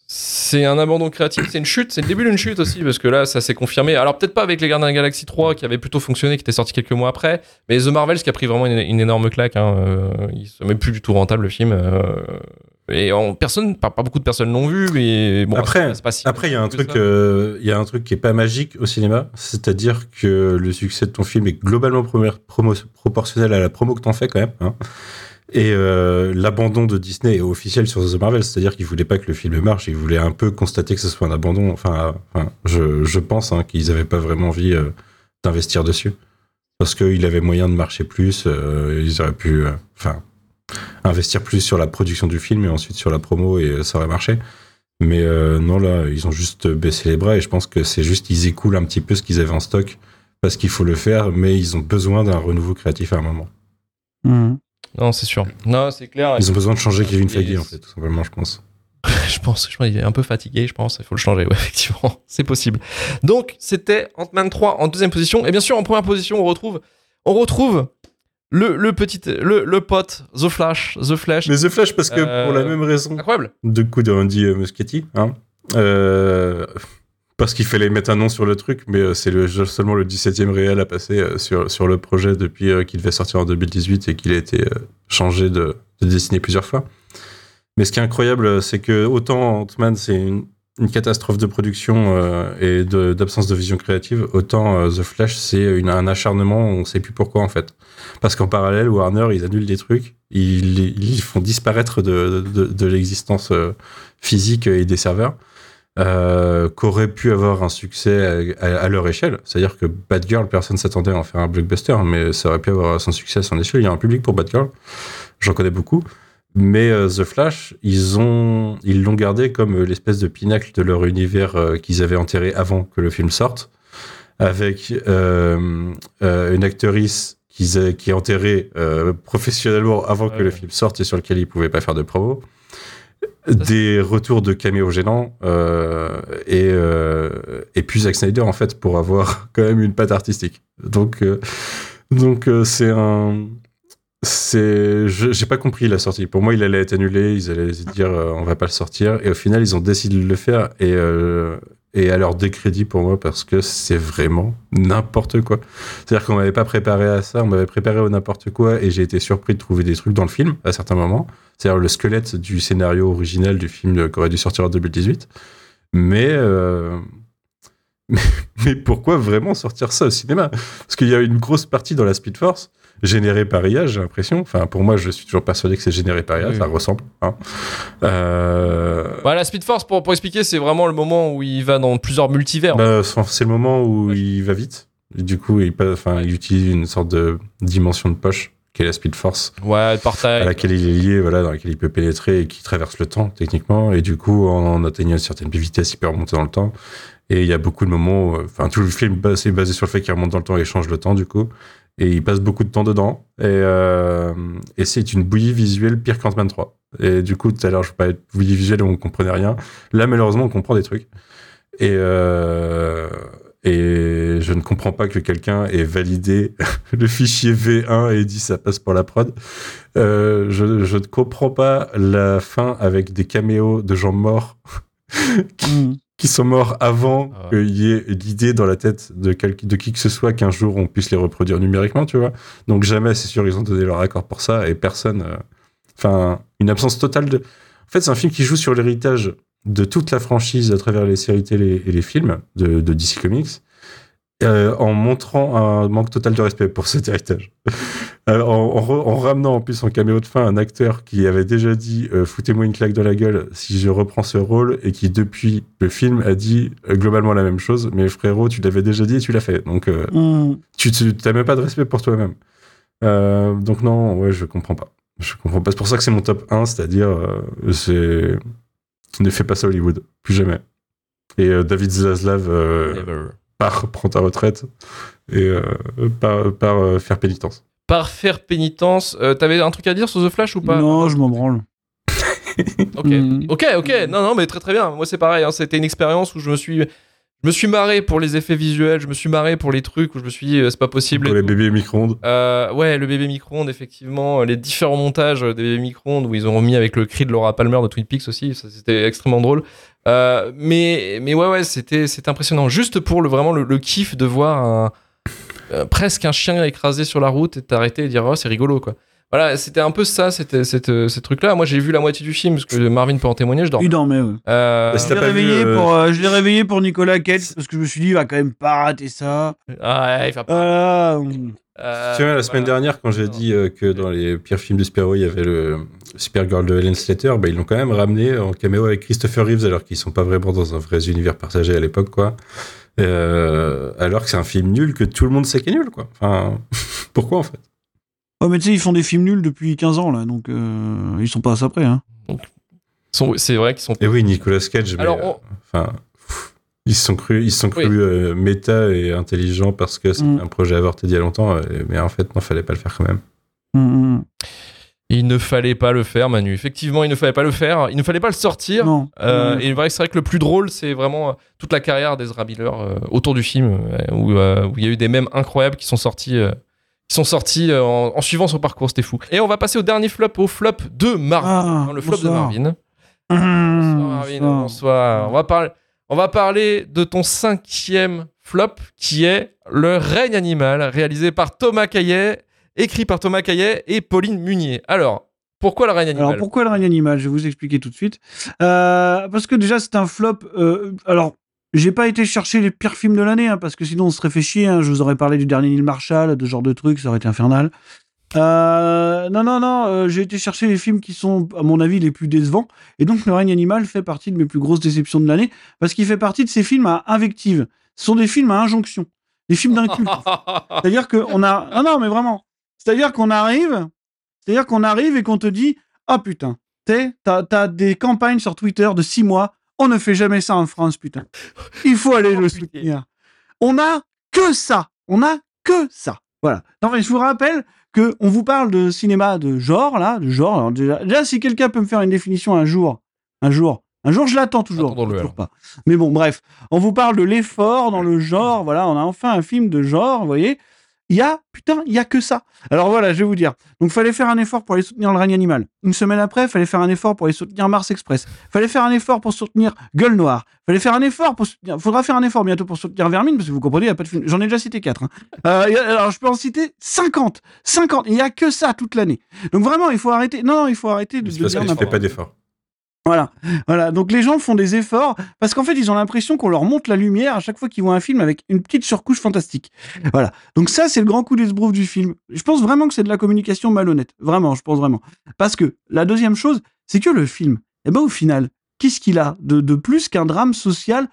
c'est un abandon créatif, c'est une chute, c'est le début d'une chute aussi, parce que là, ça s'est confirmé. Alors, peut-être pas avec les Gardiens de la Galaxie 3, qui avait plutôt fonctionné, qui était sorti quelques mois après, mais The Marvels, qui a pris vraiment une, énorme claque. Hein, euh, il se met plus du tout rentable, le film. Et personne, pas, beaucoup de personnes l'ont vu, mais bon, après, après il y a un truc, euh, il y a un truc qui est pas magique au cinéma, c'est-à-dire que le succès de ton film est globalement proportionnel à la promo que t'en fais quand même. Hein. Et euh, l'abandon de Disney est officiel sur The Marvel, c'est-à-dire qu'il voulait pas que le film marche, il voulait un peu constater que ce soit un abandon. Enfin, je, je, pense hein, qu'ils avaient pas vraiment envie euh, d'investir dessus parce qu'il avait moyen de marcher plus. ils auraient pu, enfin investir plus sur la production du film et ensuite sur la promo et ça aurait marché. Mais euh, non, là, ils ont juste baissé les bras et je pense que c'est juste qu'ils écoulent un petit peu ce qu'ils avaient en stock parce qu'il faut le faire, mais ils ont besoin d'un renouveau créatif à un moment. Mmh. Non, c'est sûr. Non, c'est clair. Ils ont besoin de changer Kevin Feige, en fait, tout simplement, je pense. [laughs] je pense, je pense qu'il est un peu fatigué, je pense. Il faut le changer, ouais, [laughs] effectivement. C'est possible. Donc, c'était Ant-Man 3 en deuxième position. Et bien sûr, en première position, on retrouve, on retrouve le, le petit le, le pote The Flash The Flash. Mais The Flash parce que pour la euh, même raison. incroyable. De coup de Andy Muschietti hein, euh, parce qu'il fallait mettre un nom sur le truc mais euh, c'est le, seulement le 17e réel à passer sur, sur le projet depuis qu'il devait sortir en 2018 et qu'il a été changé de, de dessiner plusieurs fois. Mais ce qui est incroyable c'est que autant Ant-Man c'est une une catastrophe de production euh, et d'absence de, vision créative, autant euh, The Flash, c'est un acharnement, on sait plus pourquoi en fait. Parce qu'en parallèle, Warner, ils annulent des trucs, ils, font disparaître de, de, l'existence euh, physique et des serveurs, qu'aurait pu avoir un succès à, leur échelle. C'est-à-dire que Bad Girl, personne s'attendait à en faire un blockbuster, mais ça aurait pu avoir son succès à son échelle. Il y a un public pour Bad Girl, j'en connais beaucoup. Mais euh, The Flash, ils ont, ils l'ont gardé comme euh, l'espèce de pinacle de leur univers euh, qu'ils avaient enterré avant que le film sorte, avec une actrice qui, est enterrée professionnellement avant que le film sorte et sur lequel ils pouvaient pas faire de promo, des retours de caméos gênants et et puis Zack Snyder en fait pour avoir [laughs] quand même une patte artistique. Donc donc c'est un c'est, j'ai pas compris la sortie. Pour moi, il allait être annulé. Ils allaient dire, euh, on va pas le sortir. Et au final, ils ont décidé de le faire. Et euh, et à leur décrédit pour moi parce que c'est vraiment n'importe quoi. C'est-à-dire qu'on m'avait pas préparé à ça. On m'avait préparé au n'importe quoi. Et j'ai été surpris de trouver des trucs dans le film à certains moments. C'est-à-dire le squelette du scénario original du film qui aurait dû sortir en 2018. Mais euh, [laughs] mais, pourquoi vraiment sortir ça au cinéma? Parce qu'il y a une grosse partie dans la Speed Force généré par IA, j'ai l'impression. Enfin, pour moi, je suis toujours persuadé que c'est généré par IA, Oui. ça ressemble. Hein. Euh, Voilà, Speed Force, pour, pour expliquer, c'est vraiment le moment où il va dans plusieurs multivers. bah, c'est le moment où il va vite. Et du coup, il, enfin, il utilise une sorte de dimension de poche qui est la Speed Force. ouais, de partage. à laquelle il est lié, voilà, dans laquelle il peut pénétrer et qui traverse le temps techniquement. Et du coup, en atteignant une certaine vitesse, il peut remonter dans le temps. Et il y a beaucoup de moments, enfin, tout le film c'est basé sur le fait qu'il remonte dans le temps et change le temps, du coup. Et il passe beaucoup de temps dedans. Et, euh, c'est une bouillie visuelle pire qu'Ant-Man 3. Et du coup, tout à l'heure, je parlais de bouillie visuelle où on comprenait rien. Là, malheureusement, on comprend des trucs. Et, euh, je ne comprends pas que quelqu'un ait validé [laughs] le fichier V1 et dit ça passe pour la prod. Euh, je, je ne comprends pas la fin avec des caméos de gens morts [laughs] Mm. Qui sont morts avant Ah. qu'il y ait l'idée dans la tête de, quel- de qui que ce soit qu'un jour on puisse les reproduire numériquement, tu vois. Donc jamais, c'est sûr, ils ont donné leur accord pour ça et personne. euh, Enfin, une absence totale de. En fait, c'est un film qui joue sur l'héritage de toute la franchise à travers les séries télé et les films de, de DC Comics. Euh, en montrant un manque total de respect pour cet héritage. [laughs] Euh, en, en re- en ramenant en plus en caméo de fin un acteur qui avait déjà dit euh, foutez-moi une claque dans la gueule si je reprends ce rôle et qui depuis le film a dit euh, globalement la même chose. Mais frérot tu l'avais déjà dit et tu l'as fait. Donc euh, Mm. tu t'as même pas de respect pour toi-même. Euh, donc non ouais je comprends pas. Je comprends pas. C'est pour ça que c'est mon top 1 c'est-à-dire euh, c'est ne fais pas ça Hollywood. Plus jamais. Et euh, David Zaslav part prends ta retraite et euh, part, euh, faire pénitence Par faire pénitence, euh, t'avais un truc à dire sur The Flash ou pas? Non, je m'en branle. [laughs] Ok. Mm. Ok, ok, non, non, mais très très bien. Moi, c'est pareil. hein, C'était une expérience où je me suis, je me suis marré pour les effets visuels, je me suis marré pour les trucs où je me suis dit, c'est pas possible. pour les bébés micro-ondes Euh, ouais, le bébé micro-ondes, effectivement, les différents montages des bébés micro-ondes où ils ont remis avec le cri de Laura Palmer de Twin Peaks aussi, c'était extrêmement drôle. Euh, mais, mais ouais, ouais, c'était, c'était impressionnant. Juste pour le, vraiment le, kiff de voir un, euh, presque un chien écrasé sur la route et t'arrêter et dire, oh, c'est rigolo, quoi. Voilà, c'était un peu ça, c'était, cette, ces trucs-là. Moi, j'ai vu la moitié du film, parce que Marvin peut en témoigner, je dors. Il dormait, ouais. Euh, Bah, si Je t'as l'ai pas vu, réveillé, euh, pour, euh, je l'ai réveillé pour Nicolas Cage parce que je me suis dit, il va quand même pas rater ça. ah, ouais, il va pas. Euh, Tu vois, la semaine dernière, quand j'ai dit euh, que dans les pires films de super-héros, il y avait le Supergirl de Helen Slater, bah, ils l'ont quand même ramené en caméo avec Christopher Reeves, alors qu'ils sont pas vraiment dans un vrai univers partagé à l'époque, quoi. Euh, alors que c'est un film nul que tout le monde sait qu'il est nul, quoi. Enfin, [laughs] pourquoi en fait? Ouais, mais tu sais, ils font des films nuls depuis 15 ans, là, donc euh, ils sont pas à ça près. Hein. C'est vrai qu'ils sont. Et oui, Nicolas Cage, mais, Alors, euh, on- enfin, pff, ils se sont crus, ils sont crus Oui. euh, méta et intelligents parce que c'est Mm. un projet avorté d'il y a longtemps, euh, mais en fait, non, fallait pas le faire quand même. Mm, mm. Il ne fallait pas le faire, Manu. Effectivement, il ne fallait pas le faire. Il ne fallait pas le sortir. Non. Euh. Et c'est vrai que le plus drôle, c'est vraiment toute la carrière d'Ezra Miller euh, autour du film, euh, où euh, où il y a eu des mèmes incroyables qui sont sortis, euh, qui sont sortis euh, en, en suivant son parcours. C'était fou. Et on va passer au dernier flop, au flop de Marvin. Ah, le flop de. Marvin. Mmh, Bonsoir Marvin, bonsoir. bonsoir. On va, parler, on va parler de ton cinquième flop qui est Le règne animal, réalisé par Thomas Caillet, écrit par Thomas Caillet et Pauline Munier. Alors, pourquoi le règne animal? Alors pourquoi le règne animal? Je vais vous expliquer tout de suite. Euh, parce que déjà c'est un flop. euh, alors j'ai pas été chercher les pires films de l'année hein, parce que sinon on serait fait chier. hein. Je vous aurais parlé du dernier Neil Marshall, de ce genre de trucs, ça aurait été infernal. Euh, non non non, euh, j'ai été chercher les films qui sont à mon avis les plus décevants. Et donc le règne animal fait partie de mes plus grosses déceptions de l'année parce qu'il fait partie de ces films à invective. Ce sont des films à injonction, des films d'inculte. [laughs] C'est-à-dire qu'on a. Ah non, mais vraiment. C'est-à-dire qu'on arrive. C'est-à-dire qu'on arrive et qu'on te dit Ah putain, t'as des campagnes sur Twitter de six mois. On ne fait jamais ça en France, putain. Il faut aller Oh, le putain. soutenir. On a que ça. On a que ça. Voilà. Non, mais je vous rappelle que on vous parle de cinéma de genre, là, de genre. Alors déjà, déjà, si quelqu'un peut me faire une définition un jour, un jour, un jour, je l'attends toujours. Toujours pas. Mais bon, bref, on vous parle de l'effort dans le genre. Voilà, on a enfin un film de genre, vous voyez. Il y a, putain, il y a que ça. Alors voilà, je vais vous dire. Donc, fallait faire un effort pour aller soutenir le règne animal. Une semaine après, fallait faire un effort pour aller soutenir Mars Express. Fallait faire un effort pour soutenir Gueule Noire. Fallait faire un effort pour soutenir. Faudra faire un effort bientôt pour soutenir Vermine, parce que vous comprenez, il n'y a pas de film. J'en ai déjà cité 4. alors, je peux en citer 50. 50. Il n'y a que ça toute l'année. Donc, vraiment, il faut arrêter. Non, non, il faut arrêter de, C'est parce dire que tu fais pas d'effort. Voilà, voilà. Donc les gens font des efforts parce qu'en fait ils ont l'impression qu'on leur monte la lumière à chaque fois qu'ils voient un film avec une petite surcouche fantastique. Voilà. Donc ça c'est le grand coup d'esbrouf du film. Je pense vraiment que c'est de la communication malhonnête. Vraiment, je pense vraiment. Parce que la deuxième chose, c'est que le film, eh ben au final, qu'est-ce qu'il a de, de plus qu'un drame social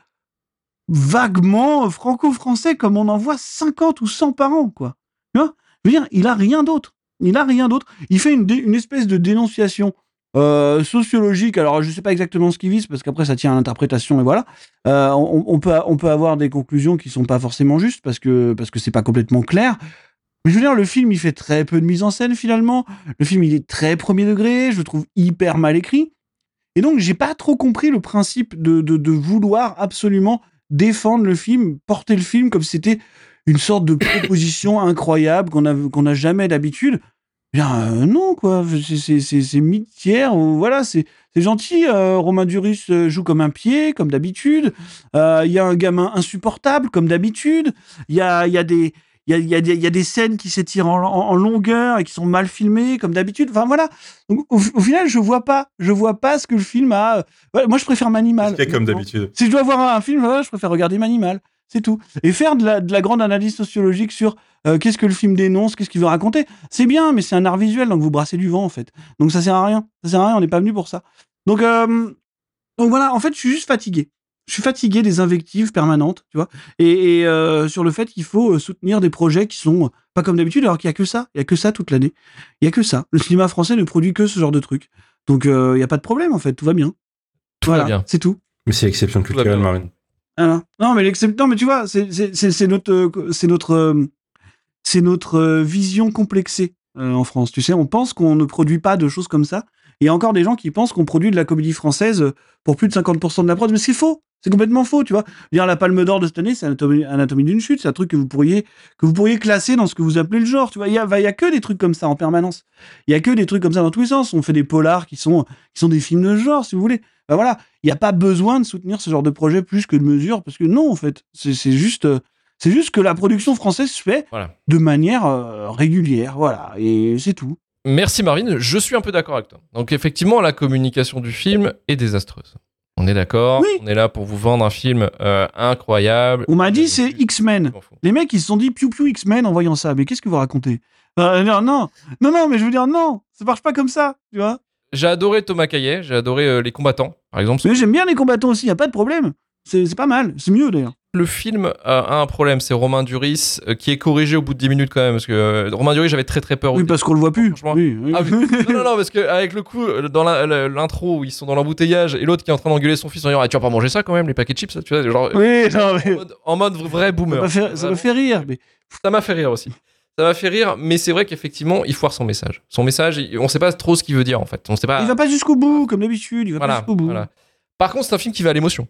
vaguement franco-français comme on en voit 50 ou 100 par an, quoi? Tu vois? Je veux dire, il a rien d'autre. Il a rien d'autre. Il fait une, une espèce de dénonciation euh, sociologique. Alors, je sais pas exactement ce qu'il vise parce qu'après ça tient à l'interprétation et voilà. Euh, on, peut on peut avoir des conclusions qui sont pas forcément justes parce que parce que c'est pas complètement clair. Mais je veux dire, le film il fait très peu de mise en scène finalement. Le film il est très premier degré. Je le trouve hyper mal écrit. Et donc j'ai pas trop compris le principe de, de, vouloir absolument défendre le film, porter le film comme si c'était une sorte de [coughs] proposition incroyable qu'on n'a jamais d'habitude. Bien euh, non quoi, c'est ou voilà c'est gentil. euh, Romain Duris euh, joue comme un pied comme d'habitude. Euh, Il y a un gamin insupportable comme d'habitude. Il y a y a des il y a, y, a des- il y a des scènes qui s'étirent en, en- en longueur et qui sont mal filmées comme d'habitude. Enfin voilà. Donc au, au final je vois pas je vois pas ce que le film a. ouais, moi je préfère Manimal. C'est comme d'habitude. Si je dois voir un film, voilà, je préfère regarder Manimal. C'est tout. Et faire de la, de la grande analyse sociologique sur euh, qu'est-ce que le film dénonce, qu'est-ce qu'il veut raconter, c'est bien, mais c'est un art visuel, donc vous brassez du vent, en fait. Donc ça sert à rien. Ça sert à rien, on n'est pas venu pour ça. Donc, euh, donc voilà, en fait, je suis juste fatigué. Je suis fatigué des invectives permanentes, tu vois, et, et, euh, sur le fait qu'il faut soutenir des projets qui sont pas comme d'habitude, alors qu'il y a que ça, il y a que ça toute l'année. Il y a que ça. Le cinéma français ne produit que ce genre de trucs. Donc euh, il y a pas de problème, en fait, tout va bien. Tout voilà, va bien. c'est tout. Mais c'est exception va culturelle. Marine. Ah, non, mais mais tu vois, c'est c'est- c'est- notre, euh, c'est notre, euh, notre euh, vision complexée en France. Tu sais, on pense qu'on ne produit pas de choses comme ça. Il y a encore des gens qui pensent qu'on produit de la comédie française pour plus de 50% de la prod, mais c'est faux. C'est complètement faux, tu vois. Dire la Palme d'Or de cette année, c'est Anatomie, Anatomie d'une chute. C'est un truc que vous pourriez, que vous pourriez classer dans ce que vous appelez le genre. Tu vois, il y a, y a que des trucs comme ça en permanence. Il y a que des trucs comme ça dans tous les sens. On fait des polars qui sont, qui sont des films de genre, si vous voulez. Ben voilà, il n'y a pas besoin de soutenir ce genre de projet plus que de mesure, parce que non, en fait, c'est juste, euh, c'est juste que la production française se fait Voilà. de manière euh, régulière, voilà, et c'est tout. Merci Marvin, je suis un peu d'accord avec toi. Donc effectivement, la communication du film est désastreuse. On est d'accord, Oui. on est là pour vous vendre un film euh, incroyable. On m'a dit c'est X-Men. Les mecs, ils se sont dit piou piou X-Men en voyant ça. Mais qu'est-ce que vous racontez? Euh, Non, non, non, non, mais je veux dire non, ça marche pas comme ça, tu vois. J'ai adoré Thomas Caillet, j'ai adoré euh, Les Combattants, par exemple. Mais j'aime bien les combattants aussi, y a pas de problème. C'est c'est pas mal, c'est mieux d'ailleurs. Le film a un problème, c'est Romain Duris euh, qui est corrigé au bout de 10 minutes quand même. Parce que euh, Romain Duris, j'avais très très peur. Oui, parce qu'on le voit plus. Franchement. Oui, oui. Ah, [laughs] non, non, non, parce qu'avec le coup, dans l'intro où ils sont dans l'embouteillage et l'autre qui est en train d'engueuler son fils en disant ah, Tu vas pas manger ça quand même, les paquets de chips, tu vois, genre, Oui, non, mais en, mode, en mode vrai ça boomer. fait, ça m'a fait rire. Mais... Ça m'a fait rire aussi. Ça m'a fait rire, mais c'est vrai qu'effectivement, il foire son message. Son message, on sait pas trop ce qu'il veut dire en fait. On sait pas. Il va pas jusqu'au bout, comme d'habitude. Il va pas jusqu'au bout. voilà. Par contre, c'est un film qui va à l'émotion.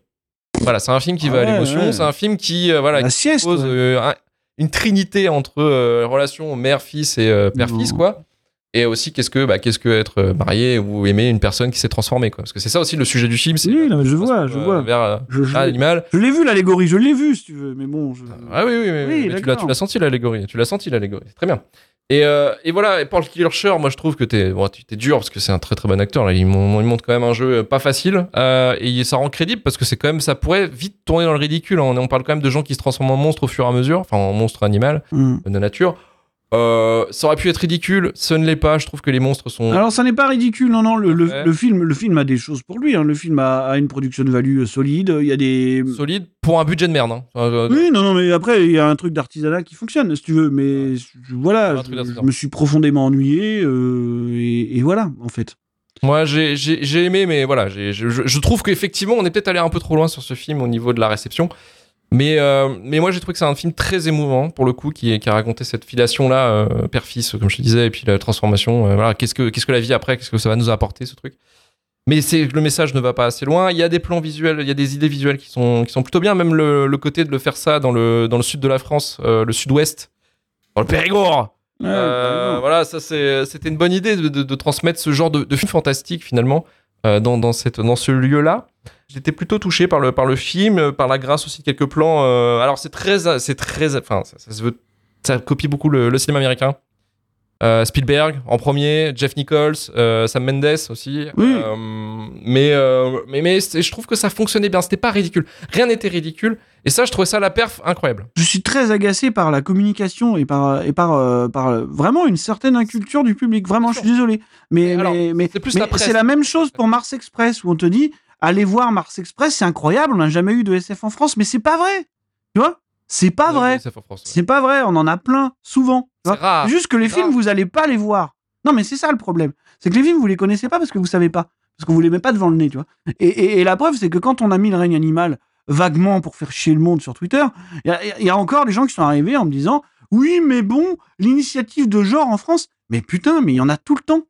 Voilà, c'est un film qui Ah va à l'émotion. ouais. C'est un film qui, euh, voilà, La qui sieste. pose euh, un- une trinité entre euh, relation mère-fils et euh, père-fils, Non. quoi. Et aussi, qu'est-ce que, bah, qu'est-ce que être euh, marié ou aimer une personne qui s'est transformée, quoi. Parce que c'est ça aussi le sujet du film. C'est Oui, non, mais je euh, vois, je vois. vers euh, Je, je- l'animal. je l'ai vu l'allégorie, je l'ai vu si tu veux, mais bon. Je... Ah oui, oui, oui, Oui, mais tu l'as, senti l'allégorie. Tu l'as senti l'allégorie. Très bien. Et, euh, et voilà, et Paul Kircher, moi je trouve que t'es, bon, tu t'es dur parce que c'est un très très bon acteur. Là. Il, il montre quand même un jeu pas facile euh, et ça rend crédible parce que c'est quand même, ça pourrait vite tourner dans le ridicule. On, on parle quand même de gens qui se transforment en monstres au fur et à mesure, enfin en monstre animal Hmm. de nature. Euh, ça aurait pu être ridicule, ce ne l'est pas. Je trouve que les monstres sont. Alors ça n'est pas ridicule, non, non. Le, le- Ouais. le film, le film a des choses pour lui. hein. Le film a, a une production de value euh, solide. Il y a des. solides pour un budget de merde. hein. Euh, Oui, non, non, mais après il y a un truc d'artisanat qui fonctionne, si tu veux. Mais je- voilà, je, me suis profondément ennuyé euh, et, et voilà, en fait. Moi, j'ai- aimé, mais voilà, je trouve qu'effectivement, on est peut-être allé un peu trop loin sur ce film au niveau de la réception. Mais, euh, mais moi, j'ai trouvé que c'est un film très émouvant, pour le coup, qui, qui a raconté cette filiation-là, euh, père-fils, comme je te disais, et puis la transformation. euh, voilà, qu'est-ce que, qu'est-ce que la vie après Qu'est-ce que ça va nous apporter, ce truc mais c'est le message ne va pas assez loin. Il y a des plans visuels, il y a des idées visuelles qui sont, qui sont plutôt bien. Même le, le côté de le faire ça dans le, dans le sud de la France, euh, le sud-ouest, dans le Périgord. Ouais, carrément. voilà, ça c'est- c'était une bonne idée de, de- de transmettre ce genre de, de film fantastique finalement dans, dans, cette, dans ce lieu-là. J'étais plutôt touché par le, par le film, euh, par la grâce aussi de quelques plans. euh, alors c'est très, c'est très, enfin ça, ça se veut, ça copie beaucoup le, le cinéma américain. Euh, Spielberg en premier, Jeff Nichols, euh, Sam Mendes aussi. Oui. Euh, mais, euh, mais, mais je trouve que ça fonctionnait bien. C'était pas ridicule. Rien n'était ridicule. Et ça, je trouvais ça la perf incroyable. Je suis très agacé par la communication et par, et par, euh, par euh, vraiment une certaine inculture du public. Vraiment, je suis désolé. Mais, Mais mais, la c'est la même chose pour Mars Express où on te dit allez voir Mars Express, c'est incroyable, on n'a jamais eu de SF en France, mais c'est pas vrai. Tu vois? C'est pas vrai. C'est ouais. Pas vrai, on en a plein, souvent. rare. Juste que les films, rare. vous allez pas les voir. Non, mais c'est ça le problème. C'est que les films, vous les connaissez pas parce que vous savez pas. Parce qu'on vous les met pas devant le nez, tu vois. Et, et- et la preuve, c'est que quand on a mis le règne animal vaguement pour faire chier le monde sur Twitter, il y y a encore des gens qui sont arrivés en me disant Oui, mais bon, l'initiative de genre en France, mais putain, mais il y en a tout le temps,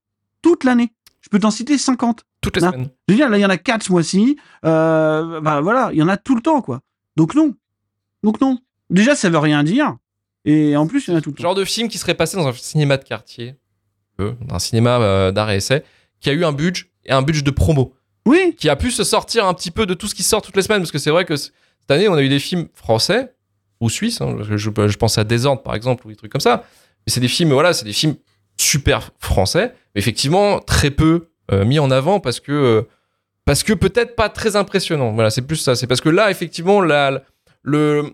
toute l'année. Je peux t'en citer 50. Toutes les Non. semaines. Je veux dire, là, il y en a 4 ce mois-ci. Euh, bah voilà, il y en a tout le temps, quoi. Donc non. Donc non. Déjà, ça veut rien dire. Et en plus, il y en a tout le temps. Genre de film qui serait passé dans un cinéma de quartier, euh, un cinéma euh, d'art et essai, qui a eu un budget et un budget de promo. Oui, qui a pu se sortir un petit peu de tout ce qui sort toutes les semaines. Parce que c'est vrai que cette année, on a eu des films français ou suisses. hein, je, pense à Desordre, par exemple, ou des trucs comme ça. Mais c'est des films, voilà, c'est des films super français, mais effectivement très peu mis en avant parce que, euh, parce que peut-être pas très impressionnant. Voilà, c'est plus ça. C'est parce que là, effectivement, la- le,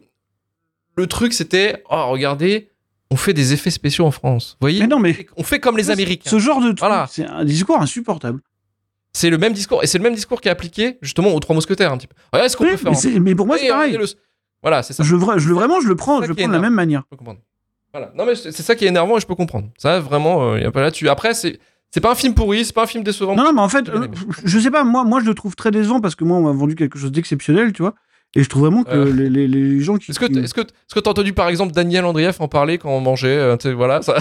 le truc, c'était oh, regardez, on fait des effets spéciaux en France. Vous voyez mais non, mais. On fait comme les Américains. Ce genre de truc, Voilà. c'est un discours insupportable. C'est le même discours. Et c'est le même discours qui est appliqué justement aux Trois Mousquetaires un petit peu. Regarde ce qu'on Oui, peut faire. mais, c'est- mais pour moi, c'est pareil. regardez-le. Voilà, c'est ça. Je, je le vraiment, je le prends, je le prends de la même manière. Je peux comprendre. Voilà. Non mais c'est ça qui est énervant et je peux comprendre. Ça vraiment, il y a pas là-dessus. Après c'est c'est pas un film pourri, c'est pas un film décevant. Non, non, mais en fait, euh, je sais pas, moi, moi, je le trouve très décevant parce que moi, on m'a vendu quelque chose d'exceptionnel, tu vois. Et je trouve vraiment que Euh. les, les- les gens qui. Est-ce que t'as entendu par exemple Daniel Andrieff en parler quand on mangeait euh, voilà ça.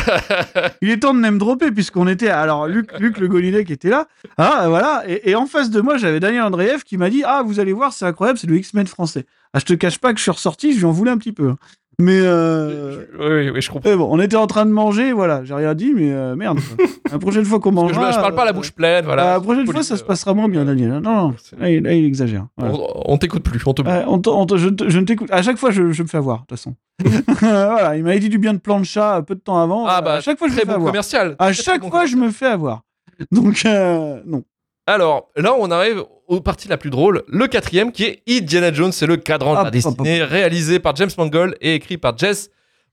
Il est temps de name dropper puisqu'on était. Alors, Luc, [laughs] Luc Le Golinet qui était là. Ah, voilà. Et, et en face de moi, j'avais Daniel Andreev qui m'a dit Ah, vous allez voir, c'est incroyable, c'est le X-Men français. Ah, je te cache pas que je suis ressorti, je lui en voulais un petit peu. Mais. Euh... oui, oui, je comprends. mais bon, on était en train de manger, voilà, j'ai rien dit, mais euh, merde. La prochaine fois qu'on que mangera. je, je parle pas la euh, bouche pleine, voilà. La prochaine fois, ça se passera moins bien, Daniel. Non, non, là, il, là, il exagère. Voilà. On, on t'écoute plus, on te. On te- on je, ne t'écoute. À chaque fois, je, je me fais avoir, de toute façon. [laughs] voilà, il m'avait dit du bien de plan de chat euh, peu de temps avant. Ah bah à chaque fois, je me fais bon avoir. commercial. À chaque bon fois, je me fais avoir. Donc, euh, non. Alors là, on arrive aux parties la plus drôle, le quatrième qui est Indiana Jones, c'est le cadran de Hop, la destinée, réalisé par James Mangold et écrit par Jess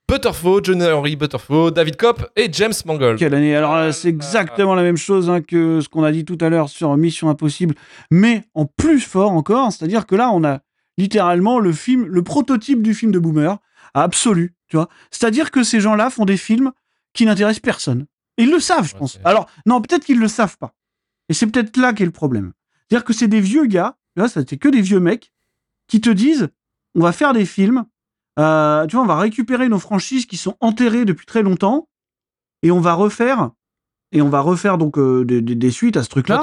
Butterfield, John Henry Butterfield, David Kopp et James Mangold. Quelle année Alors, euh, c'est exactement la même chose hein, que ce qu'on a dit tout à l'heure sur Mission Impossible, mais en plus fort encore. C'est-à-dire que là, on a littéralement le film, le prototype du film de Boomer, absolu. Tu vois C'est-à-dire que ces gens-là font des films qui n'intéressent personne. Et ils le savent, je Ouais, pense. Alors, non, peut-être qu'ils le savent pas. Et c'est peut-être là qu'est le problème. C'est-à-dire que c'est des vieux gars, tu vois, c'était que des vieux mecs qui te disent on va faire des films, euh, tu vois, on va récupérer nos franchises qui sont enterrées depuis très longtemps et on va refaire et on va refaire donc euh, des, des- des suites à ce truc-là.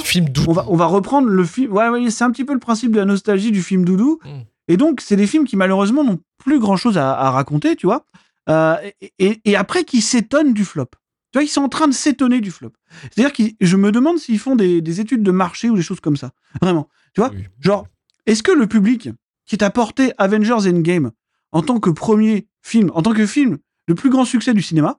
On va, on va reprendre le film. Ouais, ouais, c'est un petit peu le principe de la nostalgie du film Doudou. Mm. Et donc, c'est des films qui malheureusement n'ont plus grand-chose à, à raconter, tu vois. Euh, et, et- et après, qui s'étonnent du flop. Tu vois, ils sont en train de s'étonner du flop. C'est-à-dire que je me demande s'ils font des, des études de marché ou des choses comme ça. Vraiment. Tu vois, Oui. genre, est-ce que le public qui t'a porté Avengers Endgame en tant que premier film, en tant que film le plus grand succès du cinéma,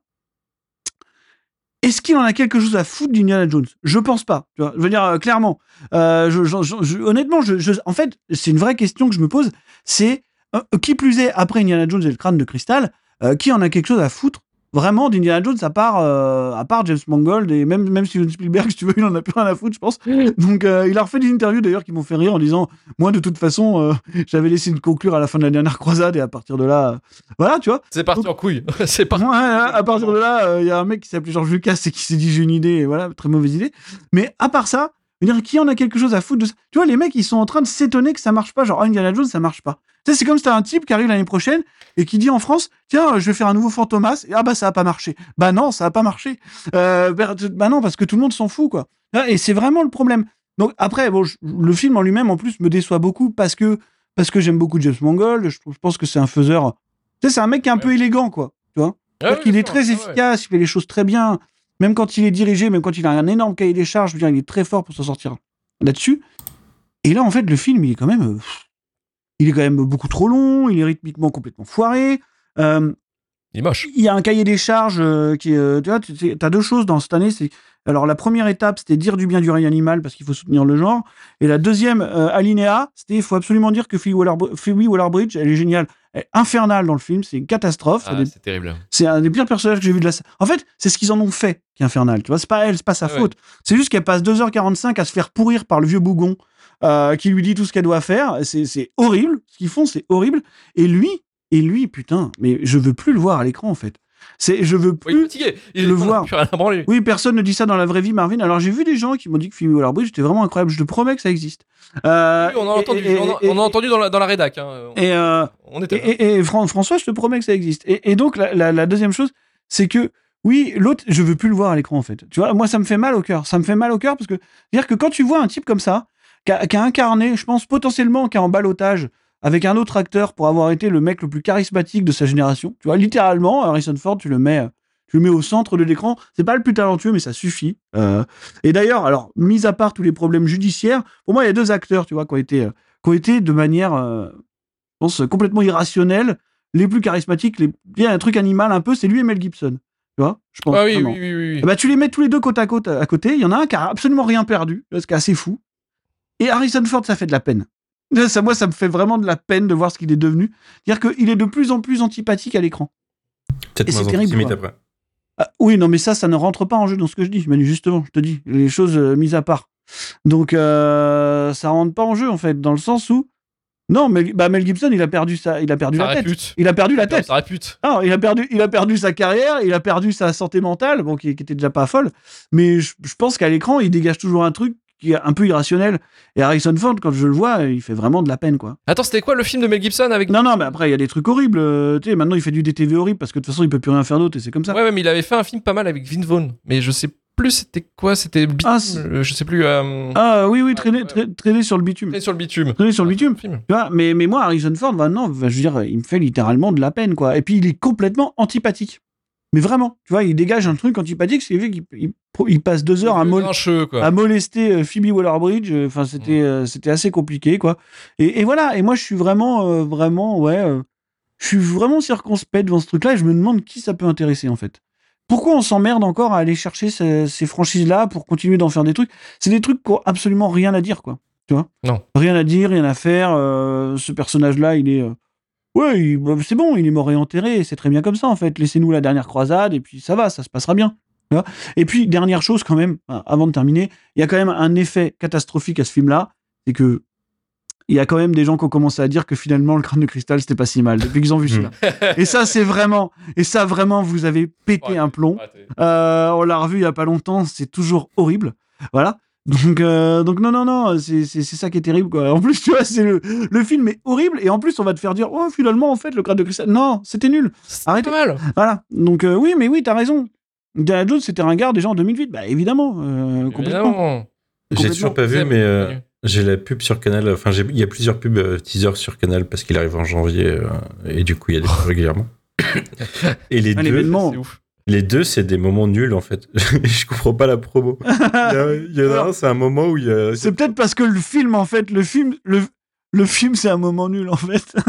est-ce qu'il en a quelque chose à foutre d'Indiana Jones? Je pense pas. Tu vois je veux dire, euh, clairement. Euh, je- je- je- je- honnêtement, en fait, c'est une vraie question que je me pose. C'est, euh, qui plus est, après Indiana Jones et le crâne de cristal, qui en a quelque chose à foutre vraiment d'Indiana Jones à part, euh, à part James Mangold et même, même Steven Spielberg, [laughs] si tu veux, il en a plus rien à foutre, je pense. Donc, euh, il a refait des interviews d'ailleurs qui m'ont fait rire en disant Moi, de toute façon, euh, [laughs] j'avais laissé une conclure à la fin de la dernière croisade et à partir de là, voilà, tu vois. C'est parti en couille. [laughs] c'est parti. Ouais, à partir de là, il y a un mec qui s'appelait Georges Lucas et qui s'est dit j'ai une idée, et voilà, très mauvaise idée. Mais à part ça, dire, qui en a quelque chose à foutre de ça Tu vois, les mecs, ils sont en train de s'étonner que ça marche pas. Genre, ah, Indiana Jones, ça marche pas. Tu sais, c'est comme si t'as un type qui arrive l'année prochaine et qui dit en France, tiens, je vais faire un nouveau Fantomas, et ah bah ça a pas marché. Bah non, ça a pas marché. Euh, bah non, parce que tout le monde s'en fout, quoi. Et c'est vraiment le problème. Donc après, bon, je- le film en lui-même, en plus, me déçoit beaucoup parce que, parce que j'aime beaucoup James Mangold. Je, pense que c'est un faiseur. Tu sais, c'est un mec qui est un peu élégant, quoi. Tu vois? Ah oui, bien est très Ah ouais. efficace, il fait les choses très bien. Même quand il est dirigé, même quand il a un énorme cahier des charges, je veux dire, il est très fort pour s'en sortir là-dessus. Et là, en fait, le film, il est quand même, euh, il est quand même beaucoup trop long, il est rythmiquement complètement foiré. Euh, Il est moche. il y a un cahier des charges euh, qui est, tu vois, tu as deux choses dans cette année. C'est alors la première étape, c'était dire du bien du règne animal parce qu'il faut soutenir le genre. Et la deuxième euh, alinéa, c'était il faut absolument dire que Phoebe Waller- Phoebe Waller-Bridge, elle est géniale, est infernale dans le film. C'est une catastrophe. Ah, C'est terrible. C'est un des pires personnages que j'ai vu de la. En fait, c'est ce qu'ils en ont fait qui est infernal. Tu vois, c'est pas elle, c'est pas sa Ouais, faute. C'est juste qu'elle passe 2h45 à se faire pourrir par le vieux bougon euh, qui lui dit tout ce qu'elle doit faire. C'est c'est horrible. Ce qu'ils font, c'est horrible. Et lui, et lui, putain, mais je veux plus le voir à l'écran en fait. C'est, je veux Oui, plus. fatigué. Il le a voir. Oui, personne ne dit ça dans la vraie vie, Marvin. Alors j'ai vu des gens qui m'ont dit que Phoebe Waller-Bridge était vraiment incroyable. Je te promets que ça existe. Euh, Oui, on a et- entendu, et- on a, et- on a entendu dans la, dans la rédac. hein. Et, euh, on et, était là. et- et Fran- François, je te promets que ça existe. Et, donc, la, la- la deuxième chose, c'est que, oui, l'autre, je veux plus le voir à l'écran, en fait. Tu vois, moi, ça me fait mal au cœur. Ça me fait mal au cœur parce que, dire que quand tu vois un type comme ça, qui a, qui a incarné, je pense, potentiellement, qui est en balotage avec un autre acteur pour avoir été le mec le plus charismatique de sa génération, tu vois, littéralement, Harrison Ford, tu le mets. euh, Tu le mets au centre de l'écran. C'est pas le plus talentueux, mais ça suffit. Euh, et d'ailleurs, alors, mis à part tous les problèmes judiciaires, pour moi, il y a deux acteurs, tu vois, qui ont été, euh, qui ont été de manière, euh, je pense, complètement irrationnelle, les plus charismatiques, les... il y a un truc animal un peu, c'est lui et Mel Gibson. Tu vois Je pense. Ah oui, oui, oui, oui, oui. Ben, tu les mets tous les deux côte à côte à côté. Il y en a un qui a absolument rien perdu, ce qui est assez fou. Et Harrison Ford, ça fait de la peine. Ça, moi, ça me fait vraiment de la peine de voir ce qu'il est devenu. Dire qu'il est de plus en plus antipathique à l'écran. Peut-être Et c'est moins terrible, après. Ah, oui, non, mais ça, ça ne rentre pas en jeu dans ce que je dis. Manu, justement, je te dis, les choses euh, mises à part. Donc, euh, ça rentre pas en jeu, en fait, dans le sens où. Non, mais bah, Mel Gibson, il a perdu, sa... il a perdu Ça la tête. Il a perdu la tête. Ça répute. Non, il a perdu, il a perdu sa carrière, il a perdu sa santé mentale, bon, qui, qui était déjà pas folle. Mais je, je pense qu'à l'écran, il dégage toujours un truc qui est un peu irrationnel. Et Harrison Ford, quand je le vois, il fait vraiment de la peine, quoi. Attends, c'était quoi le film de Mel Gibson avec. Non, non, mais après, il y a des trucs horribles. euh, Tu sais, maintenant, il fait du DTV horrible parce que de toute façon, il peut plus rien faire d'autre et c'est comme ça. Ouais, ouais, mais il avait fait un film pas mal avec Vin Vaughn. Mais je sais plus c'était quoi. C'était. Ah, euh, je sais plus. Euh... Ah oui, oui, Ah, traîner, tra- traîner sur le bitume. Traîner sur le bitume. Traîner sur le bitume. Tu vois, mais, mais moi, Harrison Ford, maintenant, bah, je veux dire, il me fait littéralement de la peine, quoi. Et puis, il est complètement antipathique. Mais vraiment, tu vois, il dégage un truc antipathique, ce qui fait qu'il il, il passe deux heures à, mol- molester euh, Phoebe Waller-Bridge. euh, Enfin, c'était euh, c'était assez compliqué, quoi. Et, et voilà. Et moi, je suis vraiment, euh, vraiment, ouais, euh, je suis vraiment circonspect devant ce truc-là. Et je me demande qui ça peut intéresser, en fait. Pourquoi on s'emmerde encore à aller chercher ces, ces franchises-là pour continuer d'en faire des trucs? C'est des trucs qui ont absolument rien à dire, quoi. Tu vois? Non. Rien à dire, rien à faire. ce personnage-là, il est. Ouais, bah, c'est bon, il est mort et enterré, c'est très bien comme ça en fait. Laissez-nous la dernière croisade et puis ça va, ça se passera bien. et puis, dernière chose quand même, avant de terminer, il y a quand même un effet catastrophique à ce film-là, c'est que il y a quand même des gens qui ont commencé à dire que finalement le crâne de cristal c'était pas si mal depuis qu'ils ont vu celui-là. et ça c'est vraiment, et ça vraiment vous avez pété Ouais, un plomb. ouais, Euh, on l'a revu il y a pas longtemps, c'est toujours horrible. Voilà. Donc, euh, donc non, non, non, c'est ça qui est terrible, quoi. En plus, tu vois, c'est le, le film est horrible, et en plus, on va te faire dire, oh, finalement, en fait, le crâne de cristal, non, c'était nul. Pas mal. Voilà. Donc, euh, oui, mais oui, t'as raison. Indiana Jones, c'était un gars déjà en 2008, bah évidemment, euh, complètement. Évidemment. J'ai Complètement. toujours pas vu, mais euh, j'ai la pub sur Canal. Enfin, j'ai- il y a plusieurs pubs euh, teasers sur Canal parce qu'il arrive en janvier euh, et du coup, il y a des [laughs] pubs régulièrement. et les Un deux, ouf. Les deux, c'est des moments nuls en fait. [laughs] Je comprends pas la promo. [laughs] Il y, a- il y en a Alors, un, c'est un moment où il y a. C'est peut-être parce que le film, en fait, le film, le, le film, c'est un moment nul, en fait. [laughs]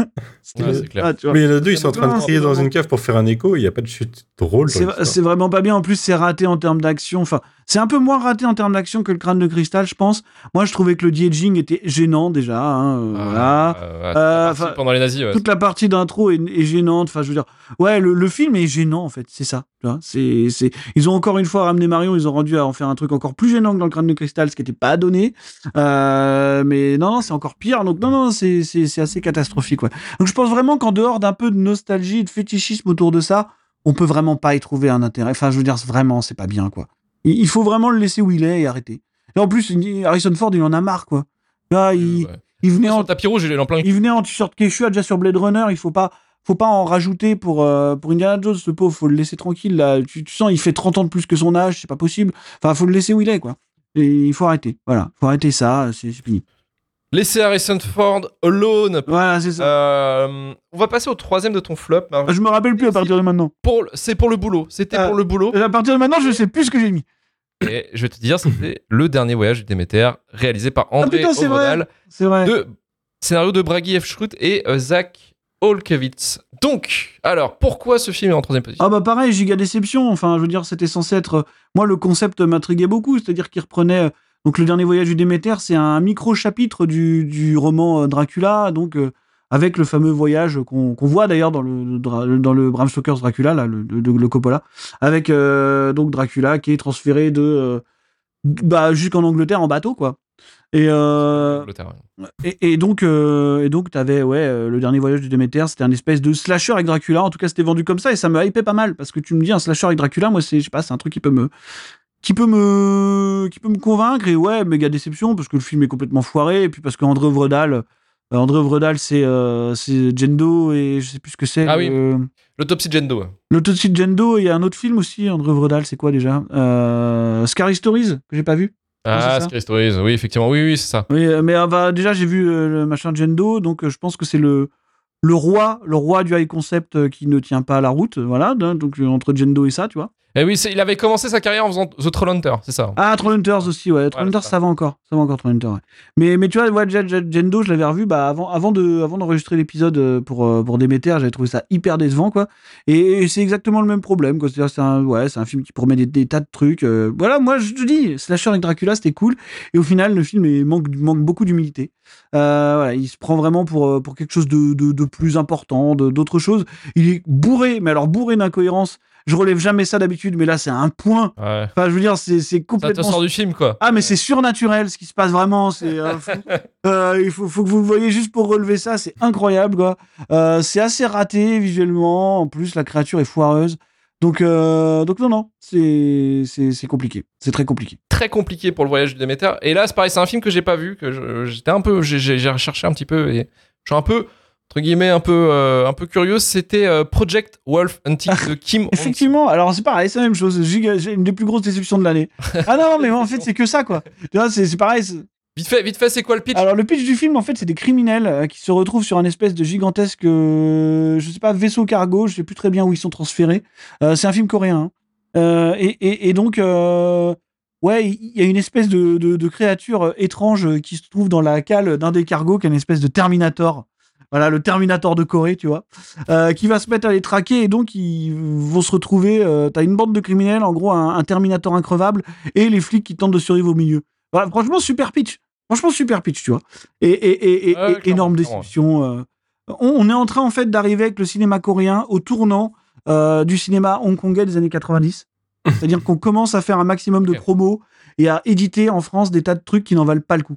Ouais, c'est clair. Ah, tu vois. Mais il y en a deux, ils sont en train de crier dans une cave pour faire un écho. Il n'y a pas de chute drôle. c'est vraiment pas bien. En plus, c'est raté en termes d'action. Enfin, c'est un peu moins raté en termes d'action que le crâne de cristal, je pense. Moi, je trouvais que le de était gênant déjà. hein, voilà. Ouais, Euh, pendant les nazis, ouais. Toute la partie d'intro est, est gênante. Enfin, je veux dire, ouais, le, le film est gênant en fait. C'est ça. C'est, c'est. Ils ont encore une fois ramené Marion. Ils ont rendu à en faire un truc encore plus gênant que dans le crâne de cristal, ce qui n'était pas donné. Euh, mais non, non, c'est encore pire. Donc non, non, c'est, c'est, assez catastrophique. Ouais. Donc je pense vraiment qu'en dehors d'un peu de nostalgie de fétichisme autour de ça, on peut vraiment pas y trouver un intérêt. Enfin, je veux dire, vraiment, c'est pas bien quoi. Il, faut vraiment le laisser où il est et arrêter. Et en plus, Harrison Ford, il en a marre quoi. Là, il, Ouais. il venait en tapis rouge, il est en plein. il venait en t-shirt Quechua déjà sur Blade Runner, il faut pas faut pas en rajouter pour euh, pour Indiana Jones, le pauvre, faut le laisser tranquille là. Tu, tu sens il fait 30 ans de plus que son âge, c'est pas possible. Enfin, faut le laisser où il est quoi. Et il faut arrêter. Voilà, faut arrêter ça, c'est fini. Laissez Harrison Ford alone. Voilà, c'est ça. Euh, on va passer au troisième de ton flop. Marvin. Je me rappelle plus à partir de maintenant. Pour C'est pour le boulot. C'était Euh, pour le boulot. À partir de maintenant, je sais plus ce que j'ai mis. Et je vais te dire, c'était le dernier voyage du Déméter, réalisé par André Ah, putain, c'est vrai. Vrai. de scénario de Bragi F. Schrute et euh, Zach Olkewitz. Donc, alors, pourquoi ce film est en troisième position? Ah bah pareil, giga déception. Enfin, je veux dire, c'était censé être. Moi, le concept m'intriguait beaucoup, c'est-à-dire qu'il reprenait. Donc, le dernier voyage du Déméter, c'est un micro chapitre du, du roman euh, Dracula, donc euh, avec le fameux voyage qu'on voit d'ailleurs dans le dans le Bram Stoker's Dracula, là, le, de, de- le Coppola, avec euh, donc Dracula qui est transféré de euh, bah, jusqu'en Angleterre en bateau, quoi. Et, euh, donc, euh, et donc, t'avais ouais, euh, le dernier voyage du Déméter, c'était un espèce de slasher avec Dracula. En tout cas, c'était vendu comme ça et ça me hypait pas mal parce que tu me dis un slasher avec Dracula, moi, c'est, je sais pas, c'est un truc qui peut me, qui peut me, qui peut me convaincre et ouais, méga déception parce que le film est complètement foiré et puis parce qu'André Vredal, euh, André Vredal, c'est, euh, c'est Jendo et je sais plus ce que c'est. Ah oui. L'autopsie de Jendo. L'autopsie de Jendo et il y a un autre film aussi, André Vredal, c'est quoi déjà euh, Scary Stories que j'ai pas vu. Ah, ça Scary Stories, oui, effectivement, oui, oui, c'est ça. Oui, euh, mais euh, bah, déjà j'ai vu le machin de Jendo, donc je pense que c'est le le roi, le roi du high concept qui ne tient pas la route, voilà. donc entre Jendo et ça, tu vois. Et oui, c'est- il avait commencé sa carrière en faisant The Trollhunter, c'est ça. Ah, Trollhunters aussi, ouais. Trollhunters, c'est ça. ça va encore, ça va encore Trollhunters. Ouais. Mais mais tu vois, ouais, Jendo, je l'avais revu, bah avant avant de avant d'enregistrer l'épisode euh, pour euh, pour Déméter, j'avais trouvé ça hyper décevant, quoi. Et, et c'est exactement le même problème, quoi. C'est-à-dire, c'est un ouais, c'est un film qui promet des, des tas de trucs. euh, voilà, moi je te dis, slasher avec Dracula, c'était cool. Et au final, le film il manque manque beaucoup d'humilité. Euh, voilà, il se prend vraiment pour, pour quelque chose de, de, de plus important, d'autre chose. Il est bourré, mais alors bourré d'incohérences. Je relève jamais ça d'habitude, mais là, c'est un point. Ouais. Enfin, je veux dire, c'est c'est Ça te complètement. sort du film, quoi. Ah, mais c'est surnaturel ce qui se passe vraiment. C'est, euh. [laughs] Euh, il faut, faut que vous le voyez juste pour relever ça. C'est incroyable, quoi. Euh, c'est assez raté visuellement. En plus, la créature est foireuse. Donc, euh, donc non, non, c'est c'est- c'est compliqué. C'est très compliqué. Très compliqué pour le voyage du Déméter. Et là, c'est pareil, c'est un film que j'ai pas vu, que j'étais un peu, j'ai recherché un petit peu et je suis un peu, entre guillemets, un peu, euh, un peu curieux. C'était euh, Project Wolf Hunting de [laughs] Kim. Hong- Effectivement, alors c'est pareil, c'est la même chose. J'ai une des plus grosses déceptions de l'année. Ah non, mais en fait, [laughs] c'est que ça, quoi. C'est pareil. Vite fait, vite fait, c'est quoi le pitch? Alors, le pitch du film, en fait, c'est des criminels euh, qui se retrouvent sur un espèce de gigantesque, euh, je sais pas, vaisseau cargo. Je sais plus très bien où ils sont transférés. C'est un film coréen. hein. Et, et- et donc, ouais, il y a une espèce de, de- de créature étrange qui se trouve dans la cale d'un des cargos, qui est une espèce de Terminator. Voilà, le Terminator de Corée, tu vois, euh, qui va se mettre à les traquer et donc ils vont se retrouver. Euh, T'as une bande de criminels, en gros, un, un Terminator increvable et les flics qui tentent de survivre au milieu. Voilà, franchement, super pitch. Franchement, super pitch, tu vois. Et, énorme déception. euh. On, on est en train, en fait, d'arriver avec le cinéma coréen au tournant euh, du cinéma hongkongais des années 90. [laughs] C'est-à-dire qu'on commence à faire un maximum de promos et à éditer en France des tas de trucs qui n'en valent pas le coup.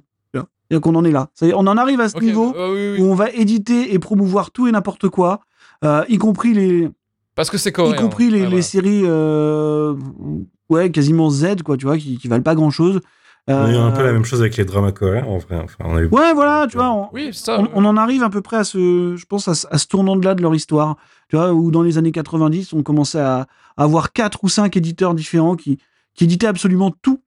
C'est-à-dire qu'on en est là. C'est-à-dire, On en arrive à ce niveau euh, oui, oui. où on va éditer et promouvoir tout et n'importe quoi, euh, y compris les, Parce que c'est y compris les, Ouais, les voilà. séries, euh, ouais, quasiment Z, quoi, tu vois, qui, qui valent pas grand-chose. On a eu un peu Euh, la même chose avec les dramas coréens, en vrai. Enfin, on a eu... Ouais, voilà, tu vois, on, Oui, c'est ça. on, on en arrive à peu près à ce, je pense, à, ce- à ce tournant-là de leur histoire. Tu vois, où dans les années 90, on commençait à, à avoir quatre ou cinq éditeurs différents qui, qui éditaient absolument tout,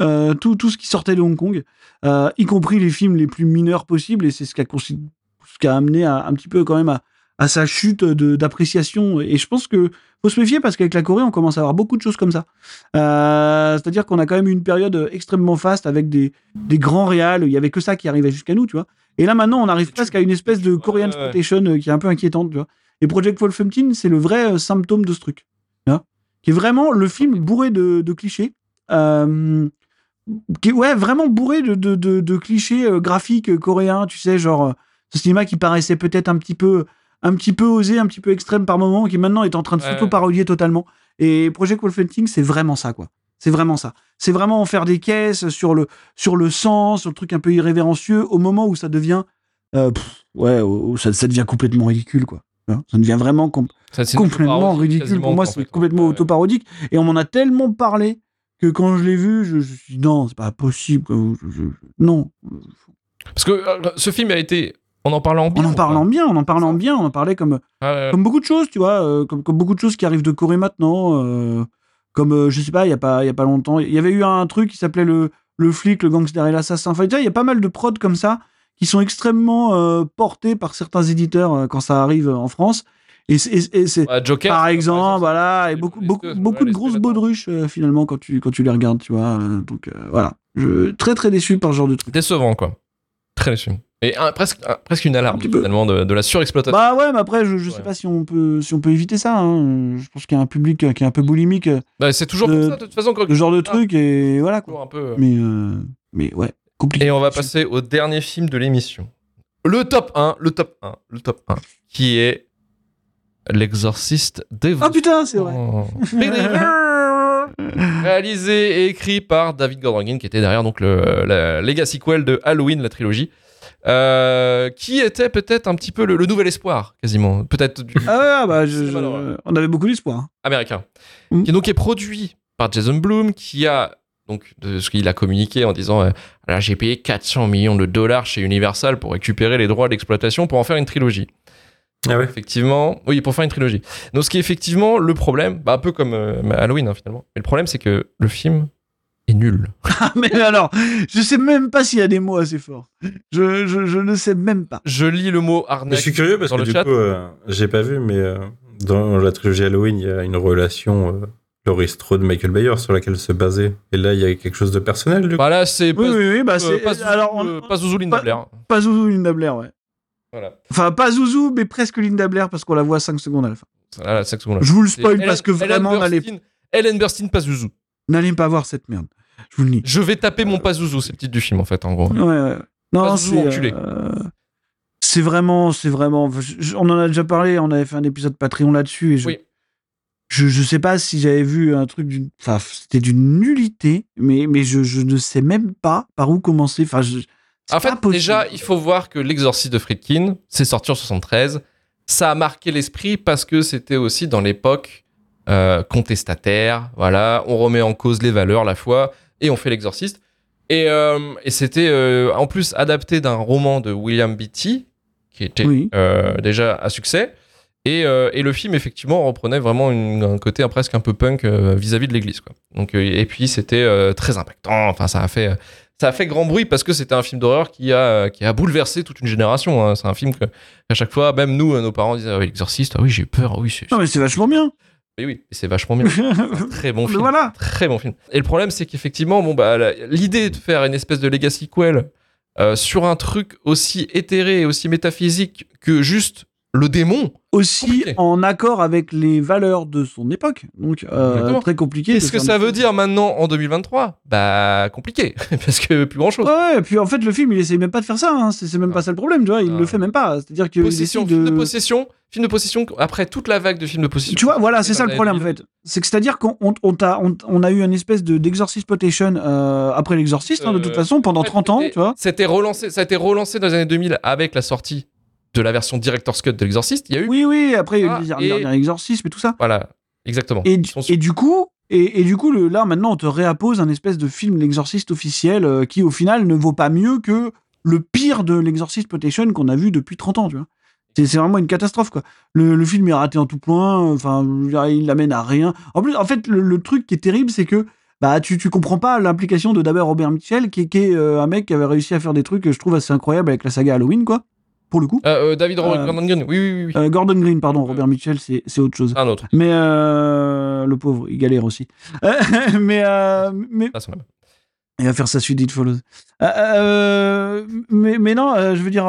euh, tout, tout ce qui sortait de Hong Kong, euh, y compris les films les plus mineurs possibles. Et c'est ce qui a, ce qui a amené à, un petit peu quand même à, à sa chute d'appréciation. Et je pense que faut se méfier parce qu'avec la Corée, on commence à avoir beaucoup de choses comme ça. Euh, C'est-à-dire qu'on a quand même eu une période extrêmement faste avec des, des grands réals. Il y avait que ça qui arrivait jusqu'à nous, tu vois. Et là, maintenant, on arrive presque à une espèce de Korean Ouais, ouais. exploitation euh, qui est un peu inquiétante, tu vois. Et Project Wolfenstein, c'est le vrai symptôme de ce truc. tu vois. Qui est vraiment le film bourré de, de clichés. Euh, qui est, ouais, vraiment bourré de, de, de, de clichés euh, graphiques euh, coréens, tu sais, genre euh, ce cinéma qui paraissait peut-être un petit peu un petit peu osé, un petit peu extrême par moment, qui maintenant est en train de s'auto-parodier totalement. Et Project Wolfenstein, c'est vraiment ça, quoi. C'est vraiment ça. C'est vraiment en faire des caisses sur le, sur le sens, sur le truc un peu irrévérencieux, au moment où ça devient, euh, pff, ouais, où ça, ça devient complètement ridicule, quoi. Ça devient vraiment com- Ça, complètement ridicule. Pour moi, en c'est complètement Ouais. autoparodique. Et on m'en a tellement parlé que quand je l'ai vu, je, me suis dit, non, c'est pas possible. quoi. Je- je- non. Parce que euh, ce film a été. On en parlant bien. En en parlant bien, en en parlant bien, on en parlait comme, Ah, comme beaucoup de choses, tu vois, euh, comme, comme beaucoup de choses qui arrivent de Corée maintenant. euh, comme, euh, je sais pas, il y a pas, y a pas longtemps, il y avait eu un truc qui s'appelait le, le flic, le gangster et l'assassin. Enfin, il y a pas mal de prods comme ça qui sont extrêmement euh, portés par certains éditeurs euh, quand ça arrive en France. Et c'est- et- et c'est, Ouais, Joker. par exemple, voilà, et beaucoup, beaucoup, beaucoup de grosses baudruches euh, finalement quand tu, quand tu les regardes, tu vois. euh, donc euh, voilà, je très très déçu par ce genre de truc. Décevant, quoi. Très déçu. Et un- presque, un- presque une alarme Un finalement de, de la surexploitation. Bah ouais, mais après, je, je sais pas si on peut, si on peut éviter ça. hein. Je pense qu'il y a un public euh, qui est un peu boulimique, Bah, c'est toujours de- comme ça de toute façon. Quand ce genre de truc, et voilà quoi. un peu. Mais, mais ouais, compliqué. Et on va passer au dernier film de l'émission. Le top 1, le top 1, le top 1, qui est L'exorciste des Ah putain, c'est vrai. Oh. [laughs] Réalisé et écrit par David Gordon Green, qui était derrière donc le la legacy sequel de Halloween, la trilogie, euh, qui était peut-être un petit peu le, le nouvel espoir, quasiment, peut-être du Ah ouais, bah, je- je- on avait beaucoup d'espoir. américain, Mm. qui donc est produit par Jason Blum, qui a donc de ce qu'il a communiqué en disant euh, j'ai payé 400 millions de dollars chez Universal pour récupérer les droits d'exploitation pour en faire une trilogie. Ah ouais. Effectivement, oui, pour faire une trilogie. Donc, ce qui est effectivement le problème, bah, un peu comme euh, Halloween hein, finalement. Mais le problème, c'est que le film est nul. [laughs] Ah, mais alors, je sais même pas s'il y a des mots assez forts. Je, je, je ne sais même pas. Je lis le mot arnaque. je suis curieux parce que du chat. coup, euh, j'ai pas vu, mais euh, dans la trilogie Halloween, il y a une relation euh, Laurie Strode Michael Bayer sur laquelle se baser. Et là, il y a quelque chose de personnel du coup. Bah là, c'est Oui, pas, oui, oui, bah euh, c'est. pas Zouzou, alors, on- euh, pas Zouzou Linda pas- Blair. pas Zouzou Linda Blair, ouais. Voilà. Enfin, pas Zouzou, mais presque Linda Blair parce qu'on la voit 5 secondes à la fin. Là, là, cinq secondes là. Je vous le spoil Ellen- parce que vraiment, n'allez Ellen Burstyn, pas Zouzou. n'allez pas voir cette merde. Je vous le dis. Je vais taper mon pas Zouzou, c'est le titre du film en fait, en gros. Ouais, ouais. Non, c'est. euh, C'est vraiment, c'est vraiment. je- on en a déjà parlé, on avait fait un épisode Patreon là-dessus et je, Oui. je, je sais pas si j'avais vu un truc d'une. Enfin, c'était d'une nullité, mais, mais je, je ne sais même pas par où commencer. Enfin, je. En fait, possible. déjà, il faut voir que L'Exorciste de Friedkin, c'est sorti en 73. Ça a marqué l'esprit parce que c'était aussi dans l'époque euh, contestataire. Voilà, on remet en cause les valeurs, la foi, et on fait l'Exorciste. Et, euh, et c'était euh, en plus adapté d'un roman de William Beatty, qui était Oui. déjà à succès. Et, et le film, effectivement, reprenait vraiment une- un côté presque un peu punk vis-à-vis de l'église. Donc, et puis, c'était très impactant. Enfin, ça a fait. Euh, ça a fait grand bruit parce que c'était un film d'horreur qui a, qui a bouleversé toute une génération. hein. C'est un film que, à chaque fois, même nous, nos parents disaient ah oui, L'exorciste, ah oui, j'ai eu peur, ah oui, c'est Non, mais c'est vachement bien. oui, oui, c'est vachement bien. [laughs] Très bon Mais film. voilà. Très bon film. Et le problème, c'est qu'effectivement, bon, bah, l'idée de faire une espèce de legacy sequel euh, sur un truc aussi éthéré et aussi métaphysique que juste le démon, Aussi Compliqué. en accord avec les valeurs de son époque. Donc, euh, très compliqué. qu'est-ce de que ça veut dire maintenant en 2023 Bah, compliqué, [laughs] parce que plus grand chose. Ouais, ouais, et puis en fait, le film, il essaye même pas de faire ça. hein. C'est même Ah. pas ça le problème, tu vois. Il Ah. le fait même pas. C'est-à-dire qu'il Possession, décide film de de. possession, film de possession, après toute la vague de films de possession. Tu vois, voilà, c'est ça le problème en fait. C'est que c'est-à-dire qu'on on, on t'a- on- on a eu une espèce de d'exorcist potation euh, après l'exorciste, hein, de Euh, toute façon, pendant En fait, 30 ans, tu vois. C'était relancé, ça a été relancé dans les années 2000 avec la sortie de la version Director's Cut de l'Exorciste. Il y a eu. Oui, oui, après, il y a Ah, eu le et- dernier exorcisme et tout ça. Voilà, exactement. Et, du- sont- et du coup, et, et du coup, le, là maintenant, on te réappose un espèce de film l'exorciste officiel euh, qui, au final, ne vaut pas mieux que le pire de l'exorciste potation qu'on a vu depuis 30 ans, tu vois. C'est vraiment une catastrophe, quoi. Le, le film est raté en tout point, enfin, il l'amène à rien. En plus, en fait, le, le truc qui est terrible, c'est que bah, tu, tu comprends pas l'implication de d'abord Robert Mitchell, qui, est- qui est euh, un mec qui avait réussi à faire des trucs que je trouve assez incroyables avec la saga Halloween, quoi, pour le coup. Euh, euh, David Euh, Gordon Green, oui, oui, oui. oui. Gordon Green, pardon, Robert Mitchell, c'est autre chose. Un autre. Mais le pauvre, il galère aussi. [laughs] Mais, mais Ah, il va faire sa suite d'It Follows. Mais, mais non, je veux dire.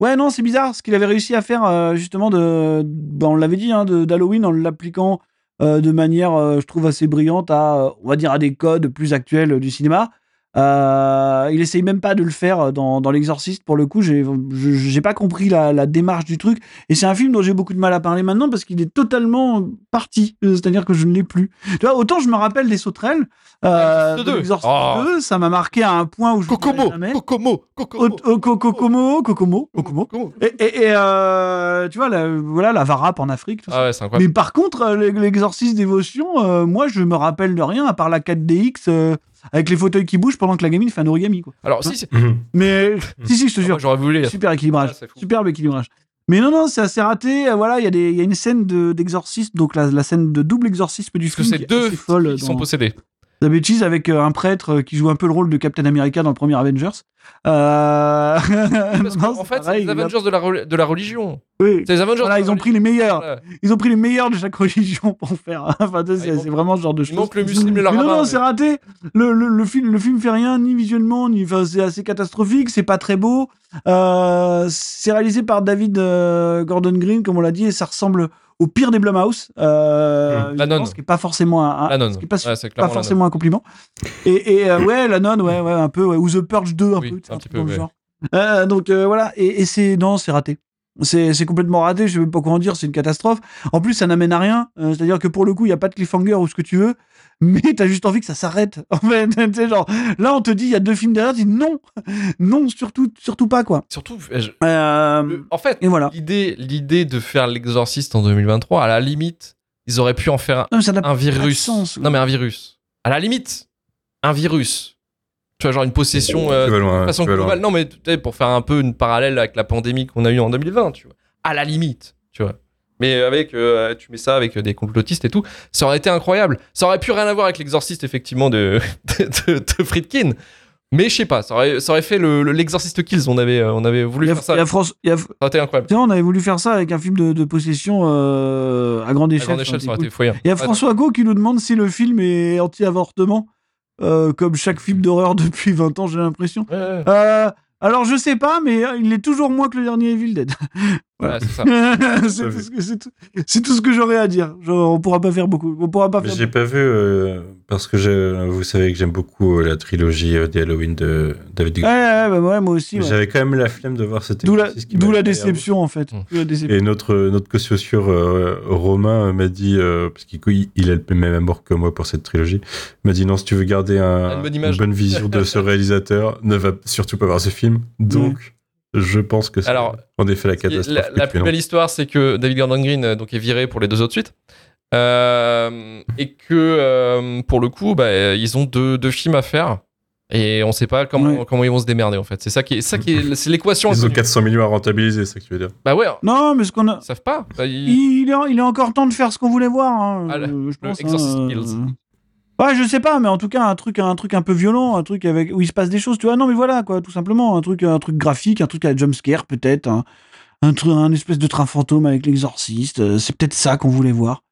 ouais, non, c'est bizarre ce qu'il avait réussi à faire, justement, de, bah, on l'avait dit, hein, d'Halloween en l'appliquant de manière, je trouve, assez brillante à, on va dire, à des codes plus actuels du cinéma. Euh, il essaye même pas de le faire dans, dans L'Exorciste. Pour le coup, j'ai pas compris la, la démarche du truc. Et c'est un film dont j'ai beaucoup de mal à parler maintenant parce qu'il est totalement parti. Euh, C'est-à-dire que je ne l'ai plus. Tu vois, autant je me rappelle des sauterelles euh, L'exorciste de 2. L'Exorciste Oh. 2, ça m'a marqué à un point où je Kokomo, jamais. Kokomo, Kokomo. Au- au- co- Kokomo, Kokomo, Kokomo. Et, et- et, euh, tu vois, la, voilà, la varap en Afrique. tout ça. Ah ouais, c'est incroyable. Mais par contre, euh, l'e- l'exorcisme dévotion, euh, moi, je me rappelle de rien à part la 4DX euh, avec les fauteuils qui bougent pendant que la gamine fait un origami. Quoi. Alors, si, si. Mhm. Mais si, si, je te Ah, jure, J'aurais voulu. super équilibrage, Ah, c'est superbe équilibrage. Mais non, non, c'est assez raté. euh, Voilà, il y, a des- il y a une scène de- d'exorcisme, donc la, la scène de double exorcisme du Parce que film c'est qui est deux qui sont dans- possédés. The avec euh, un prêtre euh, qui joue un peu le rôle de Captain America dans le premier Avengers. Euh... Parce non, qu'en c'est fait, c'est les Avengers de la, rel- de la religion. oui. C'est les Avengers Voilà, de la ils ont religion. pris les meilleurs. Voilà. Ils ont pris les meilleurs de chaque [laughs] religion pour faire. Enfin, tu sais, Ah, c'est vraiment ce genre de choses. manque le muslim et le non, non, mais- c'est raté. Le, le, le film, le film fait rien, ni visuellement, ni. Enfin, c'est assez catastrophique. C'est pas très beau. Euh, c'est réalisé par David euh, Gordon Green, comme on l'a dit, et ça ressemble au pire des Blumhouse. Euh, Mmh. La nonne. Ce qui est pas forcément un, un- ce qui est pas, Ouais, pas forcément un compliment. Et, et, euh, [coughs] ouais, la nonne, ouais, ouais, un peu, ouais, ou The Purge 2, un Oui, peu, un un petit peu, dans le ouais. genre. Euh, donc euh, voilà, et, et c'est non, c'est raté. C'est complètement raté, je sais même pas en dire, c'est une catastrophe. En plus, ça n'amène à rien, euh, c'est-à-dire que pour le coup, il y a pas de cliffhanger ou ce que tu veux, [laughs] mais t'as juste envie que ça s'arrête. [laughs] En fait, tu sais, genre, là, on te dit, il y a deux films derrière, tu dis non, [laughs] non, surtout, surtout pas, quoi. Surtout, je- Euh, le- en fait, et voilà. l'idée, l'idée de faire l'exorciste en 2023, à la limite, ils auraient pu en faire un, Non, ça un virus. sens. non, mais un virus. À la limite, un virus. Tu vois, genre une possession euh, loin, de façon tu vas loin. globale. Non, mais tu sais, pour faire un peu une parallèle avec la pandémie qu'on a eue en 2020, tu vois. À la limite, tu vois. Mais avec, euh, tu mets ça avec des complotistes et tout, ça aurait été incroyable. Ça aurait pu rien avoir avec l'exorciste, effectivement, de, [laughs] de, de, de Friedkin. Mais je sais pas, ça aurait, ça aurait fait le- le- l'exorciste Kills. On avait, euh, on avait voulu a, faire ça. il y a France, il y a- Ça aurait été incroyable. on avait voulu faire ça avec un film de, de possession euh, à grande À échelle. grande échelle, ça aurait été. Il y a François Gau qui nous demande si le film est anti-avortement, euh, comme chaque film d'horreur [laughs] depuis 20 ans, j'ai l'impression. ouais, ouais. Euh, alors, je sais pas, mais il est toujours moins que le dernier Evil Dead. [laughs] C'est ça. [laughs] c'est tout, ce que- tout- c'est tout ce que j'aurais à dire. Genre, on pourra pas faire beaucoup. On pourra pas faire. j'ai pas vu euh, parce que je- vous savez que j'aime beaucoup euh, la trilogie euh, des Halloween de David Ouais, Gordon. ouais, bah ouais, moi aussi. ouais. J'avais quand même la flemme de voir cet D'où la, exercice qui d'où la déception, en fait. Mm. D'où la déception. Et notre, notre co-sociure euh, Romain euh, m'a dit, euh, parce qu'il il il a le même amour que moi pour cette trilogie, m'a dit non, si tu veux garder un- Une bonne image. vision de ce [laughs] réalisateur, ne va surtout pas voir ce film. Donc, je pense que c'est Alors, en effet la catastrophe. La, la plus belle histoire, c'est que David Gordon Green euh, donc, est viré pour les deux autres suites. Euh, et que euh, pour le coup, bah, ils ont deux, deux films à faire. Et on sait pas comment, Ouais. comment ils vont se démerder en fait. C'est ça qui est, ça qui est, [laughs] c'est l'équation. Ils ont inconnue. 400 millions à rentabiliser, c'est ça que tu veux dire. Bah ouais, Non, mais ce qu'on a. ils savent pas. Bah, ils- Il est, il est encore temps de faire ce qu'on voulait voir. hein, Ah, le- euh, je le pense, Exorcist hein, Kills. Ouais, je sais pas, mais en tout cas, un truc, un truc un peu violent, un truc avec où il se passe des choses, tu vois. Non, mais voilà, quoi, tout simplement, un truc, un truc graphique, un truc à jumpscare, peut-être, un, un truc, un espèce de train fantôme avec l'exorciste. euh, C'est peut-être ça qu'on voulait voir.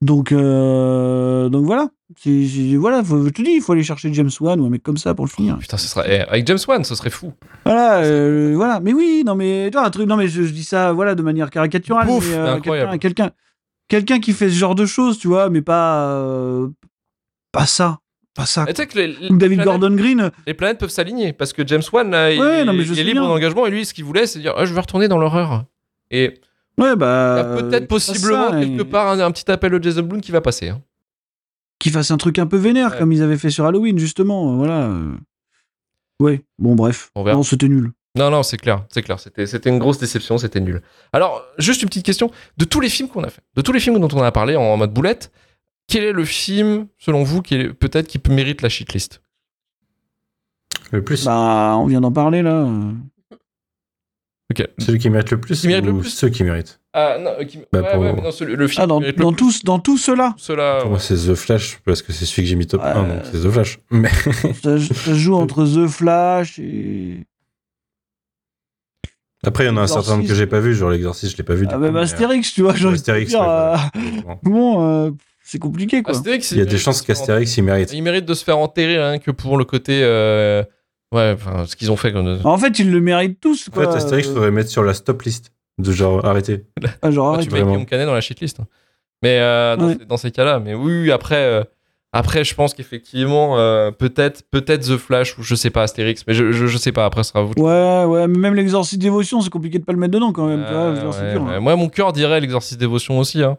Donc, euh, donc voilà. C'est, c'est- voilà, faut- je te dis, il faut aller chercher James Wan ou un mec comme ça pour le finir. Putain, ce serait. eh, avec James Wan, ce serait fou. Voilà, euh, voilà. Mais oui, non, mais tu vois, un truc. Non, mais je, je dis ça, voilà, de manière caricaturale. Pouf, mais, mais euh, incroyable. quelqu'un, quelqu'un, quelqu'un qui fait ce genre de choses, tu vois, mais pas, euh, pas ça, pas ça. Et tu sais que les, David planètes- Gordon Green, les planètes peuvent s'aligner parce que James Wan, là, il, Ouais, est- non, mais je il est libre d'engagement et lui, ce qu'il voulait, c'est dire Ah, je veux retourner dans l'horreur. Et ouais, il y bah, a peut-être possiblement ça, quelque et- part un, un petit appel de Jason Blum qui va passer. hein. qui fasse un truc un peu vénère, Ouais. comme ils avaient fait sur Halloween, justement. euh, Voilà. Ouais, bon, bref. On verra. Non, c'était nul. Non, non, c'est clair, c'est clair. C'était, c'était une grosse déception, c'était nul. Alors, juste une petite question. De tous les films qu'on a fait, de tous les films dont on a parlé en mode boulette, quel est le film, selon vous, qui est peut-être qui mérite la shitlist Le plus, Bah, on vient d'en parler, là. euh. Ok. celui qui mérite le plus, Qui mérite le ou plus ceux qui méritent. Ah, non, euh, qui- Bah, ouais, pour- ouais, mais non, celui- le film Ah, dans, qui mérite le dans plus, tous, dans tout cela, ceux-là, Pour ouais. moi, c'est The Flash, parce que c'est celui que j'ai mis top Ouais. 1, donc c'est The Flash. Mais [laughs] ça, joue entre The Flash et. après, il y en a un certain nombre que j'ai pas vu, genre l'exorciste, je l'ai pas vu. du Ah, même mais, Astérix, tu vois, euh, j'ai envie de Astérix, dire, ouais, euh, bon, [laughs] euh, c'est compliqué, quoi. Astérix, Il y a des chances qu'Astérix, il mérite. Il mérite de se faire enterrer rien que pour le côté. euh, Ouais, enfin, ce qu'ils ont fait. Comme... En fait, ils le méritent tous, En quoi. fait, Astérix, Euh, faudrait mettre sur la stop list. De genre, arrêtez. [laughs] ah, genre, Ah, arrête. tu mets. Guillaume Canet dans la shitlist. hein. Mais euh, dans, Ouais. ces, dans ces cas-là, mais oui, après, euh, après, je pense qu'effectivement, euh, peut-être, peut-être The Flash ou je sais pas Astérix, mais je, je, je sais pas. Après, ce sera à vous. Ouais, ouais, mais même l'exorciste dévotion, c'est compliqué de pas le mettre dedans, quand même. Euh, ouais, hein. Moi, mon cœur dirait l'exorciste dévotion aussi. Hein.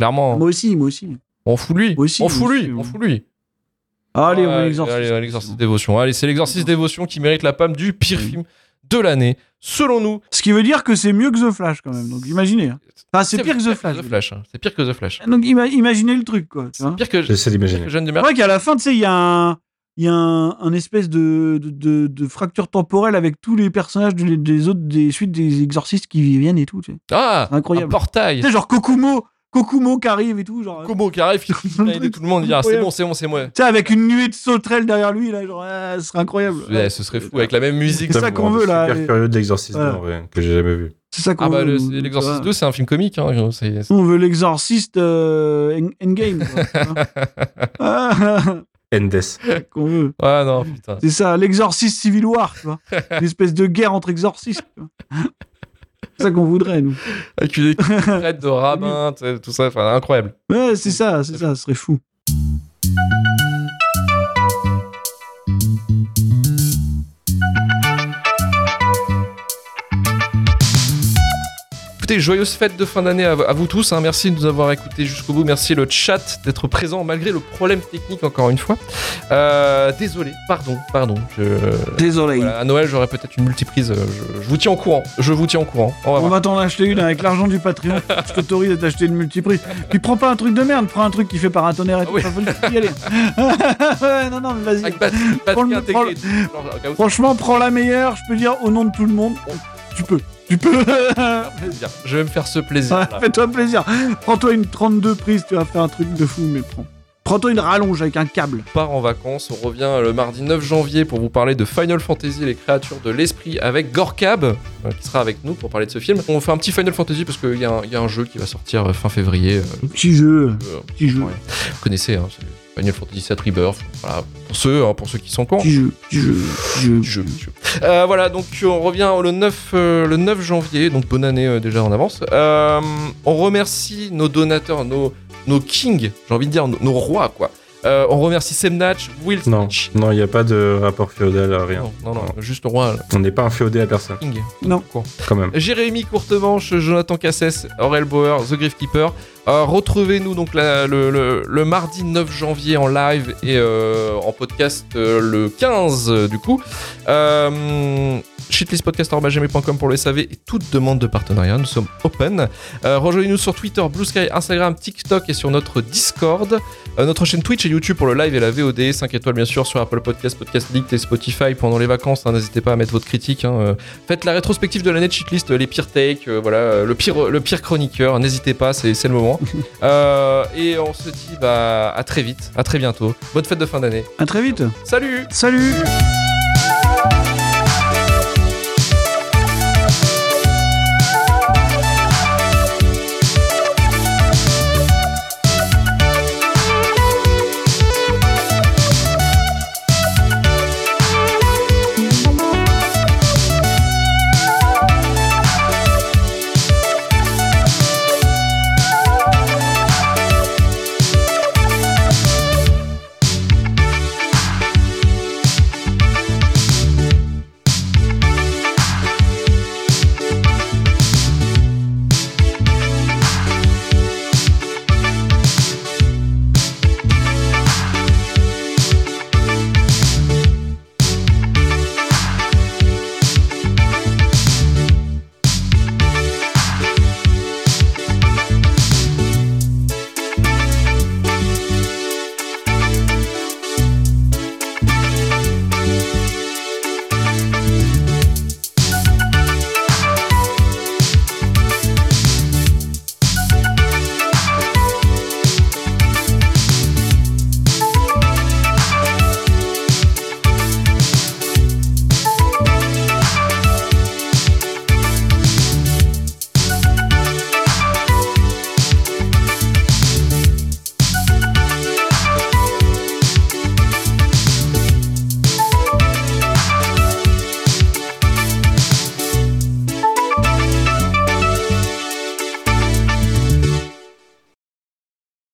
Clairement, Moi aussi, moi aussi. on fout lui. Moi aussi, on fout lui. aussi, on fout lui. Allez, on. Allez, l'exorciste dévotion. Allez, c'est l'exorciste L'exorciste. dévotion qui mérite la palme du pire Oui. film de l'année, selon nous. Ce qui veut dire que c'est mieux que The Flash, quand même. Donc imaginez. hein. Enfin, c'est pire que The Flash. Hein. C'est pire que The Flash. Donc ima- imaginez le truc, quoi. C'est pire que, J'essaie d'imaginer. de C'est vrai qu'à la fin, tu sais, il y a un. Il y a un, un espèce de, de, de- de fracture temporelle avec tous les personnages de- des autres, des suites des exorcistes qui viennent et tout. tu sais. Ah, C'est incroyable. un portail. Tu sais, genre Kokumo, Kokumo qui arrive et tout, genre. Komo qui arrive, qui [laughs] tout le monde, dire ah, c'est bon, c'est bon, c'est moi. Tu sais, avec une nuée de sauterelles derrière lui, là, genre, ah, ce serait incroyable. Ouais, ce serait fou avec la même musique. C'est ça qu'on veut, là, Super et- curieux de l'exorcisme Voilà. en vrai, que j'ai jamais vu. C'est ça qu'on Ah bah veut. l'exorciste tu 2 c'est un film comique hein. On veut l'exorciste euh, en- Endgame. quoi. [laughs] Ah, Endes. [laughs] qu'on veut. Ah non putain. C'est ça, l'exorciste Civil War, tu vois. Une espèce de guerre entre exorcistes. C'est ça qu'on voudrait, nous. Avec une équipe [laughs] de rabbins, tout ça, enfin incroyable. Ouais, c'est ça, c'est ça, ce serait fou. Écoutez, joyeuse fête de fin d'année à, à vous tous. hein. Merci de nous avoir écoutés jusqu'au bout. Merci le chat d'être présent malgré le problème technique encore une fois. Euh, désolé, pardon, pardon. Je, Désolé. voilà, à Noël, j'aurai peut-être une multiprise. euh, Je, je vous tiens au courant. Je vous tiens au courant. On va t'en acheter une avec l'argent du Patreon. Je t'autorise à t'acheter une multiprise. Puis prends pas un truc de merde, prends un truc qui fait paratonnerre et tout. Ah oui. Y aller. non, non, mais vas-y. Franchement, prends la meilleure, je peux dire au nom de tout le monde. Tu peux. Tu peux. plaisir. Je vais me faire ce plaisir. Ouais, Fais-toi plaisir. Prends-toi une 32 prises, tu vas faire un truc de fou, mais prends. Prends-toi une rallonge avec un câble. On part en vacances. On revient le mardi 9 janvier pour vous parler de Final Fantasy, les créatures de l'esprit, avec Gorkab, euh, qui sera avec nous pour parler de ce film. On fait un petit Final Fantasy parce qu'il y, a un- il y a un jeu qui va sortir euh, fin février. euh, Petit jeu. euh, Petit jeu. Ouais. Vous connaissez, hein, Final Fantasy VII Rebirth. Voilà, pour ceux, hein, pour ceux qui sont cons. Petit jeu. Petit jeu. Petit jeu. Euh, voilà, donc on revient le 9, euh, le 9 janvier, donc bonne année euh, déjà en avance. Euh, on remercie nos donateurs, nos, nos kings, j'ai envie de dire nos, nos rois, quoi. Euh, on remercie Semnatch, Will Non, il n'y a pas de rapport féodal, rien. Non, non, non, juste roi, là, On n'est pas inféodé à personne, king. Non. Quoi. quand même. Jérémy Courtemanche, Jonathan Cassès, Aurel Bauer, The Griff Keeper. Euh, Retrouvez-nous donc la- le, le- le mardi 9 janvier en live et euh, en podcast euh, le 15 euh, du coup. Shitlistpodcast.gmail.com pour le SAV et toute demande de partenariat, nous sommes open. Euh, Rejoignez-nous sur Twitter, Blue Sky, Instagram, TikTok et sur notre Discord. Euh, notre chaîne Twitch et YouTube pour le live et la VOD. 5 étoiles bien sûr sur Apple Podcast, Podcast League et Spotify pendant les vacances. hein, N'hésitez pas à mettre votre critique. hein, euh, Faites la rétrospective de l'année de Shitlist, les pires takes, voilà, le pire, le pire chroniqueur. N'hésitez pas, c'est le moment. [laughs] Et on se dit bah, à très vite, à très bientôt. Bonne fête de fin d'année. À très vite. Salut Salut.